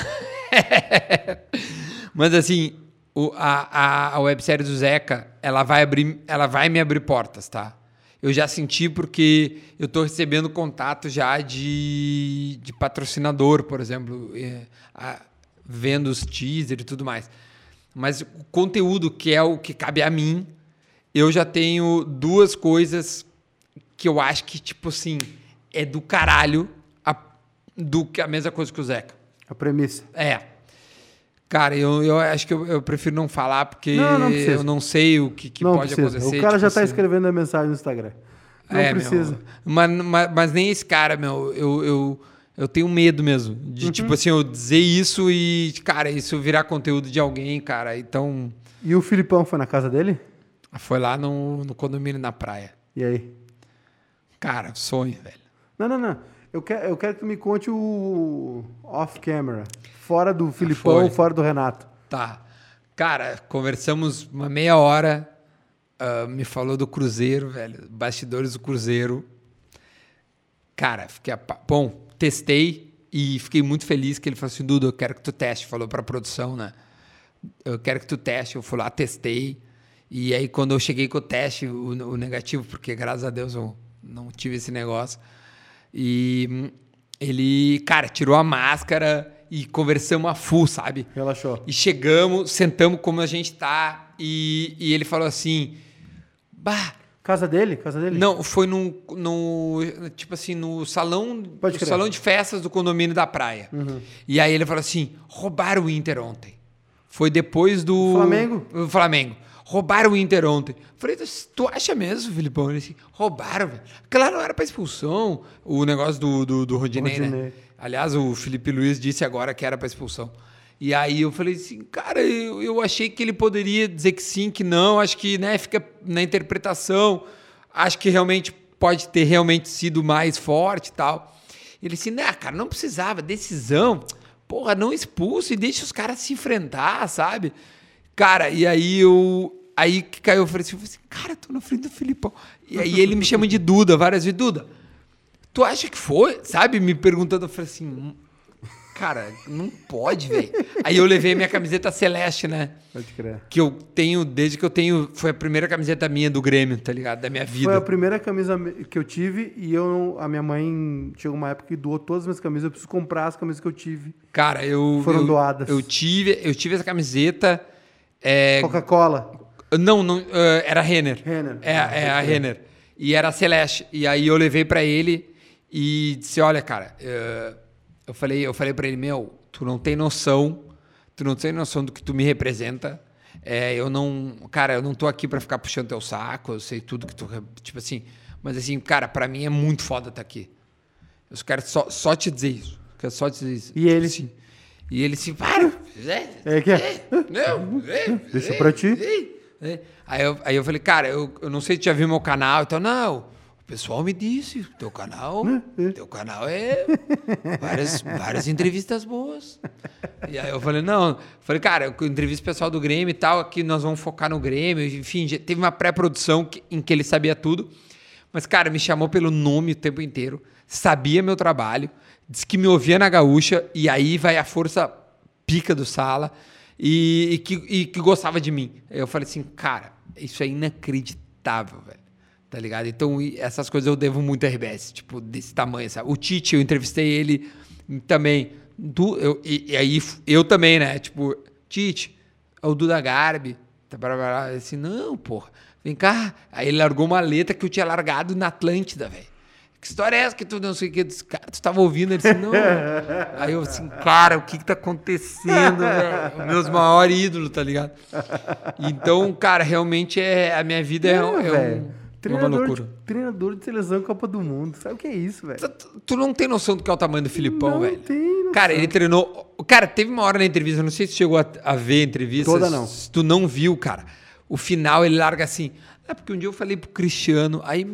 Mas assim, o- a, a, a websérie do Zeca, ela vai, abrir, ela vai me abrir portas, tá? Eu já senti porque eu tô recebendo contato já de, de patrocinador, por exemplo, é, a- vendo os teasers e tudo mais. Mas o conteúdo que é o que cabe a mim, eu já tenho duas coisas que eu acho que, tipo assim, é do caralho a, do que a mesma coisa que o Zeca. A premissa. É. Cara, eu, eu acho que eu, eu prefiro não falar porque Não, não eu não sei o que, que não pode precisa. acontecer. O cara já tipo tá assim. escrevendo a mensagem no Instagram. Não É, precisa. meu, mas, mas, mas nem esse cara, meu, eu, eu, eu tenho medo mesmo. De, Uhum. tipo assim, eu dizer isso e, cara, isso virar conteúdo de alguém, cara. Então, E o Filipão foi na casa dele? foi lá no, no condomínio na praia. E aí? Cara, sonho, velho. Não, não, não. Eu quero, eu quero que tu me conte o off-camera. Fora do Filipão, foi. fora do Renato. Tá. Cara, conversamos uma meia hora. ah, me falou do Cruzeiro, velho. Bastidores do Cruzeiro. Cara, fiquei. apa- Bom, testei e fiquei muito feliz que ele falou assim: Dudu, eu quero que tu teste. Falou pra produção, né? Eu quero que tu teste. Eu fui lá, testei. E aí, quando eu cheguei com o teste, o, o negativo, porque graças a Deus eu não tive esse negócio. E hum, ele, cara, tirou a máscara e conversamos a full, sabe? Relaxou. E chegamos, sentamos como a gente tá, e, e ele falou assim: Bah, Casa dele? Casa dele? não, foi no, no tipo assim, no salão, Pode no salão de festas do condomínio da praia. E aí ele falou assim: roubaram o Inter ontem. Foi depois do Flamengo? O Flamengo. Roubaram o Inter ontem. Falei, tu acha mesmo, Filipão? Ele assim, roubaram, velho. Claro, não era pra expulsão o negócio do, do, do Rodinei, né? Aliás, o Felipe Luiz disse agora que era pra expulsão. E aí eu falei assim, cara, eu, eu achei que ele poderia dizer que sim, que não. Acho que né, fica na interpretação. Acho que realmente pode ter realmente sido mais forte e tal. Ele assim, né, cara, não precisava, decisão. Porra, não expulso e deixa os caras se enfrentar, sabe? Cara, e aí eu. Aí que caiu, eu falei assim, assim, cara, tô na frente do Filipão. E aí ele me chama de Duda várias vezes, Duda. Tu acha que foi? Sabe? Me perguntando, eu falei assim, "Hum, cara, não pode, velho. Aí eu levei minha camiseta celeste, né? Pode crer. Que eu tenho, desde que eu tenho. Foi a primeira camiseta minha do Grêmio, tá ligado? Da minha vida. Foi a primeira camisa que eu tive e eu a minha mãe chegou uma época que doou todas as minhas camisas. Eu preciso comprar as camisas que eu tive. Cara, eu. Foram eu, doadas. Eu tive, eu tive essa camiseta. É, Coca-Cola. Não, não eh, era Renner. Renner. É, é a. Renner. E era a Celeste. E aí eu levei pra ele e disse: Olha, cara, eh, eu falei, eu falei para ele: Meu, tu não tem noção, tu não tem noção do que tu me representa. É, eu não, cara, eu não tô aqui pra ficar puxando teu saco. Eu sei tudo que tu, tipo assim. Mas assim, cara, pra mim é muito foda estar aqui. Eu quero só, só te dizer isso. Quero só te dizer isso. E ele? Assim, e ele se para. É que é? Não, Deixa pra ti. Aí, eu, aí eu falei, cara, eu, eu não sei se tu já viu meu canal. Então, não, o pessoal me disse, teu canal, teu canal é várias, várias entrevistas boas. E aí eu falei, não, falei, cara, o pessoal do Grêmio e tal, aqui nós vamos focar no Grêmio. Enfim, teve uma pré-produção em que ele sabia tudo. Mas, cara, me chamou pelo nome o tempo inteiro, sabia meu trabalho, disse que me ouvia na gaúcha, e aí vai a força pica do Sala, e, e que, e que gostava de mim. Eu falei assim, cara, isso é inacreditável, velho. Tá ligado? Então, essas coisas eu devo muito a RBS, tipo, desse tamanho, sabe? O Tite, eu entrevistei ele também. Du, eu, e, e aí eu também, né? Tipo, Tite, é o Duda Garbi. Tá, blá, blá, blá. Assim, não, porra. Vem cá. Aí ele largou uma letra que eu tinha largado na Atlântida, velho. Que história é essa que tu não sei o que? Disse, Cara, tu tava ouvindo? Ele disse, não. Aí eu assim, cara, o que que tá acontecendo, velho? Meus maiores ídolos, tá ligado? Então, cara, realmente é, a minha vida é, é velho. um- Treinador de, treinador de seleção Copa do Mundo. Sabe o que é isso, velho? Tu, tu não tem noção do que é o tamanho do Filipão, Não velho. tem noção. Cara, ele treinou. Cara, teve uma hora na entrevista, não sei se chegou a, a ver a entrevista. Toda não. Se tu não viu, cara. O final ele larga assim. É porque um dia eu falei pro Cristiano, aí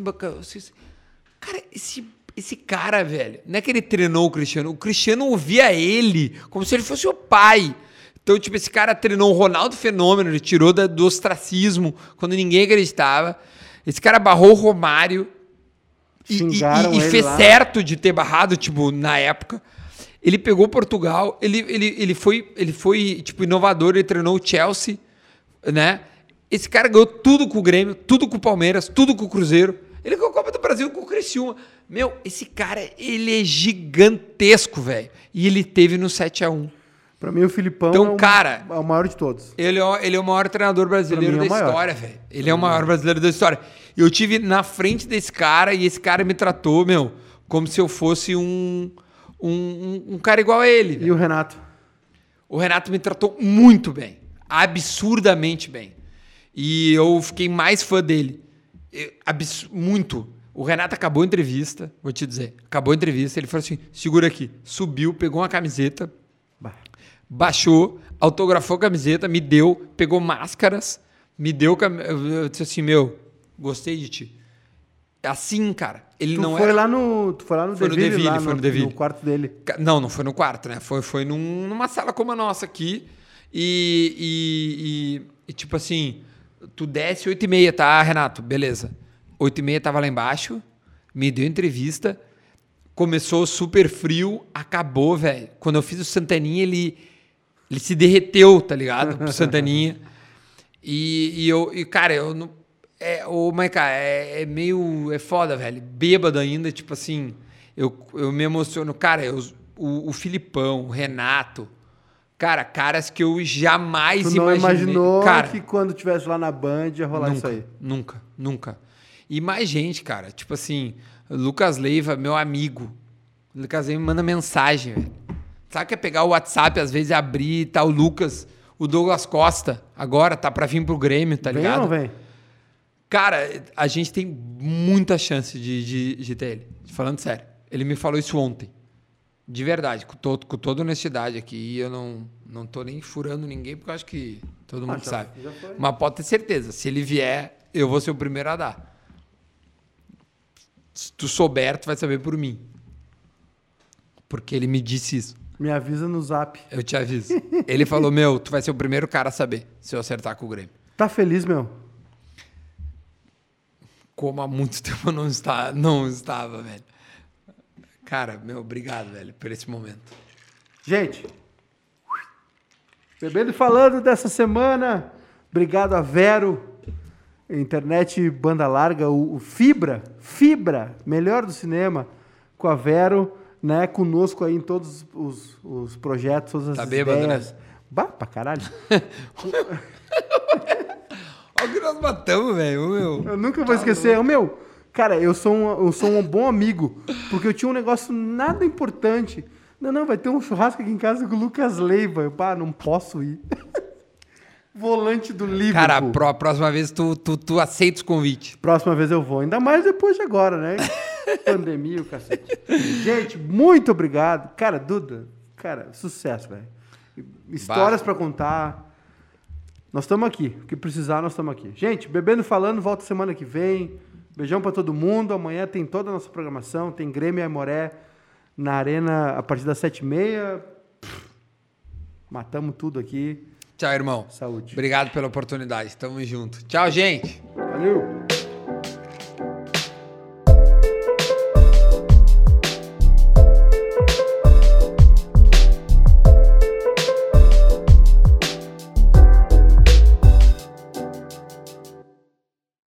Cara, esse, esse cara, velho, não é que ele treinou o Cristiano, o Cristiano ouvia ele como se ele fosse o pai. Então, tipo, esse cara treinou o Ronaldo Fenômeno, ele tirou da- do ostracismo quando ninguém acreditava. Esse cara barrou o Romário e, e- Xingaram e- e fez lá. certo de ter barrado, tipo, na época. Ele pegou Portugal, ele, ele, ele, foi, ele foi, tipo, inovador, ele treinou o Chelsea, né? Esse cara ganhou tudo com o Grêmio, tudo com o Palmeiras, tudo com o Cruzeiro. Ele ganhou a Copa do Brasil com o Criciúma. Meu, esse cara, ele é gigantesco, velho. E ele teve no 7x1. Pra mim, o Filipão Então, é, o, cara- é o maior de todos. Ele é, o- ele é o maior treinador brasileiro é da maior. história, velho. Ele é o maior brasileiro da história. Eu tive na frente desse cara e esse cara me tratou, meu, como se eu fosse um, um, um- cara igual a ele. E o Renato? O Renato me tratou muito bem. Absurdamente bem. E eu fiquei mais fã dele. Eu- abs- muito. O Renato acabou a entrevista, vou te dizer. Acabou a entrevista, ele falou assim: segura aqui. Subiu, pegou uma camiseta. Baixou, autografou a camiseta, me deu, pegou máscaras, me deu. cam- Eu disse assim: meu, gostei de ti. Assim, cara. Ele Tu não foi era. lá no. Tu foi lá no Foi no Deville, lá foi no Deville. no quarto dele. Não, não foi no quarto, né? Foi, foi num- numa sala como a nossa aqui. E, e, e- e, tipo assim, tu desce 8 e meia, tá, Renato? Beleza. 8 e meia tava lá embaixo, me deu entrevista. Começou super frio, acabou, velho. Quando eu fiz o Santaninha, ele, ele se derreteu, tá ligado? Pro Santaninha. E, e eu, e, cara, eu não. É, ô, Maica, é, é meio. É foda, velho. Bêbado ainda, tipo assim. Eu, eu me emociono. Cara, eu, o, o Filipão, o Renato. Cara, caras que eu jamais Tu não imaginei. imaginou cara, que quando tivesse lá na Band ia rolar nunca, isso aí. Nunca, nunca. E mais gente, cara. Tipo assim, Lucas Leiva, meu amigo. Lucas Leiva me manda mensagem, velho. Sabe que é pegar o WhatsApp, às vezes, abrir e tá o Lucas, o Douglas Costa, agora tá pra vir pro Grêmio, tá vem ligado? ou não vem? Cara, a gente tem muita chance de, de, de ter ele. Falando sério. Ele me falou isso ontem. De verdade, com, todo, com toda honestidade aqui. E eu não, não tô nem furando ninguém, porque eu acho que todo mundo já- sabe. já. Mas pode ter certeza, se ele vier, eu vou ser o primeiro a dar. Se tu souber, tu vai saber por mim. Porque ele me disse isso. Me avisa no zap. Eu te aviso. ele falou: Meu, tu vai ser o primeiro cara a saber se eu acertar com o Grêmio. Tá feliz, meu? Como há muito tempo eu não, está, não estava, velho. Cara, meu, obrigado, velho, por esse momento. Gente, bebendo e falando dessa semana, obrigado a Vero, internet banda larga, o, o Fibra, Fibra, melhor do cinema, com a Vero, né, conosco aí em todos os, os projetos, todas as Tá bêbado, ideias. né? Bah, pra caralho. Olha o que nós matamos, velho, meu. Eu nunca vou esquecer. Ô, meu, cara, eu sou, um, eu sou um bom amigo, porque eu tinha um negócio nada importante. Não, não, vai ter um churrasco aqui em casa com o Lucas Leiva. Eu, pá, não posso ir. Volante do Liverpool. Cara, a, pró- a próxima vez tu, tu, tu aceita os convites. Próxima vez eu vou. Ainda mais depois de agora, né? Pandemia, o cacete. Gente, muito obrigado. Cara, Duda, cara, sucesso, velho. Histórias pra contar. Nós estamos aqui. O que precisar, nós estamos aqui. Gente, Bebendo e Falando, volta semana que vem. Beijão pra todo mundo. Amanhã tem toda a nossa programação. Tem Grêmio e Aimoré na Arena a partir das sete e meia. Matamos tudo aqui. Tchau, irmão. Saúde. Obrigado pela oportunidade. Tamo junto. Tchau, gente. Valeu!